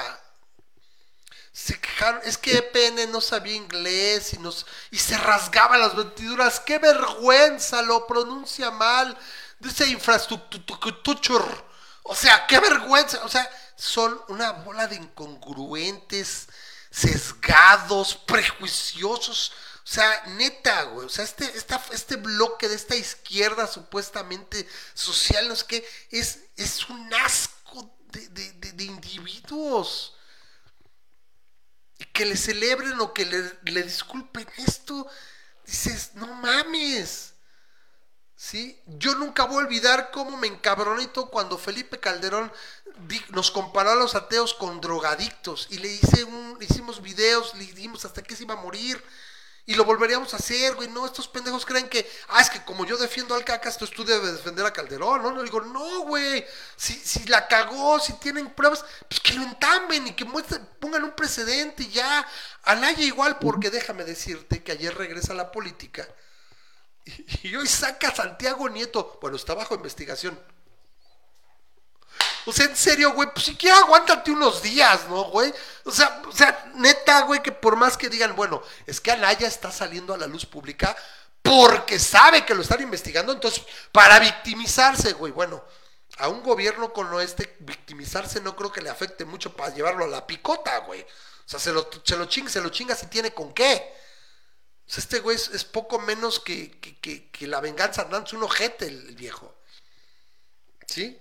[SPEAKER 1] Se quejaron, es que EPN no sabía inglés y, nos, y se rasgaba las vestiduras. ¡Qué vergüenza! Lo pronuncia mal. Dice infraestructura. O sea, qué vergüenza. O sea, son una bola de incongruentes, sesgados, prejuiciosos. O sea, neta, güey. O sea, este, esta, este bloque de esta izquierda supuestamente social, no sé qué, es, es un asco de, de- de- de individuos. Que le celebren o que le, le disculpen esto, dices, no mames. ¿Sí? Yo nunca voy a olvidar cómo me todo cuando Felipe Calderón nos comparó a los ateos con drogadictos y le hice un, hicimos videos, le dimos hasta que se iba a morir y lo volveríamos a hacer, güey. No, estos pendejos creen que, ah, es que como yo defiendo al cacas, entonces tú debes defender a Calderón, ¿no? No digo, no, güey. Si, si la cagó, si tienen pruebas, pues que lo entamben y que muestren, pongan un precedente y ya. Anaya igual, porque déjame decirte que ayer regresa a la política y, y hoy saca a Santiago Nieto. Bueno, está bajo investigación. O sea, en serio, güey, pues siquiera aguántate unos días, ¿no, güey? O sea, o sea, neta, güey, que por más que digan, bueno, es que Anaya está saliendo a la luz pública porque sabe que lo están investigando, entonces, para victimizarse, güey, bueno, a un gobierno con lo este, victimizarse no creo que le afecte mucho para llevarlo a la picota, güey. O sea, se lo, se lo chinga, se lo chinga si tiene con qué. O sea, este güey es, poco menos que, que, la venganza dándose un ojete, el, el viejo. ¿Sí?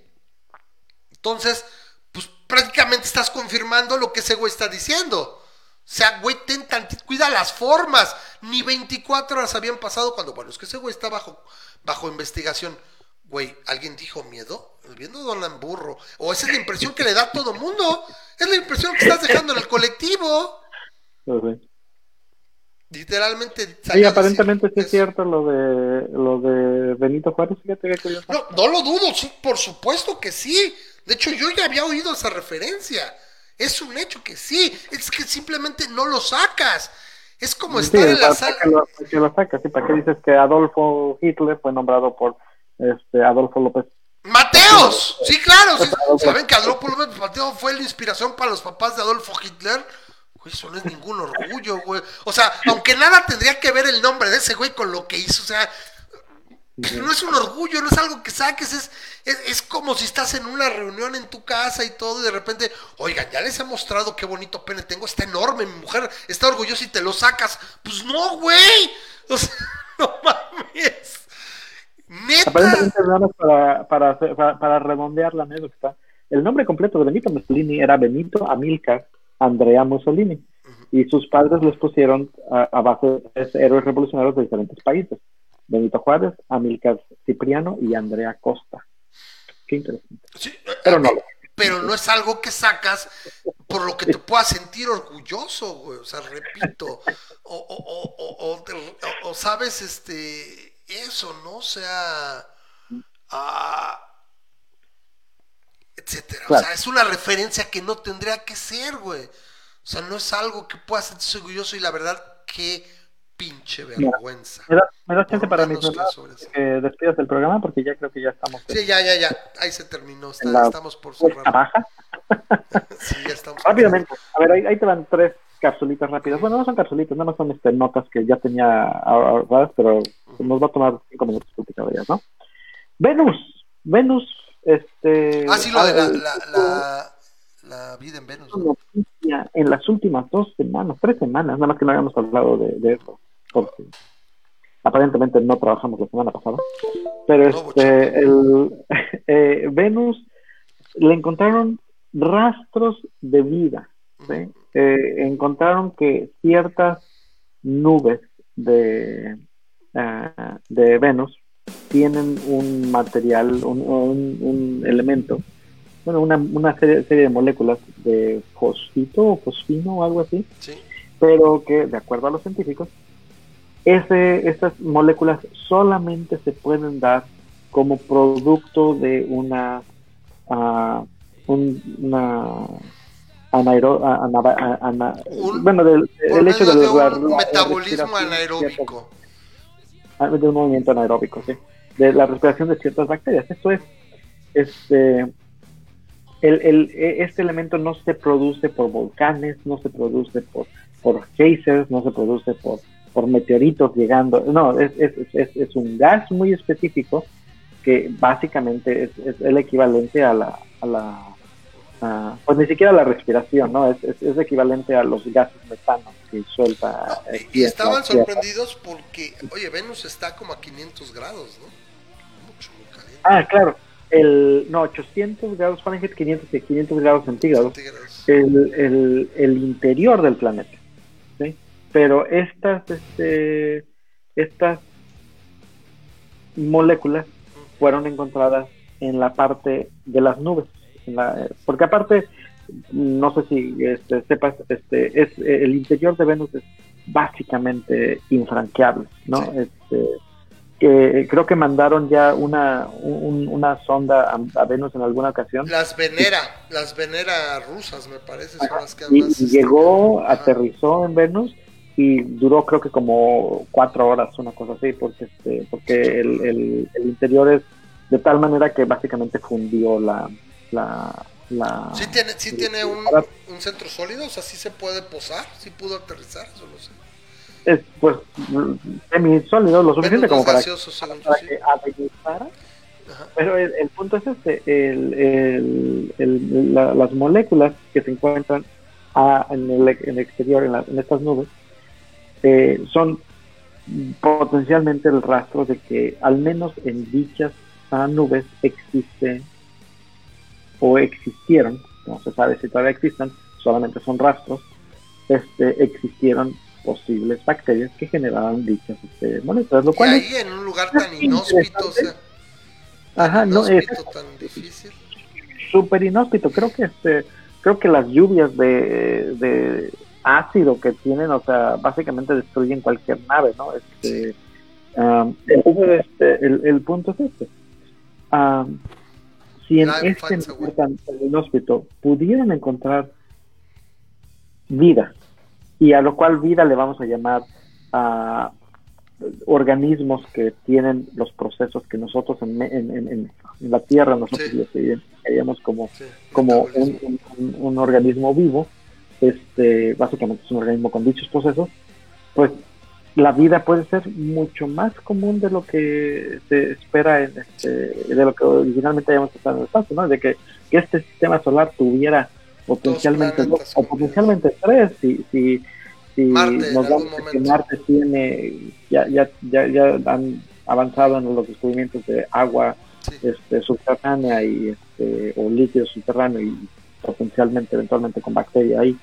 [SPEAKER 1] Entonces, pues prácticamente estás confirmando lo que ese güey está diciendo. O sea, güey, ten tantito, cuida las formas. Ni 24 horas habían pasado cuando, bueno, es que ese güey está bajo, bajo investigación. Güey, ¿alguien dijo miedo? Viendo Dolan Burro. O esa es la impresión que le da a todo mundo. Es la impresión que estás dejando en el colectivo.
[SPEAKER 2] Sí.
[SPEAKER 1] Literalmente.
[SPEAKER 2] Sí, aparentemente sí es cierto lo de lo de Benito Juárez, fíjate que curioso.
[SPEAKER 1] No, no lo dudo, sí, por supuesto que sí. De hecho, yo ya había oído esa referencia. Es un hecho que sí. Es que simplemente no lo sacas. Es como
[SPEAKER 2] Sí,
[SPEAKER 1] estar en la sala.
[SPEAKER 2] que lo, que lo sacas, ¿sí? ¿Para qué dices que Adolfo Hitler fue nombrado por este Adolfo López?
[SPEAKER 1] ¡Mateos! Sí, claro. sí. ¿Saben que Adolfo López Mateo fue la inspiración para los papás de Adolfo Hitler? Güey, eso no es ningún orgullo, güey. O sea, aunque nada tendría que ver el nombre de ese güey con lo que hizo, o sea, no es un orgullo, no es algo que saques, es, es, es como si estás en una reunión en tu casa y todo, y de repente, oigan, ya les he mostrado qué bonito pene tengo, está enorme, mi mujer está orgullosa y te lo sacas. Pues no, güey. O sea, no mames. Neta.
[SPEAKER 2] Aparentemente nada más para, para, para, para redondear la anécdota, el nombre completo de Benito Mussolini era Benito Amilcar Andrea Mussolini y sus padres les pusieron a, a base de héroes revolucionarios de diferentes países. Benito Juárez, Amilcar Cipriano y Andrea Costa. Qué interesante.
[SPEAKER 1] Sí,
[SPEAKER 2] Pero no.
[SPEAKER 1] pero no es algo que sacas por lo que te puedas sentir orgulloso, güey. O sea, repito, o, o, o, o, sabes, este, eso, ¿no? O sea, ah, etcétera. O sea, es una referencia que no tendría que ser, güey. O sea, no es algo que puedas sentirse orgulloso y la verdad, qué pinche vergüenza.
[SPEAKER 2] ¿Me das, me das chance
[SPEAKER 1] Por
[SPEAKER 2] para mis
[SPEAKER 1] que
[SPEAKER 2] despidas el programa? Porque ya creo que ya estamos
[SPEAKER 1] Sí, ya, ya, ya. Ahí se terminó. Está-
[SPEAKER 2] la
[SPEAKER 1] estamos por cerrar.
[SPEAKER 2] baja.
[SPEAKER 1] Sí, ya estamos.
[SPEAKER 2] Rápidamente, a ver, ahí, ahí te van tres capsulitas rápidas. Bueno, no son capsulitas, nada más son este, notas que ya tenía ahorradas, pero nos va a tomar cinco minutos platicar de ellas, ¿no? Venus, Venus, este...
[SPEAKER 1] Ah, sí, lo de la, la, la, la vida en Venus. ¿no?
[SPEAKER 2] en las últimas dos semanas, tres semanas, nada más que no habíamos hablado de, de eso, porque aparentemente no trabajamos la semana pasada. Pero
[SPEAKER 1] No,
[SPEAKER 2] este, el, eh, Venus le encontraron rastros de vida. ¿sí? Eh, encontraron que ciertas nubes de, ah, de Venus tienen un material, un, un- un elemento, bueno, una, una serie, serie de moléculas de fosfito o fosfino o algo así,
[SPEAKER 1] Sí.
[SPEAKER 2] pero que, de acuerdo a los científicos, ese, estas moléculas solamente se pueden dar como producto de una, ah, un- una anaero- a- ana- a- ana-
[SPEAKER 1] Un-
[SPEAKER 2] bueno, del, el hecho de,
[SPEAKER 1] de un
[SPEAKER 2] la
[SPEAKER 1] metabolismo anaeróbico.
[SPEAKER 2] ciertas- de un movimiento anaeróbico, sí, de la respiración de ciertas bacterias. Esto es, este, el, el- e- este elemento no se produce por volcanes, no se produce por, por geysers, no se produce por, por meteoritos llegando, no, es, es, es, es un gas muy específico que básicamente es, es el equivalente a la, a la a- pues ni siquiera a la respiración, ¿no? Es, es, es equivalente a los gases metanos que suelta.
[SPEAKER 1] No, y- y estaban sorprendidos porque, oye, Venus está como a 500 grados, ¿no? Mucho, muy caliente.
[SPEAKER 2] Ah, claro. El, no, 800 grados Fahrenheit, 500, y 500 grados centígrados.
[SPEAKER 1] centígrados.
[SPEAKER 2] El, el, el interior del planeta. Pero estas, este, estas moléculas fueron encontradas en la parte de las nubes. en la- porque aparte, no sé si este, sepas, este, es, el interior de Venus es básicamente infranqueable, ¿no?
[SPEAKER 1] Sí.
[SPEAKER 2] Este, que creo que mandaron ya una, un- una sonda a, a Venus en alguna ocasión
[SPEAKER 1] Las Venera, las Venera rusas, me parece, son las que
[SPEAKER 2] y,
[SPEAKER 1] este,
[SPEAKER 2] llegó,
[SPEAKER 1] ajá.
[SPEAKER 2] aterrizó en Venus y duró creo que como cuatro horas, una cosa así, porque este, porque el, el- el interior es de tal manera que básicamente fundió la la, la
[SPEAKER 1] Sí tiene, sí
[SPEAKER 2] el-
[SPEAKER 1] tiene un, un centro sólido, o sea, sí se puede posar, sí pudo aterrizar, eso lo sé.
[SPEAKER 2] es pues semisólido, lo suficiente como para,
[SPEAKER 1] gaseoso,
[SPEAKER 2] para
[SPEAKER 1] sí.
[SPEAKER 2] que.
[SPEAKER 1] Ajá.
[SPEAKER 2] Pero el, el punto es este, el, el- la- las moléculas que se encuentran a- en, el, en el exterior, en, la- en estas nubes, eh, son potencialmente el rastro de que al menos en dichas nubes existe o existieron, no se sabe si todavía existan, solamente son rastros, este, existieron posibles bacterias que generaban dichas este, moléculas, lo
[SPEAKER 1] Y
[SPEAKER 2] cual es
[SPEAKER 1] ahí en un lugar tan inhóspito, o sea,
[SPEAKER 2] Ajá, no, es
[SPEAKER 1] tan difícil.
[SPEAKER 2] súper inhóspito. Creo que este, creo que las lluvias de, de ácido que tienen, o sea, básicamente destruyen cualquier nave, ¿no? Este, um, entonces, este, el, el punto es este. Um, si en este lugar tan, inhóspito pudieran encontrar vida, y a lo cual vida le vamos a llamar a organismos que tienen los procesos que nosotros en, me- en- en- en- en la Tierra nosotros
[SPEAKER 1] Sí.
[SPEAKER 2] como,
[SPEAKER 1] Sí,
[SPEAKER 2] como un organismo vivo, este, básicamente es un organismo con dichos procesos, pues la vida puede ser mucho más común de lo que se espera, en este, de lo que originalmente habíamos pensado en el espacio, ¿no? De que, que este sistema solar tuviera potencialmente dos, o potencialmente tres, si, si, si
[SPEAKER 1] Marte
[SPEAKER 2] nos damos que. Marte tiene, ya, ya, ya, ya han avanzado en los descubrimientos de agua
[SPEAKER 1] Sí.
[SPEAKER 2] este, subterránea y este, o líquido subterráneo y potencialmente eventualmente con bacteria ahí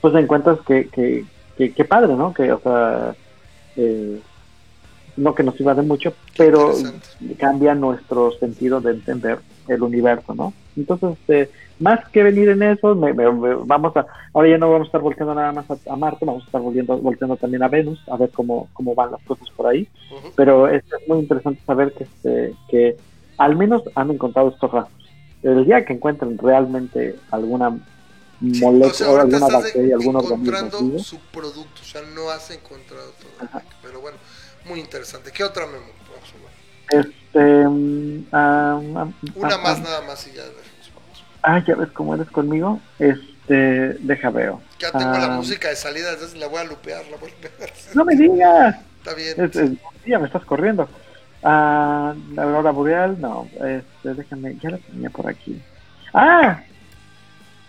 [SPEAKER 2] pues encuentras que que, que, que padre no que o sea eh, no que nos sirva de mucho pero cambia nuestro sentido de entender el universo no entonces este, más que venir en eso me- me- me- vamos a ahora ya no vamos a estar volteando nada más a, a Marte vamos a estar volviendo volteando también a Venus a ver cómo cómo van las cosas por ahí. Pero es muy interesante saber que, este, que al menos han encontrado estos rastros. El día que encuentren realmente alguna molécula,
[SPEAKER 1] o
[SPEAKER 2] alguna bacteria, algún organismo
[SPEAKER 1] su producto, no has encontrado todo. Pero bueno, muy interesante. ¿Qué otra memo?
[SPEAKER 2] Este, ah,
[SPEAKER 1] Una
[SPEAKER 2] ah,
[SPEAKER 1] más nada más y ya nos vamos.
[SPEAKER 2] ah, ya ves cómo eres conmigo. Este, deja veo.
[SPEAKER 1] Ya tengo la música de salida, entonces la voy a lupear, la voy a lupear.
[SPEAKER 2] No me digas.
[SPEAKER 1] Está bien.
[SPEAKER 2] Es, es- ya me estás corriendo. Ah, la aurora boreal, no. Este, déjame, ya la tenía por aquí. Ah,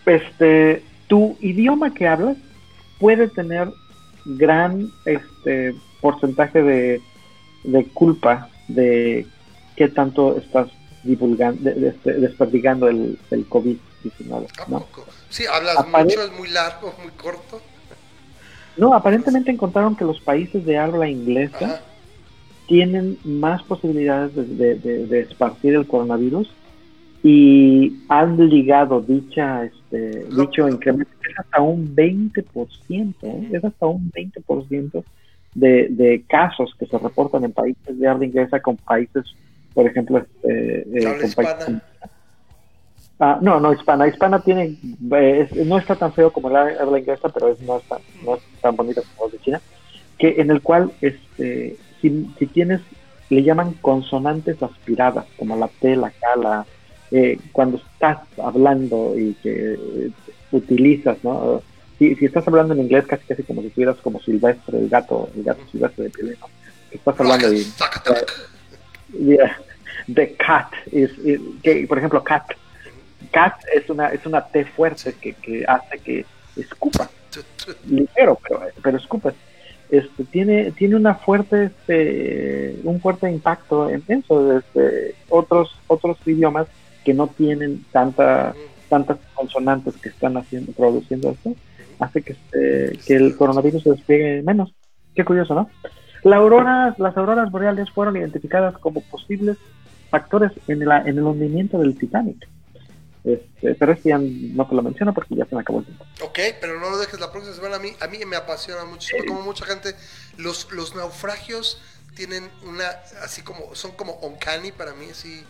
[SPEAKER 2] este, tu idioma que hablas puede tener gran este porcentaje de, de culpa de qué tanto estás divulgando, de- de- de- desperdigando el, el COVID-19,
[SPEAKER 1] ¿A
[SPEAKER 2] ¿no?
[SPEAKER 1] Sí, hablas
[SPEAKER 2] Apare-
[SPEAKER 1] mucho, es muy largo, muy corto.
[SPEAKER 2] No, aparentemente encontraron que los países de habla inglesa
[SPEAKER 1] Ajá.
[SPEAKER 2] Tienen más posibilidades de, de- de- de esparcir el coronavirus y han ligado dicha este,
[SPEAKER 1] Lo-
[SPEAKER 2] dicho incremento es hasta un 20%, ¿eh? es hasta un 20% de, de casos que se reportan en países de habla inglesa con países, por ejemplo, este, eh,
[SPEAKER 1] Habla
[SPEAKER 2] con países. Ah, no, no, hispana. Hispana tiene, eh, es- no está tan feo como la habla inglesa, pero es, no, es tan, no es tan bonita como la de China. Que en el cual, este, si, si tienes, le llaman consonantes aspiradas, como la T, la K, la, eh, cuando estás hablando y que eh, utilizas, ¿no? Si, si estás hablando en inglés, casi casi como si estuvieras como Silvestre, el gato, el gato Silvestre de Pelé, ¿no? Que estás hablando
[SPEAKER 1] Tac, tac.
[SPEAKER 2] Yeah. The cat is, is- que por ejemplo cat cat es una es una T fuerte que, que hace que escupa ligero pero pero escupa este tiene tiene una fuerte este un fuerte impacto en eso este, otros otros idiomas que no tienen tanta tantas consonantes que están haciendo produciendo esto hace que este, que el coronavirus se despliegue menos qué curioso no la aurora, las auroras boreales fueron identificadas como posibles factores en el, en el hundimiento del Titanic. Este, pero este ya no te lo menciono porque ya se me acabó el tiempo.
[SPEAKER 1] Ok, pero no lo dejes la próxima semana. A mí, a mí me apasiona muchísimo. Como mucha gente, los, los naufragios tienen una, así como, son como uncanny para mí, así,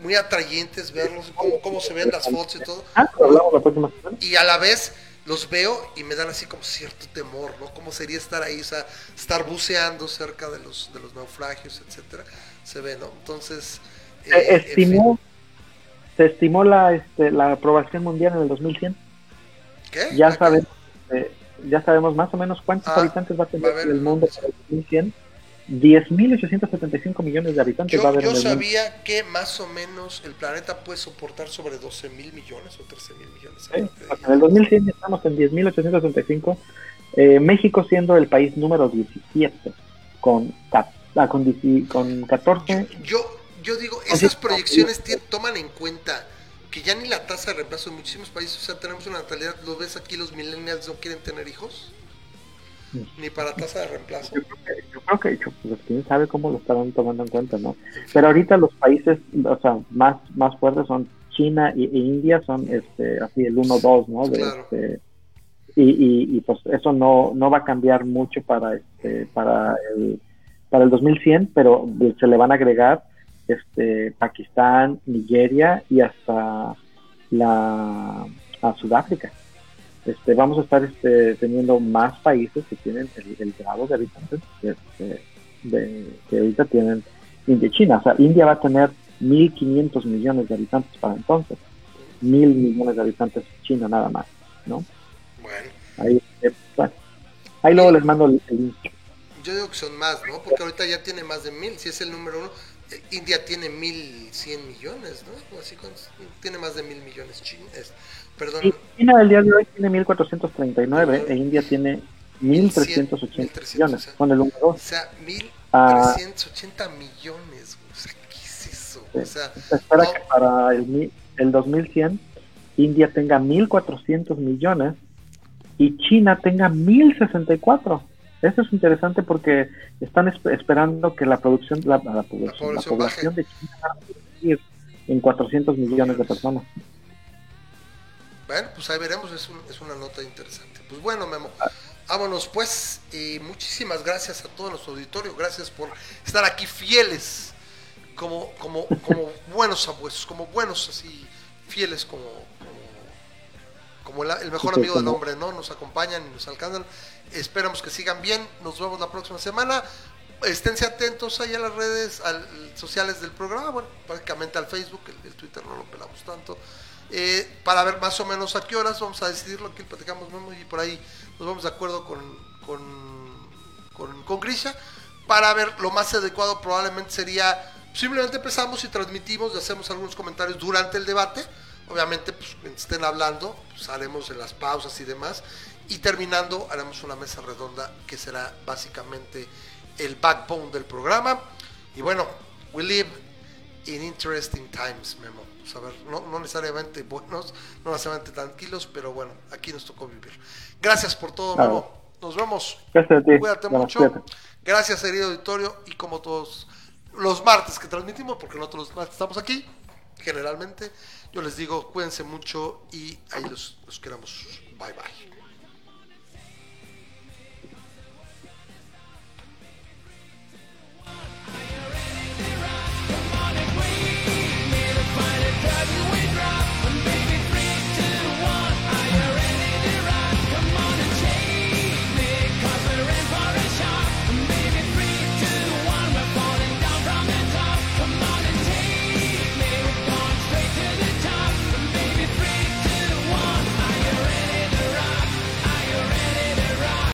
[SPEAKER 1] muy atrayentes verlos, cómo, cómo se ven las fotos y todo.
[SPEAKER 2] Ah, hablamos la próxima semana.
[SPEAKER 1] Y a la vez los veo y me dan así como cierto temor, ¿no? ¿Cómo sería estar ahí, o sea, estar buceando cerca de los, de los naufragios, etcétera? Se ve, ¿no? Entonces, eh, en fin.
[SPEAKER 2] Se estimó la, este, la aprobación mundial en el 2100.
[SPEAKER 1] ¿Qué?
[SPEAKER 2] Ya
[SPEAKER 1] ¿La qué?
[SPEAKER 2] sabemos, eh, ya sabemos más o menos cuántos
[SPEAKER 1] Ah,
[SPEAKER 2] habitantes va a
[SPEAKER 1] va
[SPEAKER 2] tener
[SPEAKER 1] a haber
[SPEAKER 2] el mundo para el 2100. 10.875 millones de habitantes va a haber
[SPEAKER 1] yo
[SPEAKER 2] en el mundo.
[SPEAKER 1] sabía que más o menos el planeta puede soportar sobre 12 mil millones o 13 mil millones.
[SPEAKER 2] Sí, en el 2100 estamos en 10.865. Eh, México siendo el país número 17 con, ah, con, 10 con 14.
[SPEAKER 1] Yo, yo digo,
[SPEAKER 2] Así
[SPEAKER 1] esas
[SPEAKER 2] es.
[SPEAKER 1] proyecciones toman en cuenta que ya ni la tasa de reemplazo en muchísimos países, o sea, tenemos una natalidad, ¿lo ves aquí los millennials no quieren tener hijos? Ni para tasa de reemplazo.
[SPEAKER 2] Yo creo que, yo creo que yo, pues, quién sabe cómo lo estarán tomando en cuenta, ¿no? Pero ahorita los países, o sea, más, más fuertes son China y, e India, son este, así el 1-2, ¿no? De,
[SPEAKER 1] Claro.
[SPEAKER 2] este, y, y, y, pues eso no, no va a cambiar mucho para este, para el, para el 2100, pero se le van a agregar este, Pakistán, Nigeria y hasta la a Sudáfrica. Este, vamos a estar este, teniendo más países que tienen el, el grado de habitantes este, de, que ahorita tienen India y China. O sea, India va a tener 1.500 millones de habitantes para entonces. Mil millones de habitantes China nada más, ¿no?
[SPEAKER 1] Bueno,
[SPEAKER 2] Ahí, eh, bueno. Ahí luego les mando el, el link.
[SPEAKER 1] yo digo que son más, ¿no? Porque ahorita ya tiene más de mil, si es el número uno. India tiene mil cien millones, ¿no? O así, ¿cuántos? tiene más de mil millones chinos. Perdón,
[SPEAKER 2] Y China el día de hoy tiene 1.439 e India tiene 1.380
[SPEAKER 1] 1300,
[SPEAKER 2] millones. Son el número
[SPEAKER 1] o sea, mil
[SPEAKER 2] Ah.
[SPEAKER 1] trescientos ochenta millones. O sea, ¿qué es eso?
[SPEAKER 2] Sí.
[SPEAKER 1] O sea,
[SPEAKER 2] Se espera
[SPEAKER 1] no,
[SPEAKER 2] que para el, el 2100 India tenga 1.400 millones y China tenga 1.064. Eso es interesante porque están esp- esperando que la producción, la, la población, la
[SPEAKER 1] población
[SPEAKER 2] población de China va a en 400 millones de personas.
[SPEAKER 1] Bueno, pues ahí veremos, es, un- es una nota interesante. Pues bueno, Memo, vámonos pues, y muchísimas gracias a todo nuestro auditorio, gracias por estar aquí fieles, como, como, como buenos abuesos, como buenos así, fieles como, como, el, el mejor amigo del hombre, ¿no? Nos acompañan y nos alcanzan. Esperamos que sigan bien, nos vemos la próxima semana. Esténse atentos ahí a las redes al- sociales del programa, bueno, prácticamente al Facebook, el, el Twitter no lo pelamos tanto, eh, para ver más o menos a qué horas vamos a decidirlo, aquí platicamos Memo, y por ahí nos vamos de acuerdo con, con, con, con Grisha, para ver lo más adecuado probablemente sería, simplemente empezamos y transmitimos y hacemos algunos comentarios durante el debate, obviamente pues estén hablando, pues haremos en las pausas y demás, y terminando haremos una mesa redonda que será básicamente el backbone del programa. Y bueno, we live in interesting times, Memo. Pues, a ver, no, no necesariamente buenos, no necesariamente tranquilos, pero bueno, aquí nos tocó vivir. Gracias por todo,
[SPEAKER 2] Claro.
[SPEAKER 1] Memo. Nos vemos.
[SPEAKER 2] Gracias a ti.
[SPEAKER 1] Cuídate mucho. Gracias, querido auditorio. Y como todos los martes que transmitimos, porque nosotros los martes estamos aquí, generalmente, yo les digo, cuídense mucho y ahí los, los queramos. Bye bye.